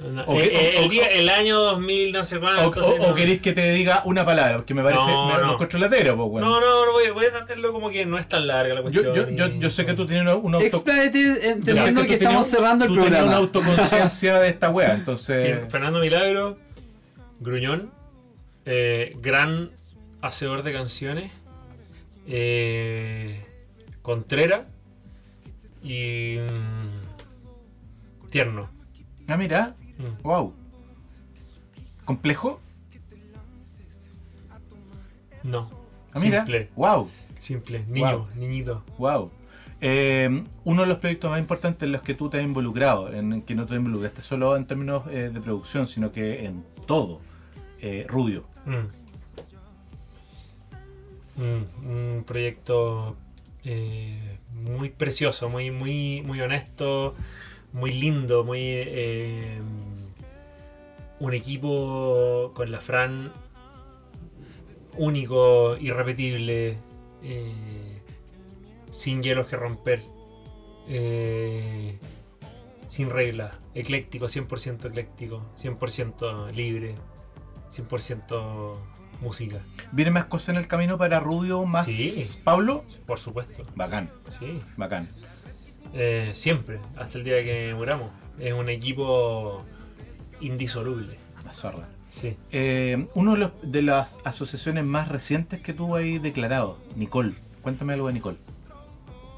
No, O eh, que- eh, o- el, o- día, el año 2000, no sé cuánto. o- no. queréis que te diga una palabra, porque me parece. No, me, no. me encuentro latero, pues, bueno. No, no, no, voy, voy a tratarlo como que no es tan larga la Yo, cuestión. yo, yo, y- yo sé que tú tienes un auto. Yo entendiendo que tienes- estamos cerrando el tú tenías programa. una autoconciencia de esta wea, entonces. Fernando Milagro, Gruñón, eh, gran hacedor de canciones, eh, Contrera y mm, tierno. Ah, mira, Mm. wow. ¿Complejo? No. Ah, mira, Simple, wow, simple, niño, Wow. niñito. wow. Eh, uno de los proyectos más importantes en los que tú te has involucrado, en que no te involucraste solo en términos eh, de producción, sino que en todo. Eh, Rubio. Mm. Mm, un proyecto eh, muy precioso, muy, muy, muy honesto, muy lindo, muy un equipo con la Fran único, irrepetible, eh, sin hielos que romper, eh, sin reglas, ecléctico, 100% ecléctico, 100% libre, 100% música. ¿Viene más cosas en el camino para Rubio, más Sí. Pablo? Por supuesto, Bacán, sí. bacán. Eh, siempre, hasta el día que muramos. Es un equipo indisoluble. La zorra. Sí. Eh, uno de, los- de las asociaciones más recientes que tú ahí declarado, Nicole. Cuéntame algo de Nicole.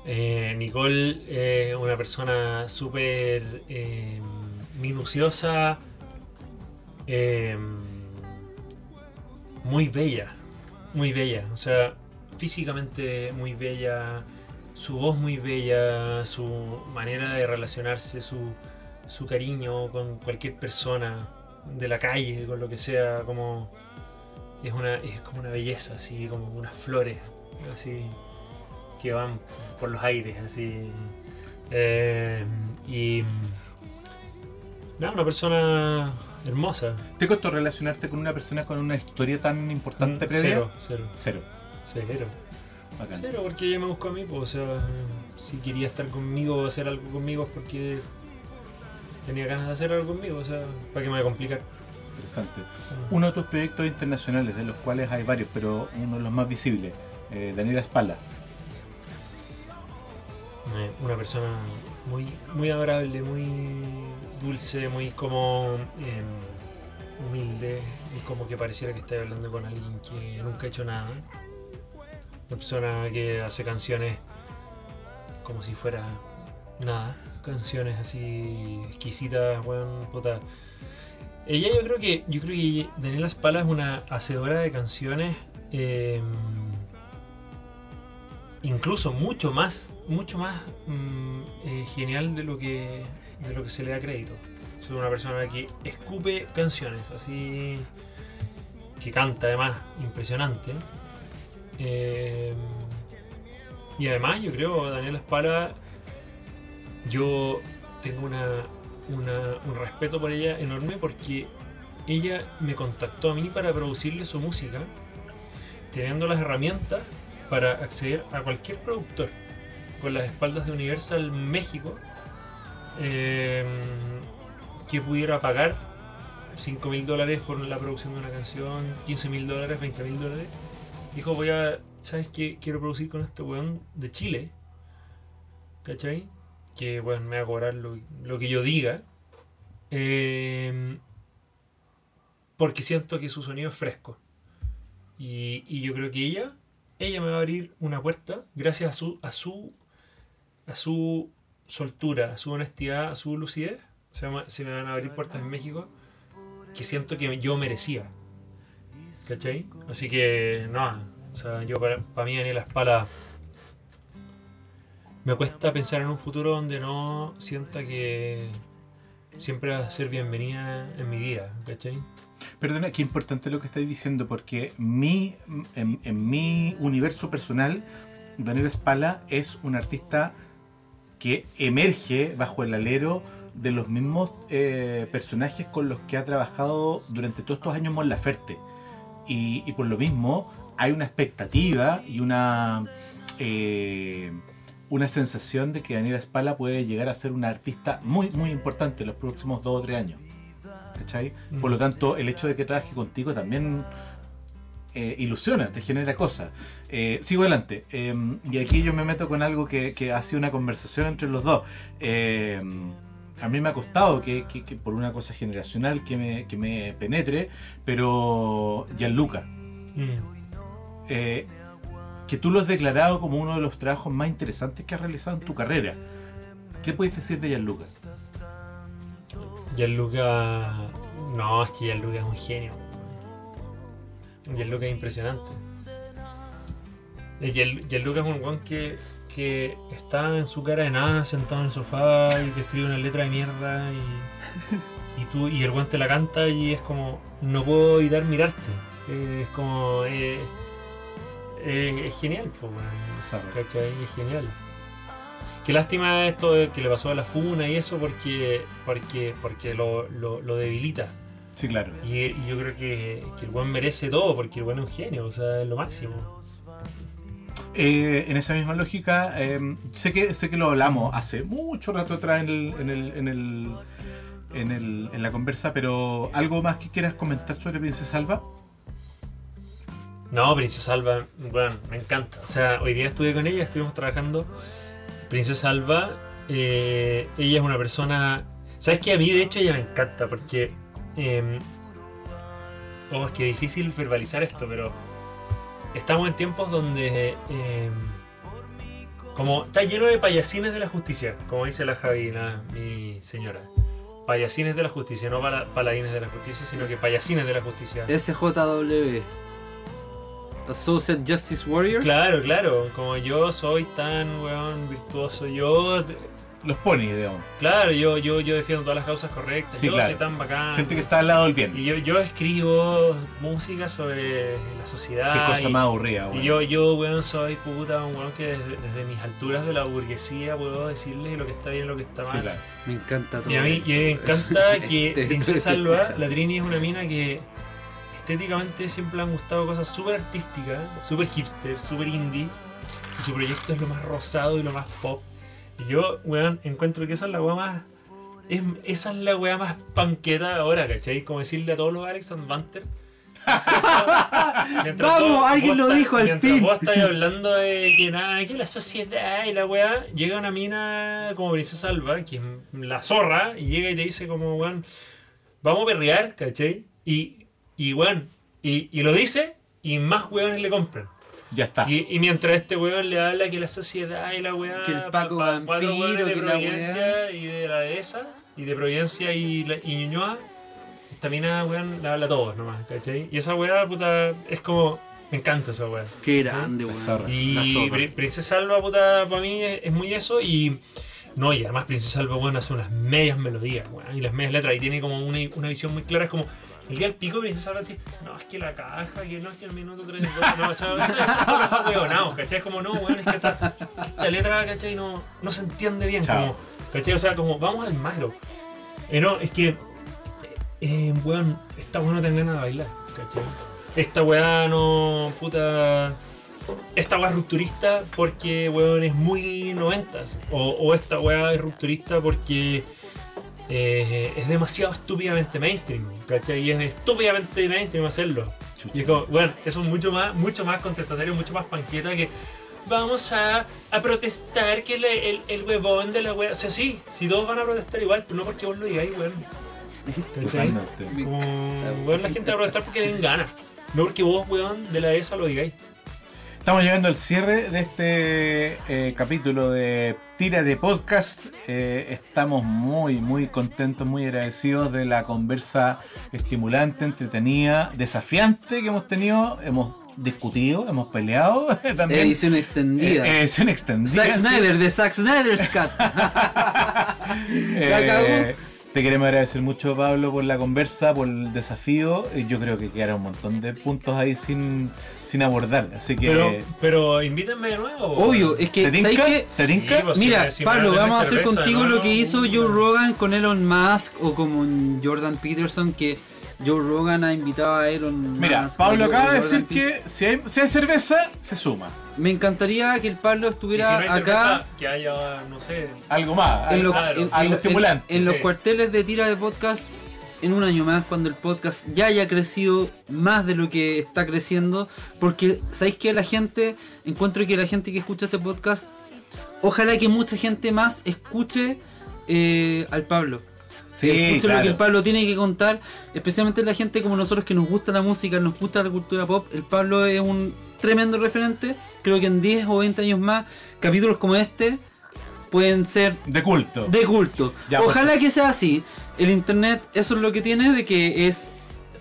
Eh, Nicole, eh, una persona súper eh, minuciosa, eh, muy bella, muy bella, o sea, físicamente muy bella, su voz muy bella, su manera de relacionarse, su, su cariño con cualquier persona de la calle, con lo que sea, como es una es como una belleza, así como unas flores, así que van por los aires, así. Eh, y. Nada, una persona hermosa. ¿Te costó relacionarte con una persona con una historia tan importante Mm, previa? Cero, cero, Cero. cero. Bacán. Cero, porque ella me buscó a mí, pues, o sea, si quería estar conmigo o hacer algo conmigo es porque tenía ganas de hacer algo conmigo, o sea, para que me voy a complicar. Interesante. Uno de tus proyectos internacionales, de los cuales hay varios, pero uno de los más visibles, eh, Daniela Espalda. Eh, Una persona muy, muy adorable, muy dulce, muy como eh, humilde, y como que pareciera que está hablando con alguien que nunca ha hecho nada. Una persona que hace canciones como si fuera nada, canciones así exquisitas, weón, puta. Ella yo creo que, yo creo que Daniela Spala es una hacedora de canciones eh, incluso mucho más, mucho más mm, eh, genial de lo que de lo que se le da crédito. Soy una persona que escupe canciones, así que canta además impresionante. Eh, y además yo creo Daniela Espara, yo tengo una, un respeto por ella enorme porque ella me contactó a mí para producirle su música, teniendo las herramientas para acceder a cualquier productor con las espaldas de Universal México eh, que pudiera pagar 5 mil dólares por la producción de una canción, 15 mil dólares, 20 mil dólares. Dijo, voy a, ¿sabes qué? Quiero producir con este weón de Chile. ¿Cachai? Que, bueno, me va lo, lo que yo diga. Eh, porque siento que su sonido es fresco. Y, y yo creo que ella, ella me va a abrir una puerta gracias a su, a su, a su soltura, a su honestidad, a su lucidez. Se, llama- se me van a abrir puertas en México que siento que yo merecía. ¿Cachai? Así que, no, o sea, yo para, para mí Daniela Espala me cuesta pensar en un futuro donde no sienta que siempre va a ser bienvenida en mi vida, ¿cachai? Perdona, qué importante lo que estáis diciendo, porque mi, en, mi universo personal, Daniel Spala es un artista que emerge bajo el alero de los mismos eh, personajes con los que ha trabajado durante todos estos años Mon Laferte. Y, y por lo mismo hay una expectativa y una, eh, una sensación de que Daniela Spala puede llegar a ser una artista muy, muy importante en los próximos dos o tres años. ¿Cachai? Por lo tanto, el hecho de que trabaje contigo también eh, ilusiona, te genera cosas. Eh, sigo adelante. Eh, y aquí yo me meto con algo que, que ha sido una conversación entre los dos. Eh, a mí me ha costado que, que- que por una cosa generacional que me, que me penetre, pero Gianluca, Mm. Que tú lo has declarado como uno de los trabajos más interesantes que has realizado en tu carrera. ¿Qué puedes decir de Gianluca? Gianluca. No, es que Gianluca es un genio. Gianluca es impresionante. Eh, Gian- Gianluca es un weón que, que está en su cara de nada, sentado en el sofá y te escribe una letra de mierda y, y, tú, y el weón te la canta y es como, no puedo evitar mirarte. Es como, eh, eh, es genial. ¿Cachai? Es genial. Qué lástima esto que le pasó a la Funa y eso porque porque porque lo, lo, lo debilita. Sí, claro. Y, y yo creo que, que el buen merece todo porque el buen es un genio, o sea, es lo máximo. Eh, en esa misma lógica, eh, sé, que, sé que lo hablamos hace mucho rato atrás en, el, en, el, en, el, en, el- en la conversa, pero ¿algo más que quieras comentar sobre Princesa Alba? No, Princesa Alba, bueno, me encanta. O sea, hoy día estuve con ella, estuvimos trabajando. Princesa Alba, eh, ella es una persona. ¿Sabes qué? A mí, de hecho, ella me encanta porque. eh, oh, es que difícil verbalizar esto, pero. Estamos en tiempos donde. eh, como está lleno de payasines de la justicia, como dice la Javi, la- mi señora. Payasines de la justicia, no para, paladines de la justicia, sino que payasines de la justicia. SJW. Associate Justice Warriors. Claro, claro, como yo soy tan weón virtuoso, yo Los ponis, digamos. claro, yo, yo, yo defiendo todas las causas correctas, Sí, yo claro. soy tan bacán. Gente que está al lado del bien. Y yo, yo escribo música sobre la sociedad. Qué cosa y, más aburrida, y weón. yo, yo, weón, soy puta, un weón que desde, desde mis alturas de la burguesía puedo decirle lo que está bien y lo que está mal. Sí, claro. Me encanta todo. Y a mí, esto. y me encanta que Este- Princesa este Alba, la Trini es una mina que estéticamente siempre le han gustado cosas súper artísticas, súper hipster, súper indie. Y su proyecto es lo más rosado y lo más pop. Y yo, weón, encuentro que esa es la weá más. Es, esa es la weá más panqueta ahora, ¿cachai? Como decirle a todos los Alex and Banter. Vamos, alguien lo dijo al mientras fin. vos estás hablando de que nada, que la sociedad y la weá, llega una mina como Princesa Alba, que es la zorra, y llega y te dice como, weón, vamos a perrear, ¿cachai? Y, y weón, y, y lo dice, y más weones le compran. Ya está. Y, y mientras este weón le habla que la sociedad y la weá. Que el Paco pa- pa- Vampiro, de que la Providencia y de la dehesa, y de Providencia y, la- y Ñuñoa, esta mina, weón, le habla a todos nomás, ¿cachai? Y esa weá, puta, es como. Me encanta esa weá. Qué grande, La weón. zorra. Y La Princesa Alba, puta, para mí es, es muy eso. Y. No, y además Princesa Alba, weón, hace unas medias melodías, weón, y las medias letras, y tiene como una, una visión muy clara. Es como. El día del pico, Princesa Alba dice, no, es que la caja, que no, es que el minuto 3 no, o sea, eso, es huevonados, ¿cachai? Es como, no, weón, es que esta, esta letra, ¿cachai? No, no se entiende bien, Chao. como, ¿cachai? O sea, como, vamos al macro. Eh, no, es que, eh, weón, esta weá no te ganas de bailar, ¿cachai? Esta weá no, puta... Esta weá es rupturista porque, weón, es muy noventas. O, o esta weá es rupturista porque eh, es demasiado estúpidamente mainstream, ¿cachai? Y es estúpidamente mainstream hacerlo. Y es como, bueno, eso es mucho más, mucho más contestatario, mucho más panqueta que vamos a, a protestar que le- el, el huevón de la wea. O sea, sí, si todos van a protestar igual, pero no porque vos lo digáis, weón. ¿Cachai? Como, weón, la gente va a protestar porque le den ganas. No porque vos, weón, de la ESA lo digáis. Estamos llegando al cierre de este eh, capítulo de Tira de Podcast. Eh, estamos muy, muy contentos, muy agradecidos de la conversa estimulante, entretenida, desafiante que hemos tenido. Hemos discutido, hemos peleado también. Edición extendida. Eh, edición extendida. Zack. Snyder, de Zack Snyder's Cut. Te queremos agradecer mucho, Pablo, por la conversa, por el desafío. Eh, Yo creo que quedaron un montón de puntos ahí sin, sin abordar. Así que. Pero, pero invítenme de nuevo. Obvio, es que, ¿Te ¿sabes tinca? qué? ¿Te tinca? Sí, pues, Mira, si Pablo, vamos a hacer cerveza, contigo no, lo no, que hizo Joe Rogan con Elon Musk o con Jordan Peterson, que Joe Rogan ha invitado a Elon Mira, Musk. Pablo acaba de decir que si hay, si hay cerveza, se suma. Me encantaría que el Pablo Y si estuviera no hay acá cerveza, que haya, no sé. Algo más. en, claro, en- algo en- estimulante, en los cuarteles de tira de podcast en un año más, cuando el podcast ya haya crecido más de lo que está creciendo. Porque, ¿sabéis que la gente, encuentro que la gente que escucha este podcast, ojalá que mucha gente más escuche eh, al Pablo. Sí, escuche lo que el Pablo tiene que contar, especialmente la gente como nosotros que nos gusta la música, nos gusta la cultura pop. El Pablo es un tremendo referente. Creo que en 10 o 20 años más, capítulos como este pueden ser De culto. de culto. Ya, pues. Ojalá que sea así. El internet, eso es lo que tiene de que es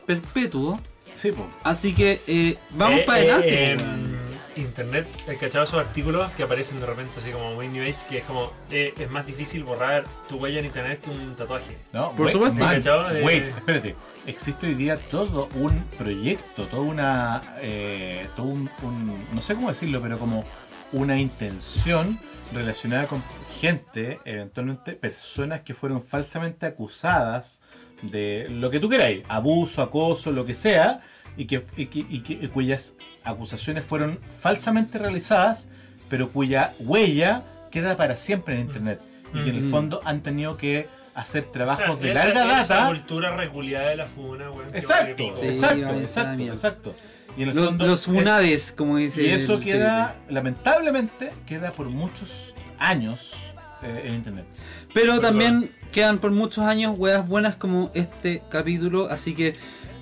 perpetuo. Sí, po. Así que eh, vamos Eh, para eh, adelante. weón. Internet, he cachado esos artículos que aparecen de repente así como muy New Age, que es como, eh, es más difícil borrar tu huella en internet que un tatuaje. No, Por wait, supuesto. man, ¿Cachado? Eh, wait, espérate. Existe hoy día todo un proyecto, toda una. eh, todo un, un- No sé cómo decirlo, pero como una intención relacionada con gente, eventualmente personas que fueron falsamente acusadas de lo que tú queráis, abuso, acoso, lo que sea, y que, y que- y que- y cuyas acusaciones fueron falsamente realizadas, pero cuya huella queda para siempre en internet. Y que en el Ujú. fondo han tenido que hacer trabajos O sea, de esa- larga Esa data. cultura regulada de la funa, que Exacto. Sí, exacto, exacto, esa exacto. Y en el Los, fondo los es- como dice. y eso queda, lamentablemente, queda por muchos años eh, en internet. Pero Perdón. también quedan por muchos años weas buenas como este capítulo. Así que,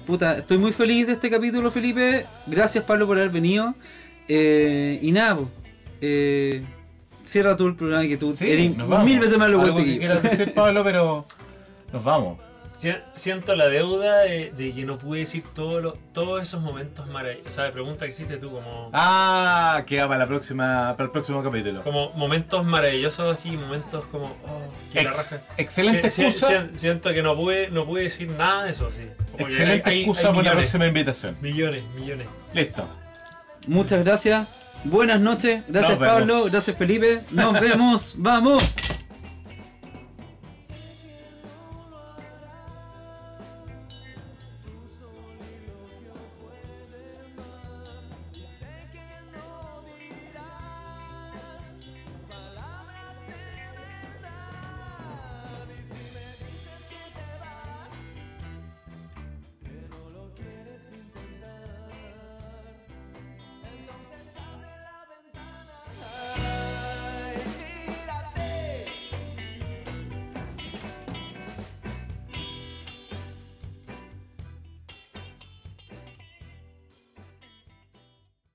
puta, estoy muy feliz de este capítulo, Felipe. Gracias, Pablo, por haber venido. Eh, y nada, po, eh, cierra tú el programa que tú eres nos vamos. mil veces más lo que que quieras decir, Pablo, pero nos vamos. Si- Siento la deuda de, de que no pude decir todo lo- todos esos momentos maravillosos. O sea, pregunta que hiciste tú, como, Ah, queda para la próxima, para el próximo capítulo. como momentos maravillosos así, momentos como, oh, que la raja. excelente Si- si- excusa. si- siento que no pude, no pude decir nada de eso, sí. Como que excelente hay- hay- excusa hay por la próxima invitación. Millones, millones. Listo. Muchas gracias. Buenas noches. Gracias, Nos vemos. Pablo. Gracias, Felipe. Nos vemos. Vamos.